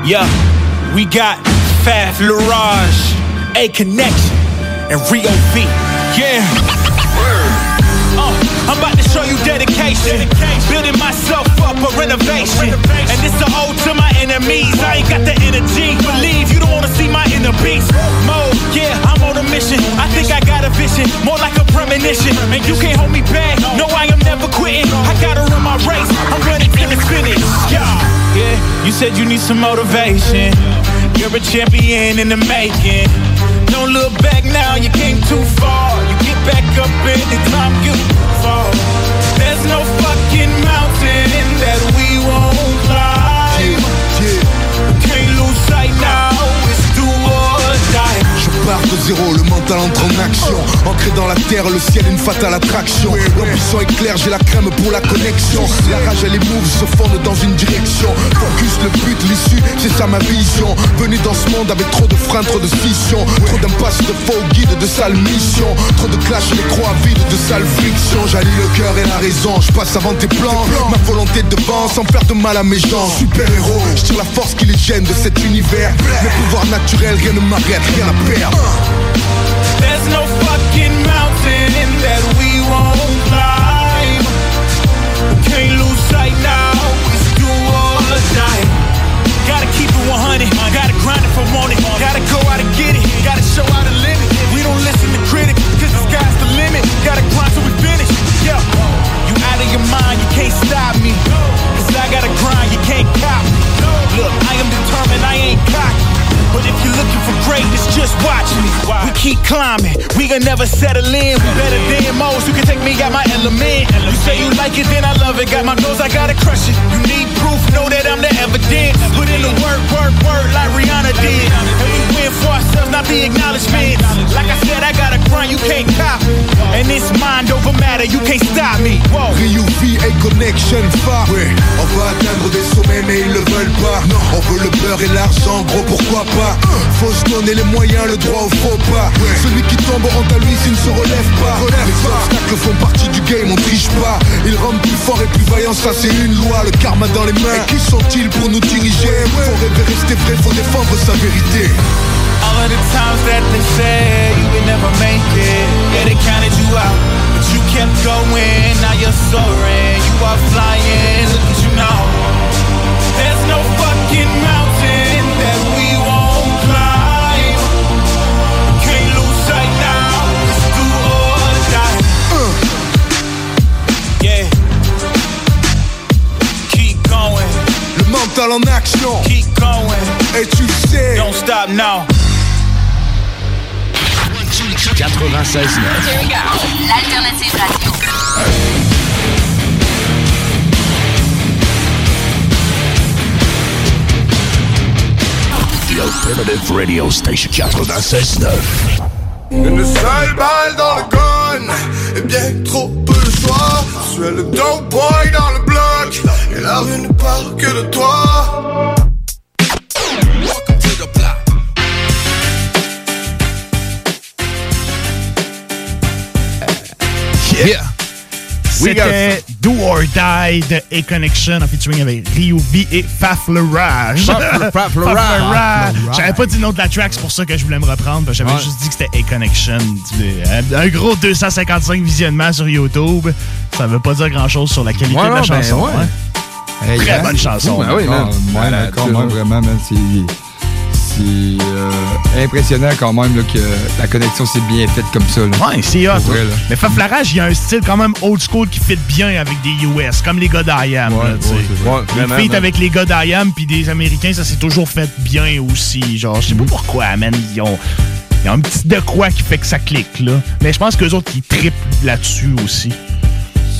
we got Faf Larage, A Connection, and Rio V. Yeah. Uh, I'm about to show you dedication. Building myself up a renovation. And it's a ode to my enemies. I ain't got the energy. Believe you don't wanna see my inner beast. Mode, yeah, I'm on a mission. I think I got a vision, more like a premonition. And you can't hold me back. No, I am never quitting. I gotta run my race. I'm running till the finish. Yeah, yeah. You said you need some motivation. You're a champion in the making. Don't look back now, you came too far. You get back up anytime you fall. There's no terre, le ciel une fatale attraction. L'ambition est claire, j'ai la crème pour la connexion. La rage et les moves se fondent dans une direction. Focus le but, l'issue, c'est ça ma vision. Venu dans ce monde avec trop de freins, trop de scissions. Trop d'impasses, de faux guides, de sales missions. Trop de clash, les croix vides, de sales frictions. J'allie le cœur et la raison, je passe avant tes plans. Ma volonté devant, sans faire de mal à mes gens. Super héros, je tire la force qui les gêne de cet univers. Mes pouvoirs naturels, rien ne m'arrête, rien à perdre. Fucking mountain that we won't climb. Can't lose sight now. It's do or die. Gotta keep it 100. Gotta grind it for want it. Gotta go out and get it. Gotta show out the limit. We don't listen to critics, cause the sky's the limit. Gotta grind till we finish. Yeah. You out of your mind, you can't stop me. Cause I gotta grind, you can't cop me. Look, I am determined, I ain't cocky. But if you're looking for greatness, just watch me. We keep climbing, we gon' never settle in. We better than most, you can take me out my element. You say you like it, then I love it. Got my nose, I gotta crush it. You need proof, know that I'm the evidence. Put in the work, work, work, like Rihanna did. And we win for ourselves, not the acknowledgement. Like I said, I gotta grind, you can't cop. And it's mind over matter, you can't stop me. Whoa. Ryu V et Connection Far Ouais, on veut atteindre des sommets mais ils le veulent pas On veut le beurre et l'argent, gros pourquoi pas? Faut se donner les moyens, le droit au faux pas. Celui qui tombe à lui s'il ne se relève pas. Les obstacles font partie du game, on triche pas. Ils rendent plus fort et plus vaillant, ça c'est une loi Le karma dans les mains, et qui sont-ils pour nous diriger? Faut rêver, rester vrai, faut défendre sa vérité. All of the times that they said you would never make it, yeah, they counted you out. But you kept going, now you're soaring. You are flying, look at you now. Mental en action Keep going. Et tu sais Don't stop now. 96 Here we go. L'alternative radio. The Alternative Radio Station 96.9. Une seule balle dans le gun Et bien trop peu de choix Tu es le dope boy dans le bloc. Et la rue ne parle que de toi. Yeah. C'était Do or Die de A-Connection en featuring avec Ryu V et Faf le Rage. Faf le- Faf le Rage. Rage. Le Rage. J'avais pas dit le nom de la track, c'est pour ça que je voulais me reprendre. J'avais Ouais. juste dit que c'était A-Connection. Un- Un gros 255 visionnements sur YouTube. Ça veut pas dire grand-chose sur la qualité Ouais, de la ben, chanson. ouais. hein. Hey, Très hein? bonne chanson. Ben oui, man. Vraiment, man, c'est... Euh, impressionnant quand même là, que la connexion s'est bien faite comme ça. là. Ouais, c'est hot. Vrai, là. Mais Faf la Rage, il y a un style quand même old school qui fit bien avec des US, comme les gars d'IAM. Ouais, ouais. Ouais, avec les gars d'IAM puis des Américains, ça s'est toujours fait bien aussi. Genre, je sais pas Mm. pourquoi, man. Ils ont, ils ont un petit de quoi qui fait que ça clique, là. Mais je pense qu'eux autres, ils trippent là-dessus aussi.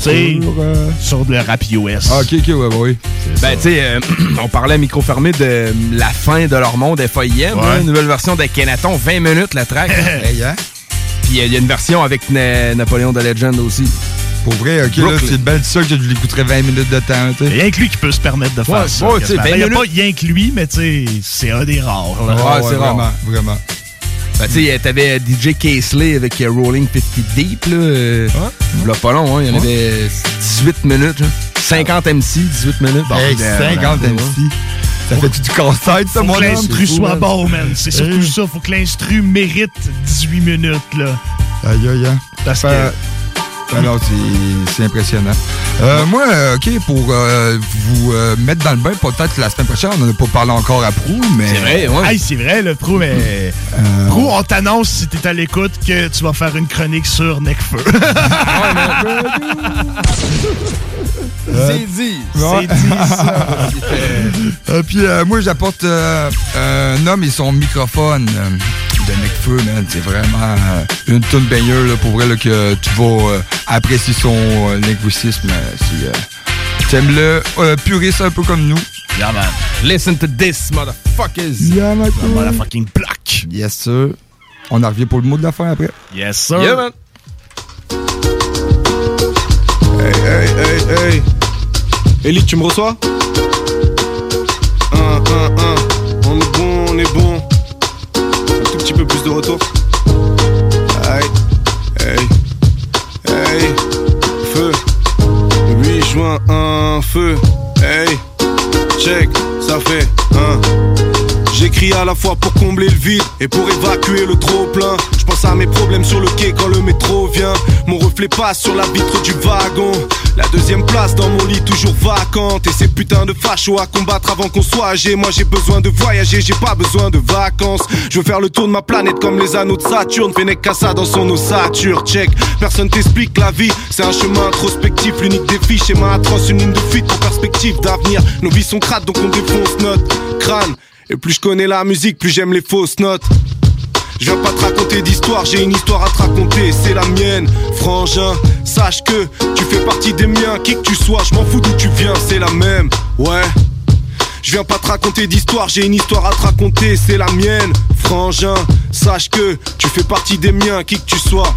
Sur, euh, sur le rap US. Ah, ok, ok, ouais, oui. Ben, tu sais, euh, *clears throat* on parlait à micro fermé de la fin de leur monde FAIM, Ouais. hein, une nouvelle version d'Akhenaton, 20 minutes la track. *laughs* Hey, hein? Puis euh, il y a une version avec Na- Napoléon de Legend aussi. Pour vrai, ok, là, Brooklyn. c'est bien ça que je l'écouterais 20 minutes de temps, tu sais. Rien que lui qui peut se permettre de faire Ouais, ça. ouais, tu sais, quasiment. 20 Ben, il y a minutes. pas rien que lui, mais tu sais, c'est un des rares. là. Ouais, c'est rare. Vraiment, vraiment. Ben, tu sais, t'avais DJ Casely avec euh, Rolling 50 Deep, là. euh, Là, pas long, hein. Il y en avait 18 minutes, là. 50 MC, 18 minutes. Hey, Ben, 50 ben, MC. Ça fait du casse-tête, ça, Faut mon l'instru soit man. bon, man. C'est surtout Hey. ça. Faut que l'instru mérite 18 minutes, là. Aïe, aïe, aïe. Parce Fait- que- Ben non, c'est- impressionnant. Euh, moi, euh, OK, pour euh, vous euh, mettre dans le bain, peut-être la semaine prochaine, on n'en a pas parlé encore à Prou, mais... C'est vrai, ouais. Hey, c'est vrai, le pro, mais. Euh, Pro, on t'annonce si t'es à l'écoute que tu vas faire une chronique sur Necfeu. *laughs* Euh, *laughs* C'est dit. Ouais. C'est dit, ça. *laughs* Euh, puis euh, moi, j'apporte euh, un homme et son microphone euh, de Necfeu, man. C'est vraiment euh, une tonne baigneur, là, pour vrai, là, que tu vas euh, apprécier son euh, linguistisme. euh, si, euh, T'aimes-le euh, puriste un peu comme nous. Yeah, man. Listen to this, motherfuckers. Yeah, man. Le motherfucking block. Yes, sir. On en revient pour le mot de la fin après. Yes, sir. Yeah, man. Hey, hey, hey, hey. Elite, tu me reçois? Un, un, un. On est bon, on est bon. Petit peu plus de retour. Hey, hey, hey. Feu. 8 juin, un feu. Hey, check, ça fait un. J'écris à la fois pour combler le vide et pour évacuer le trop plein. Je pense à mes problèmes sur le quai quand le métro vient. Mon reflet passe sur la vitre du wagon. La deuxième place dans mon lit toujours vacante. Et ces putains de fachos à combattre avant qu'on soit âgé. Moi j'ai besoin de voyager, j'ai pas besoin de vacances. Je veux faire le tour de ma planète comme les anneaux de Saturne. Fennec Cassa dans son ossature, check. Personne t'explique la vie, c'est un chemin introspectif. L'unique défi, schéma atroce, une ligne de fuite pour perspective d'avenir. Nos vies sont crades donc on défonce notre crâne. Et plus je connais la musique, plus j'aime les fausses notes. Je viens pas te raconter d'histoire, j'ai une histoire à te raconter, c'est la mienne. Frangin, sache que tu fais partie des miens, qui que tu sois, je m'en fous d'où tu viens, c'est la même. Ouais. Je viens pas te raconter d'histoire, j'ai une histoire à te raconter, c'est la mienne. Frangin, sache que tu fais partie des miens, qui que tu sois.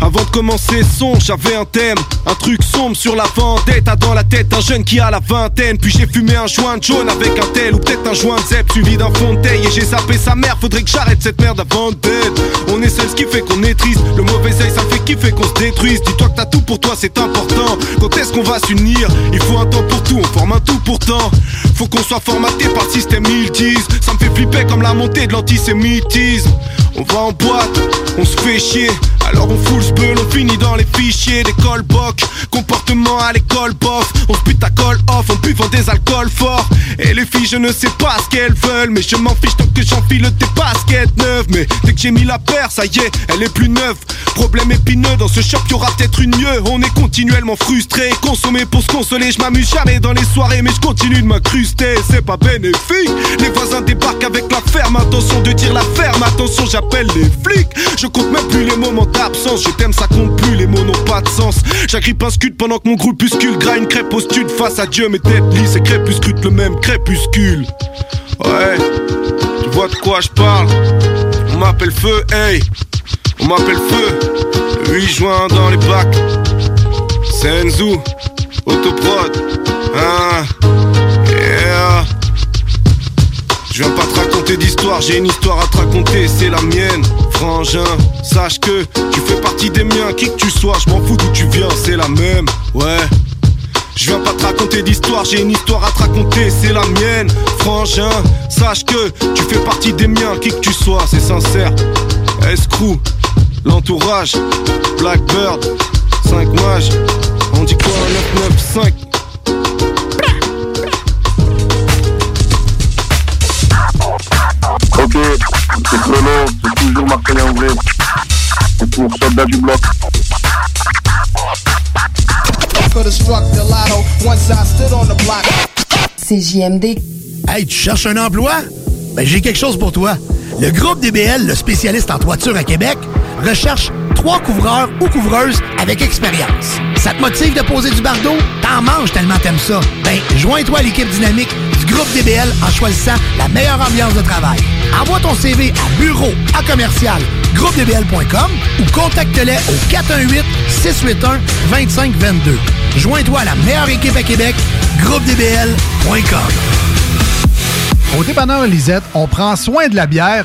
Avant de commencer son, j'avais un thème, un truc sombre sur la vendetta dans la tête, un jeune qui a la vingtaine. Puis j'ai fumé un joint jaune avec un tel ou peut-être un joint de zep suivi d'un fond de et j'ai sapé sa mère. Faudrait que j'arrête cette merde avant d'être. On est seul, ce qui fait qu'on est triste. Le mauvais œil, ça fait kiffer qu'on se détruise. Dis-toi que t'as tout pour toi, c'est important. Quand est-ce qu'on va s'unir? Il faut un temps pour tout, on forme un tout pourtant. Faut qu'on soit formaté par le système ils disent. Ça me fait flipper comme la montée de l'antisémitisme. On va en boîte, on se fait chier. Alors on fout le sbeul, on finit dans les fichiers des callbacks. Comportement à l'école, bof. On se bute à call off en buvant des alcools forts. Et les filles, je ne sais pas ce qu'elles veulent. Mais je m'en fiche tant que j'enfile tes baskets neuves. Mais dès que j'ai mis la paire, ça y est, elle est plus neuve. Problème épineux, dans ce shop, y aura peut-être une mieux. On est continuellement frustré, consommé pour se consoler. Je m'amuse jamais dans les soirées, mais je continue de m'incruster. C'est pas bénéfique. Les voisins débarquent avec la ferme intention de dire la ferme. Attention, j'appelle les flics. Je compte même plus les moments d'absence. Je t'aime, ça compte plus, les mots n'ont pas de sens. J'agrippe un scud pendant que mon groupuscule graille une crêpe au stud face à Dieu. Mes têtes lisses et crépuscule le même crépuscule. Ouais, tu vois de quoi je parle? On m'appelle feu, hey. On m'appelle feu. 8 juin dans les bacs. Senzu, autoprod. Ah, yeah. Je viens pas d'histoire, j'ai une histoire à te raconter, c'est la mienne. Frangin, sache que tu fais partie des miens, qui que tu sois, je m'en fous d'où tu viens, c'est la même. Ouais. Je viens pas te raconter d'histoire, j'ai une histoire à te raconter, c'est la mienne. Frangin, sache que tu fais partie des miens, qui que tu sois, c'est sincère. Escrew, l'entourage, Blackbird, 5 mages, on dit quoi 995 c'est Chrono, c'est toujours Martin Anglais. C'est pour soldat du bloc. Block. CJMD. Hey, tu cherches un emploi? Ben, j'ai quelque chose pour toi. Le groupe DBL, le spécialiste en toiture à Québec, recherche trois couvreurs ou couvreuses avec expérience. Ça te motive de poser du bardeau? T'en manges tellement t'aimes ça. Ben, joins-toi à l'équipe dynamique groupe DBL en choisissant la meilleure ambiance de travail. Envoie ton CV à bureau à commercial groupedbl.com ou contacte-les au 418 681 2522. Joins-toi à la meilleure équipe à Québec, groupedbl.com. Au dépanneur Lisette, on prend soin de la bière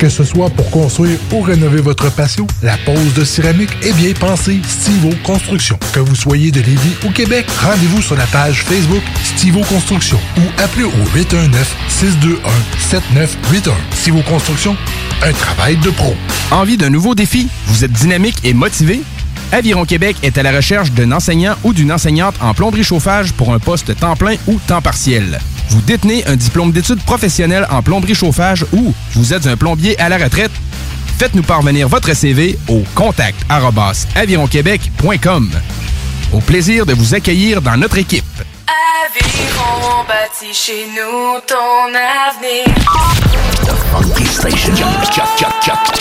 Que ce soit pour construire ou rénover votre patio, la pose de céramique est bien pensée Stivo Construction. Que vous soyez de Lévis ou Québec, rendez-vous sur la page Facebook Stivo Construction ou appelez au 819-621-7981. Stivo Construction, un travail de pro. Envie d'un nouveau défi? Vous êtes dynamique et motivé? Aviron Québec est à la recherche d'un enseignant ou d'une enseignante en plomberie chauffage pour un poste temps plein ou temps partiel. Vous détenez un diplôme d'études professionnelles en plomberie chauffage ou vous êtes un plombier à la retraite? Faites-nous parvenir votre CV au contact avironquebec.com. Au plaisir de vous accueillir dans notre équipe. Aviron bâti chez nous ton avenir. Funky Station.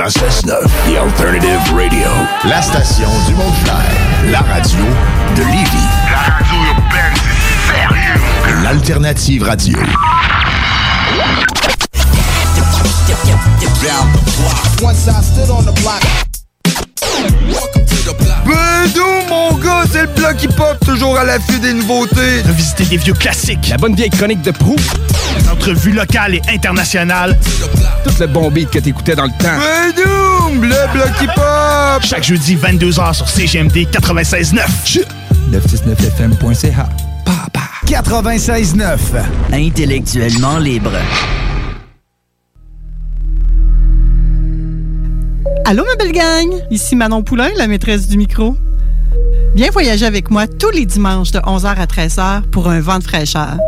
96.9, The Alternative Radio. La station du mont La radio de Lévis. La radio urbaine, c'est sérieux. L'Alternative Radio. Once I stood on the block. Bloc hip-hop, toujours à l'affût des nouveautés. Revisiter des vieux classiques. La bonne vieille chronique de Prou. Des entrevues locales et internationales. Tout le bon beat que t'écoutais dans le temps. Bedou, le bloc hip-hop. Chaque jeudi, 22h sur CGMD 96.9. 969fm.ca 96.9. Intellectuellement libre. Allô, ma belle gang! Ici Manon Poulain, la maîtresse du micro. Viens voyager avec moi tous les dimanches de 11h à 13h pour un vent de fraîcheur.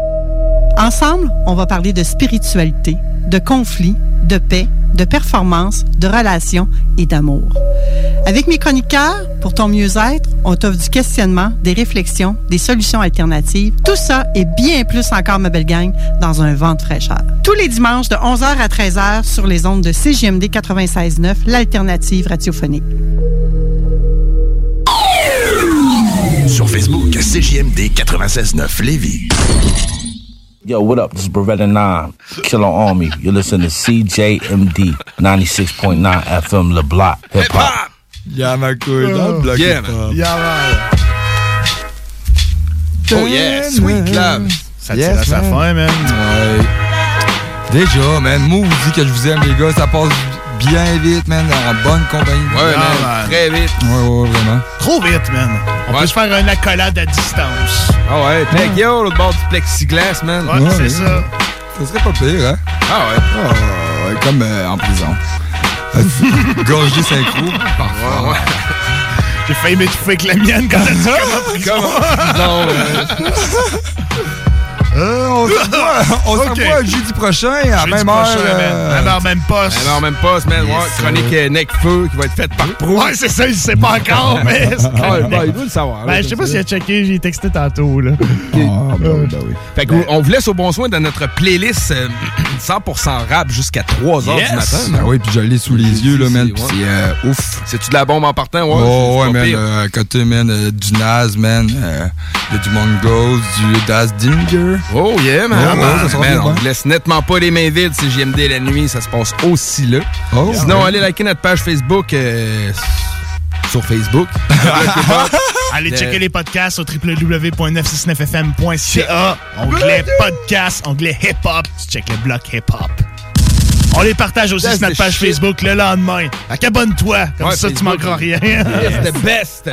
Ensemble, on va parler de spiritualité, de conflits, de paix, de performance, de relations et d'amour. Avec mes chroniqueurs, pour ton mieux-être, on t'offre du questionnement, des réflexions, des solutions alternatives. Tout ça et bien plus encore, ma belle gang, dans un vent de fraîcheur. Tous les dimanches de 11h à 13h sur les ondes de CGMD 96.9, l'alternative radiophonique. CJMD 96.9 Lévis. Yo, what up? This is Beretta 9, Killer Army. You're listening to CJMD 96.9 FM Le Bloc. Hip Hop. Yeah, ma couille, dans le bloc Yeah, man. Oh yeah, sweet club. Ça tire à sa fin, man. Ouais. Déjà, man, moi, vous dis que je vous aime, les gars, ça passe bien vite, man, en bonne compagnie. Ouais, Ah, man, man. très vite. Ouais, ouais, vraiment. Trop vite, man. On peut se faire une accolade à distance. Ah ouais, Peg yo, l'autre bord du plexiglas, man. Ouais, c'est ça. Ça serait pas pire, hein? Ah ouais. Ah, ouais, comme euh, en prison. *laughs* Gorgé synchro. Parfois. Ouais, ouais. J'ai failli m'étouffer avec la mienne quand elle dit comme en prison. Non, *laughs* Euh, on se revoit, *laughs* on se Ok. revoit jeudi prochain à Jeudi même prochain, heure. euh, man. Même heure, même poste. Même pas, man. Ouais, Yes, chronique euh, Necfeu qui va être faite par Pro. Ouais, c'est ça, il sait pas encore, *laughs* mais. Ouais, ben, il doit le savoir. Ben, je sais pas s'il a checké, j'ai texté tantôt, là. Ah, ben oui, ben oui. Fait que, on vous laisse au bon soin dans notre playlist euh, 100% rap jusqu'à 3 h Yes. du matin. Ben oui, puis je l'ai sous les yeux, là, man. c'est- Puis ouais. c'est euh, ouf. C'est-tu de la bombe en partant? Ouais, Oh, c'est ouais, man. euh, côté, man, euh, du Naz, man. euh, Il y a du Mongols, du Das Dinger. Oh yeah, man. Oh, Ah, man, man, bien, on hein. vous laisse nettement pas les mains vides. C'est JMD la nuit, ça se passe aussi là. Oh, Sinon, ouais. allez liker notre page Facebook euh, sur Facebook. *laughs* Allez Euh, checker les podcasts au www.969fm.ca. Onglet podcast, onglet hip-hop. Tu check le bloc hip-hop. On les partage aussi sur notre page shit. Facebook le lendemain. Fait qu'abonne-toi, comme Ouais, ça tu manqueras rien. *laughs* Yes, the best.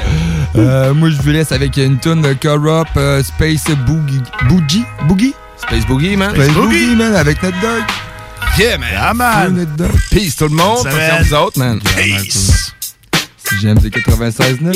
Euh, moi, je vous laisse avec une tune de Corrupt euh, Space Boogie. Boogie? Boogie? Space Boogie, man. Space Boogie, man, avec notre dog. Yeah, man. Ah, man. Peace tout le monde. Attention vous autres, man. Peace. J'aime 96.9.